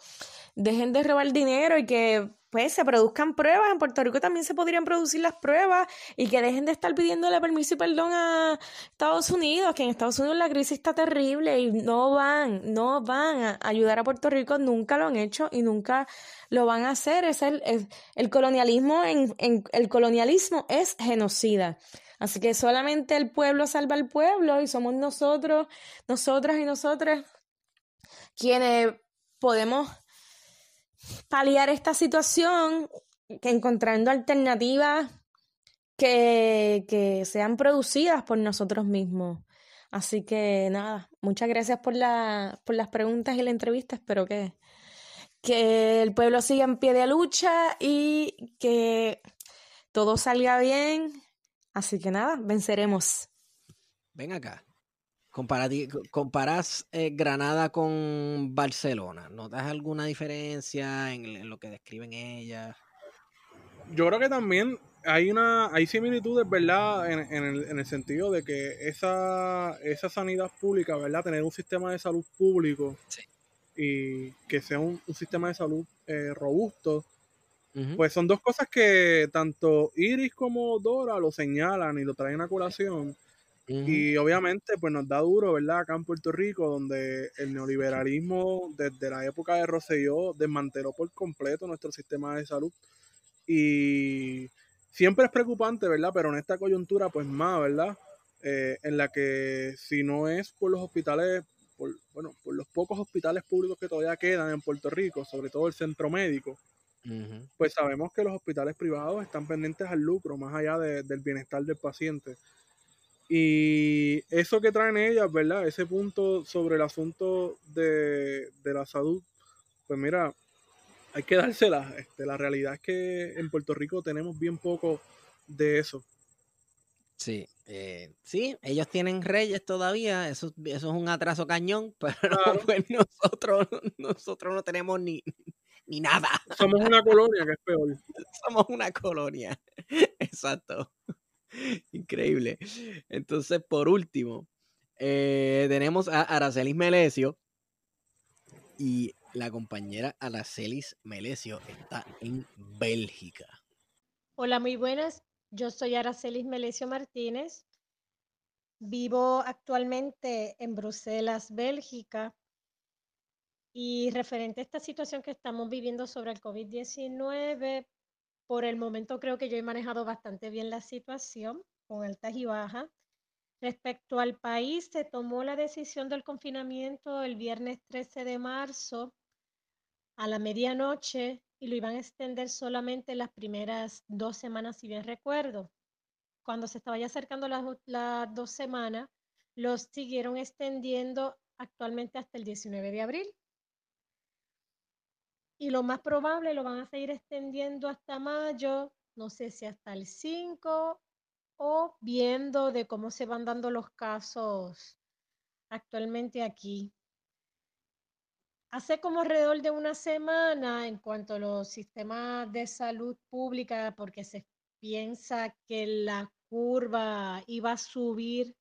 dejen de robar dinero y que pues se produzcan pruebas. En Puerto Rico también se podrían producir las pruebas y que dejen de estar pidiéndole permiso y perdón a Estados Unidos, que en Estados Unidos la crisis está terrible y no van, no van a ayudar a Puerto Rico, nunca lo han hecho y nunca lo van a hacer. Es el, el colonialismo, en, el colonialismo es genocida. Así que solamente el pueblo salva al pueblo y somos nosotros, nosotras y nosotras quienes podemos paliar esta situación que encontrando alternativas que, que sean producidas por nosotros mismos. Así que nada, muchas gracias por, la, por las preguntas y la entrevista. Espero que, que el pueblo siga en pie de lucha y que todo salga bien. Así que nada, venceremos. Ven acá comparas eh, Granada con Barcelona. ¿Notas alguna diferencia en, lo que describen ellas? Yo creo que también hay una hay similitudes, ¿verdad? En, el, sentido de que esa, esa sanidad pública, ¿verdad? Tener un sistema de salud público y que sea un, sistema de salud eh, robusto, pues son dos cosas que tanto Iris como Dora lo señalan y lo traen a colación y obviamente, pues nos da duro, ¿verdad? Acá en Puerto Rico, donde el neoliberalismo desde la época de Rosselló desmanteló por completo nuestro sistema de salud. Y siempre es preocupante, ¿verdad? Pero en esta coyuntura, pues más, ¿verdad? Eh, en la que si no es por los hospitales, por, bueno, por los pocos hospitales públicos que todavía quedan en Puerto Rico, sobre todo el centro médico, pues sabemos que los hospitales privados están pendientes al lucro, más allá del bienestar del paciente. Y eso que traen ellas, ¿verdad? Ese punto sobre el asunto de, la salud, pues mira, hay que dársela. Este, la realidad es que en Puerto Rico tenemos bien poco de eso. Sí, eh, sí, ellos tienen reyes todavía, eso, eso es un atraso cañón, (laughs) pero pues nosotros, nosotros no tenemos ni, ni nada. Somos una colonia, que es peor. (laughs) Somos una colonia, (laughs) exacto. (laughs) Increíble. Entonces, por último, eh, tenemos a Aracelis Melesio. Y la compañera Aracelis Melesio está en Bélgica. Hola, muy buenas. Yo soy Aracelis Melesio Martínez. Vivo actualmente en Bruselas, Bélgica. Y referente a esta situación que estamos viviendo sobre el COVID-19, por el momento creo que yo he manejado bastante bien la situación, con altas y bajas. Respecto al país, se tomó la decisión del confinamiento el viernes 13 de marzo a la medianoche y lo iban a extender solamente las primeras dos semanas, si bien recuerdo. Cuando se estaba ya acercando las, las dos semanas, los siguieron extendiendo actualmente hasta el 19 de abril y lo más probable lo van a seguir extendiendo hasta mayo, no sé si hasta el 5 o viendo de cómo se van dando los casos actualmente aquí. Hace como alrededor de una semana en cuanto a los sistemas de salud pública, porque se piensa que la curva iba a subir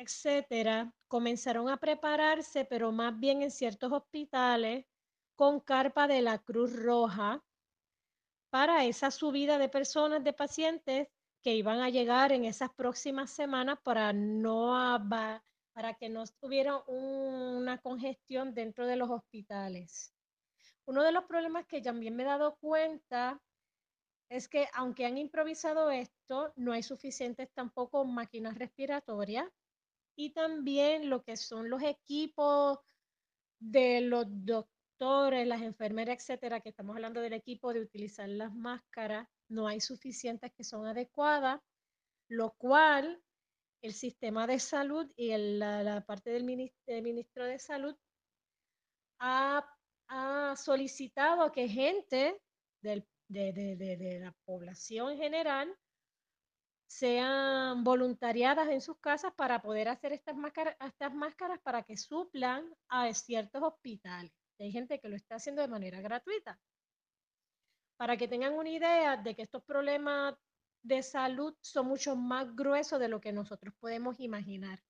etcétera, comenzaron a prepararse, pero más bien en ciertos hospitales con carpa de la Cruz Roja para esa subida de personas, de pacientes que iban a llegar en esas próximas semanas para, no, para que no tuviera una congestión dentro de los hospitales. Uno de los problemas que también me he dado cuenta es que aunque han improvisado esto, no hay suficientes tampoco máquinas respiratorias y también lo que son los equipos de los doctores las enfermeras, etcétera, que estamos hablando del equipo de utilizar las máscaras, no hay suficientes que son adecuadas, lo cual el sistema de salud y la, parte del ministro, de Salud ha, solicitado que gente de, de, la población en general sean voluntariadas en sus casas para poder hacer estas máscaras, estas máscaras para que suplan a ciertos hospitales hay gente que lo está haciendo de manera gratuita. Para que tengan una idea de que estos problemas de salud son mucho más gruesos de lo que nosotros podemos imaginar.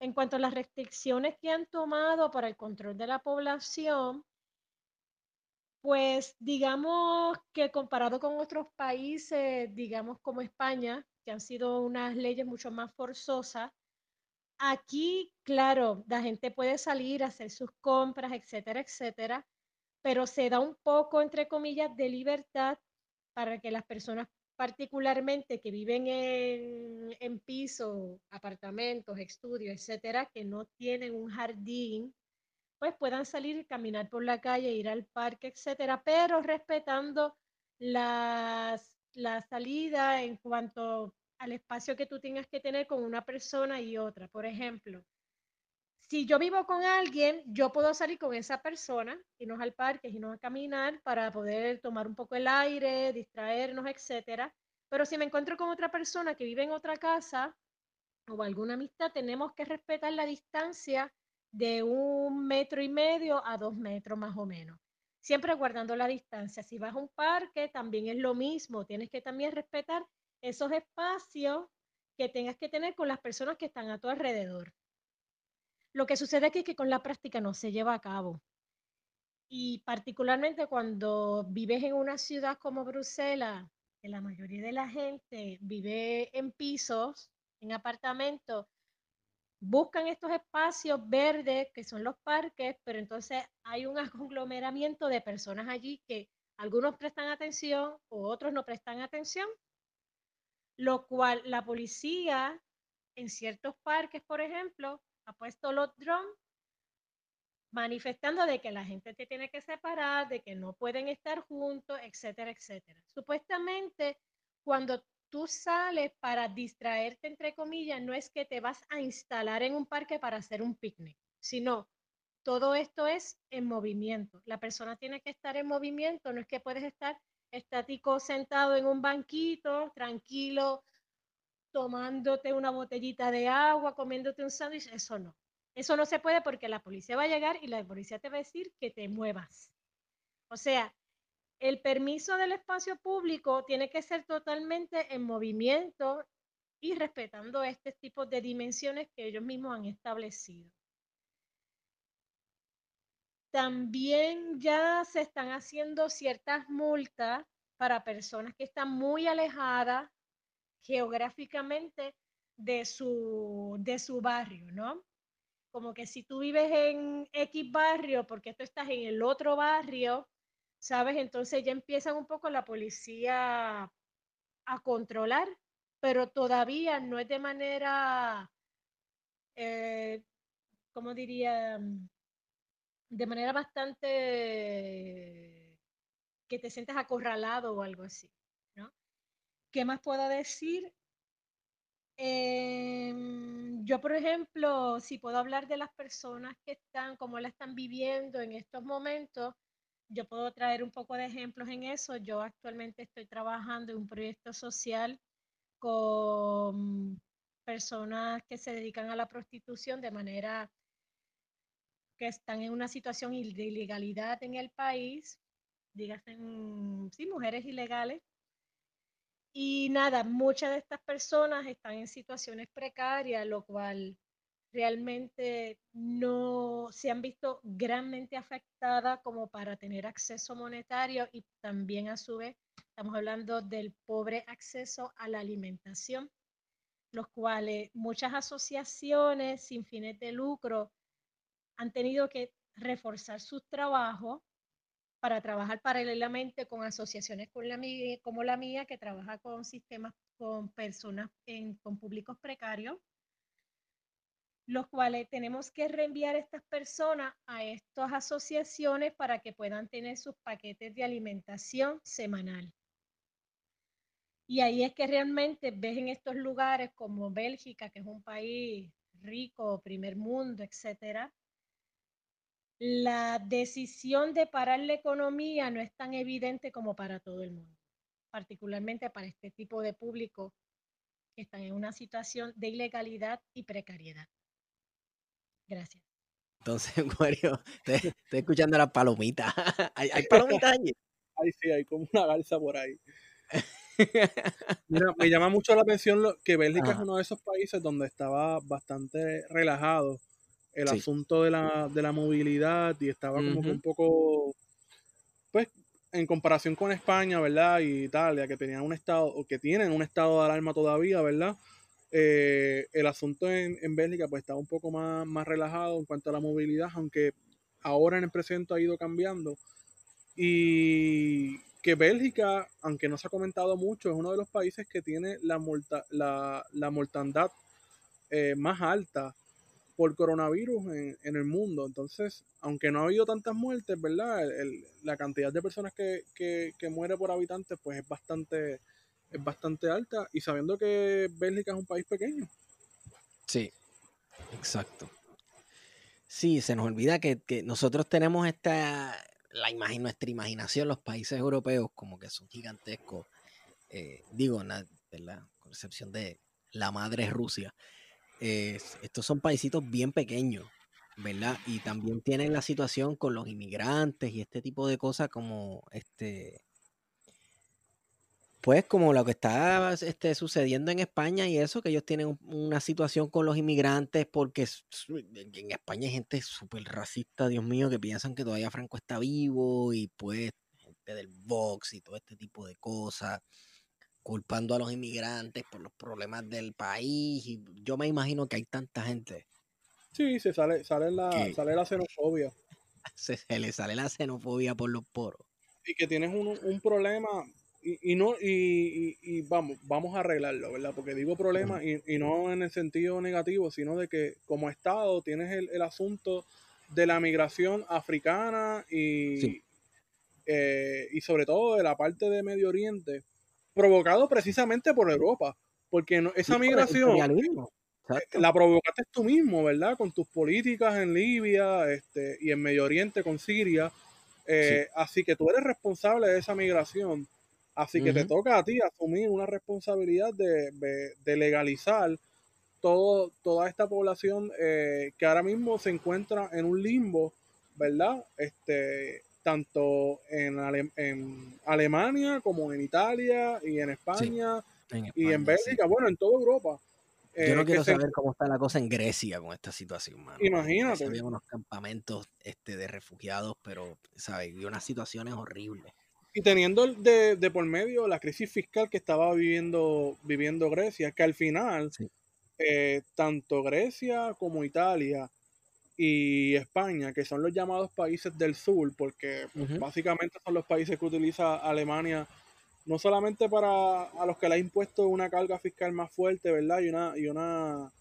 En cuanto a las restricciones que han tomado para el control de la población, pues digamos que comparado con otros países, digamos como España, que han sido unas leyes mucho más forzosas, Aquí, claro, la gente puede salir a hacer sus compras, etcétera, etcétera, pero se da un poco, entre comillas, de libertad para que las personas particularmente que viven en, en pisos, apartamentos, estudios, etcétera, que no tienen un jardín, pues puedan salir caminar por la calle, ir al parque, etcétera, pero respetando las, la salida en cuanto al espacio que tú tengas que tener con una persona y otra. Por ejemplo, si yo vivo con alguien, yo puedo salir con esa persona, irnos al parque, irnos a caminar para poder tomar un poco el aire, distraernos, etcétera. Pero si me encuentro con otra persona que vive en otra casa o alguna amistad, tenemos que respetar la distancia de un metro y medio a dos metros más o menos. Siempre guardando la distancia. Si vas a un parque, también es lo mismo. Tienes que también respetar esos espacios que tengas que tener con las personas que están a tu alrededor. Lo que sucede aquí es que con la práctica no se lleva a cabo. Y particularmente cuando vives en una ciudad como Bruselas, que la mayoría de la gente vive en pisos, en apartamentos, buscan estos espacios verdes que son los parques, pero entonces hay un (laughs) conglomeramiento de personas allí que algunos prestan atención o otros no prestan atención lo cual la policía en ciertos parques, por ejemplo, ha puesto los drones manifestando de que la gente te tiene que separar, de que no pueden estar juntos, etcétera, etcétera. Supuestamente, cuando tú sales para distraerte, entre comillas, no es que te vas a instalar en un parque para hacer un picnic, sino todo esto es en movimiento. La persona tiene que estar en movimiento, no es que puedes estar estático sentado en un banquito, tranquilo, tomándote una botellita de agua, comiéndote un sándwich, eso no. Eso no se puede porque la policía va a llegar y la policía te va a decir que te muevas. O sea, el permiso del espacio público tiene que ser totalmente en movimiento y respetando este tipo de dimensiones que ellos mismos han establecido. También ya se están haciendo ciertas multas para personas que están muy alejadas geográficamente de su, de su barrio, ¿no? Como que si tú vives en X barrio, porque tú estás en el otro barrio, ¿sabes? Entonces ya empiezan un poco la policía a controlar, pero todavía no es de manera, eh, ¿cómo diría? De manera bastante que te sientas acorralado o algo así, ¿no? ¿Qué más puedo decir? Em, yo, por ejemplo, si puedo hablar de las personas que están, como la están viviendo en estos momentos, yo puedo traer un poco de ejemplos en eso. Yo actualmente estoy trabajando en un proyecto social con personas que se dedican a la prostitución de manera que están en una situación de ilegalidad en el país, dígase, sí, mujeres ilegales. Y nada, muchas de estas personas están en situaciones precarias, lo cual realmente no se han visto grandemente afectadas como para tener acceso monetario y también a su vez estamos hablando del pobre acceso a la alimentación, los cuales muchas asociaciones sin fines de lucro han tenido que reforzar sus trabajos para trabajar paralelamente con asociaciones como la mía, que trabaja con sistemas, con personas, con públicos precarios, los cuales tenemos que reenviar estas personas a estas asociaciones para que puedan tener sus paquetes de alimentación semanal. Y ahí es que realmente ves en estos lugares como Bélgica, que es un país rico, primer mundo, etcétera, la decisión de parar la economía no es tan evidente como para todo el mundo, particularmente para este tipo de público que están en una situación de ilegalidad y precariedad. Gracias. Entonces, (laughs) Mario, estoy, escuchando la palomita. (laughs) ¿Hay, (laughs) palomitas allí? Ahí sí, hay como una balsa por ahí. Mira, me llama mucho la atención que Bélgica es uno de esos países donde estaba bastante relajado el asunto de la, de la, movilidad y estaba como que un poco, pues, en comparación con España, ¿verdad? Y Italia, que tenían un estado, o que tienen un estado de alarma todavía, ¿verdad? Eh, el asunto en, en, Bélgica, pues, estaba un poco más, más relajado en cuanto a la movilidad, aunque ahora en el presente ha ido cambiando. Y que Bélgica, aunque no se ha comentado mucho, es uno de los países que tiene la, la, la mortandad eh, más alta por coronavirus en, el mundo. Entonces, aunque no ha habido tantas muertes, ¿verdad? la cantidad de personas que, que, que, muere por habitante, pues es bastante, es bastante alta. Y sabiendo que Bélgica es un país pequeño. Sí, exacto. Sí, se nos olvida que, nosotros tenemos esta, la imagen, nuestra imaginación, los países europeos como que son gigantescos. Eh, digo, ¿verdad? Con excepción de la madre Rusia estos son paisitos bien pequeños, ¿verdad? Y también tienen la situación con los inmigrantes y este tipo de cosas como este pues como lo que está este, sucediendo en España y eso, que ellos tienen una situación con los inmigrantes porque en España hay gente súper racista, Dios mío, que piensan que todavía Franco está vivo y pues gente del Vox y todo este tipo de cosas culpando a los inmigrantes por los problemas del país. Y yo me imagino que hay tanta gente. Sí, se sale, sale, la, sale la xenofobia. (laughs) Se, le sale la xenofobia por los poros. Y que tienes un, un problema y, y, no y, y, vamos vamos a arreglarlo verdad porque digo problema y, y, no en el sentido negativo sino de que como estado tienes el, el asunto de la migración africana y eh, y sobre todo de la parte de Medio Oriente provocado precisamente por Europa, porque esa migración la provocaste tú mismo, ¿verdad? Con tus políticas en Libia este, y en Medio Oriente con Siria. Eh, así que tú eres responsable de esa migración. Así que te toca a ti asumir una responsabilidad de, de, legalizar todo, toda esta población eh, que ahora mismo se encuentra en un limbo, ¿verdad? Este, tanto en, en Alemania como en Italia y en España y en Bélgica, bueno, en toda Europa. Yo no eh, quiero saber cómo está la cosa en Grecia con esta situación, mano. Imagínate. Había unos campamentos este, de refugiados, pero, ¿sabes? Y unas situaciones horribles. Y teniendo de, de, por medio la crisis fiscal que estaba viviendo, viviendo Grecia, que al final, eh, tanto Grecia como Italia y España, que son los llamados países del sur, porque básicamente son los países que utiliza Alemania no solamente para a los que le ha impuesto una carga fiscal más fuerte, ¿verdad? Y una y una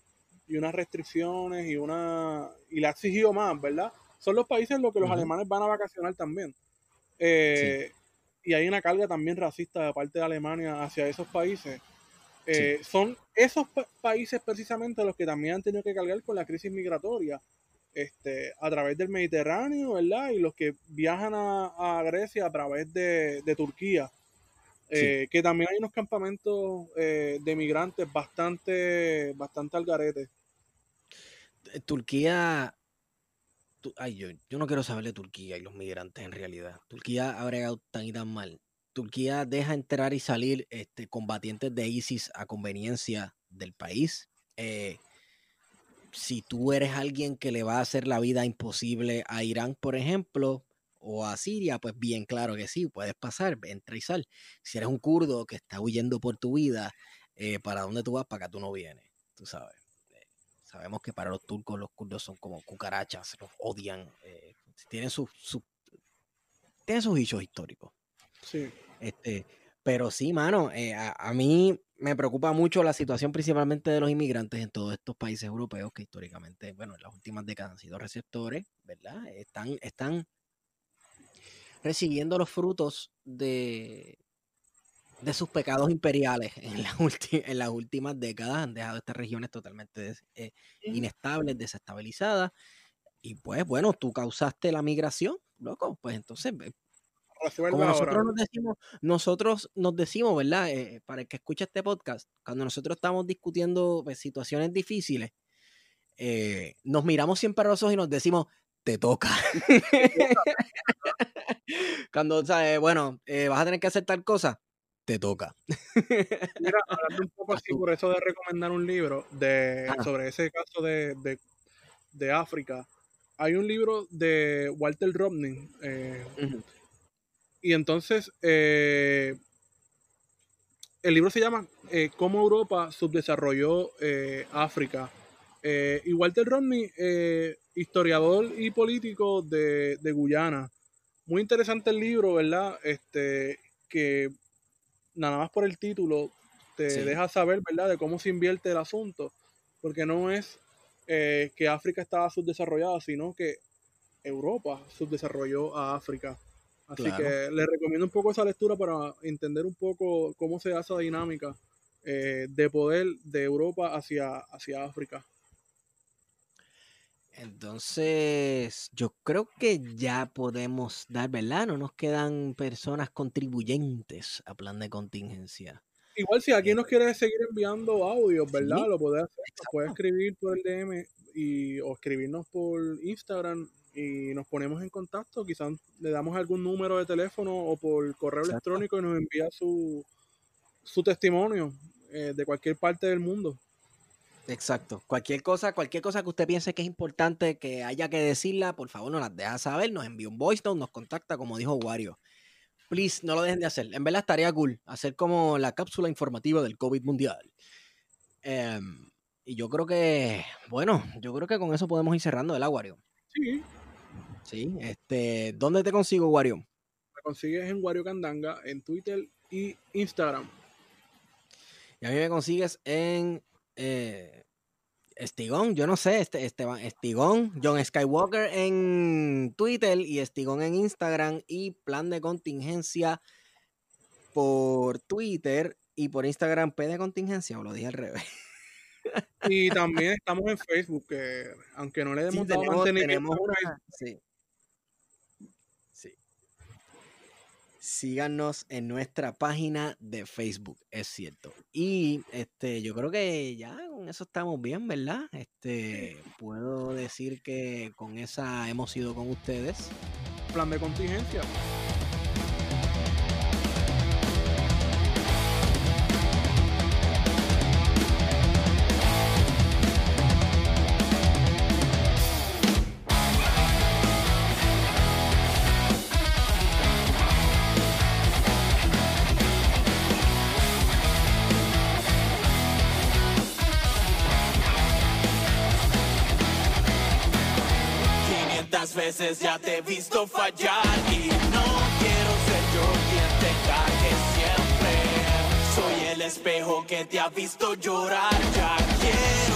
y unas restricciones y una y le ha exigido más, ¿verdad? Son los países en los que los alemanes van a vacacionar también. Eh, y hay una carga también racista de parte de Alemania hacia esos países. Eh, son esos países precisamente los que también han tenido que cargar con la crisis migratoria este, a través del Mediterráneo, ¿verdad? Y los que viajan a, Grecia a través de, de Turquía. Eh, que también hay unos campamentos eh, de migrantes bastante, bastante al garete. Eh, Turquía, ay, yo, yo, no quiero saber de Turquía y los migrantes en realidad. Turquía ha bregado tan y tan mal. Turquía deja entrar y salir este, combatientes de ISIS a conveniencia del país. Si tú eres alguien que le va a hacer la vida imposible a Irán, por ejemplo, o a Siria, pues bien claro que sí, puedes pasar, entra y sal. Si eres un kurdo que está huyendo por tu vida, eh, ¿para dónde tú vas? Para acá tú no vienes, tú sabes. Eh, sabemos que para los turcos los kurdos son como cucarachas, los odian, eh, tienen sus tienen sus hechos históricos. Sí. Este, pero sí, mano, a, mí me preocupa mucho la situación principalmente de los inmigrantes en todos estos países europeos que históricamente, bueno, en las últimas décadas han sido receptores, ¿verdad? Están, están recibiendo los frutos de, de sus pecados imperiales (laughs) en, en las últimas décadas. Han dejado estas regiones totalmente eh, inestables, desestabilizadas. Y pues, bueno, tú causaste la migración, loco. Pues entonces, como nosotros nos decimos, nosotros nos decimos, ¿verdad? Eh, para el que escucha este podcast, cuando nosotros estamos discutiendo pues, situaciones difíciles, eh, nos miramos siempre a los ojos y nos decimos, te toca. (laughs) Cuando, ¿sabes? Bueno, eh, vas a tener que hacer tal cosa, te toca. Mira, (laughs) hablando un poco así por eso de recomendar un libro de, sobre ese caso de, de, África, hay un libro de Walter Robney. Eh, y entonces, eh, el libro se llama Cómo Europa subdesarrolló África. y Walter Romney historiador y político de, Guyana. Muy interesante el libro, ¿verdad? Este, que nada más por el título te deja saber, ¿verdad?, de cómo se invierte el asunto, porque no es eh, que África estaba subdesarrollada, sino que Europa subdesarrolló a África. Así que le recomiendo un poco esa lectura para entender un poco cómo se hace esa dinámica eh, de poder de Europa hacia, hacia África. Entonces, yo creo que ya podemos dar, ¿verdad? No nos quedan personas contribuyentes a plan de contingencia. Igual si alguien nos quiere seguir enviando audios, ¿verdad? Lo puede hacer, puede escribir por el DM y, o escribirnos por Instagram y nos ponemos en contacto. Quizás le damos algún número de teléfono o por correo electrónico y nos envía su, su testimonio eh, de cualquier parte del mundo. Exacto. Cualquier cosa, cualquier cosa que usted piense que es importante que haya que decirla, por favor nos las deja saber, nos envía un voice note, nos contacta, como dijo Wario. Please, no lo dejen de hacer. En verdad estaría cool hacer como la cápsula informativa del COVID mundial. Em, y yo creo que, bueno, yo creo que con eso podemos ir cerrando, ¿verdad, Wario? Sí. Sí, este, ¿dónde te consigo, Wario? Me consigues en Wario Candanga, en Twitter y Instagram. Y a mí me consigues en eh, Estigón, yo no sé, este, Esteban, Estigón, John Skywalker en Twitter y Estigón en Instagram y plan de contingencia por Twitter y por Instagram P de contingencia, o lo dije al revés. Y (laughs) también estamos en Facebook, que aunque no le demos mantenimiento, sí. síganos en nuestra página de Facebook, es cierto. Y este, yo creo que ya con eso estamos bien, ¿verdad? Este, puedo decir que con esa hemos ido con ustedes. Plan de contingencia. te he visto fallar y no quiero ser yo quien te cargue siempre. Soy el espejo que te ha visto llorar, ya quiero.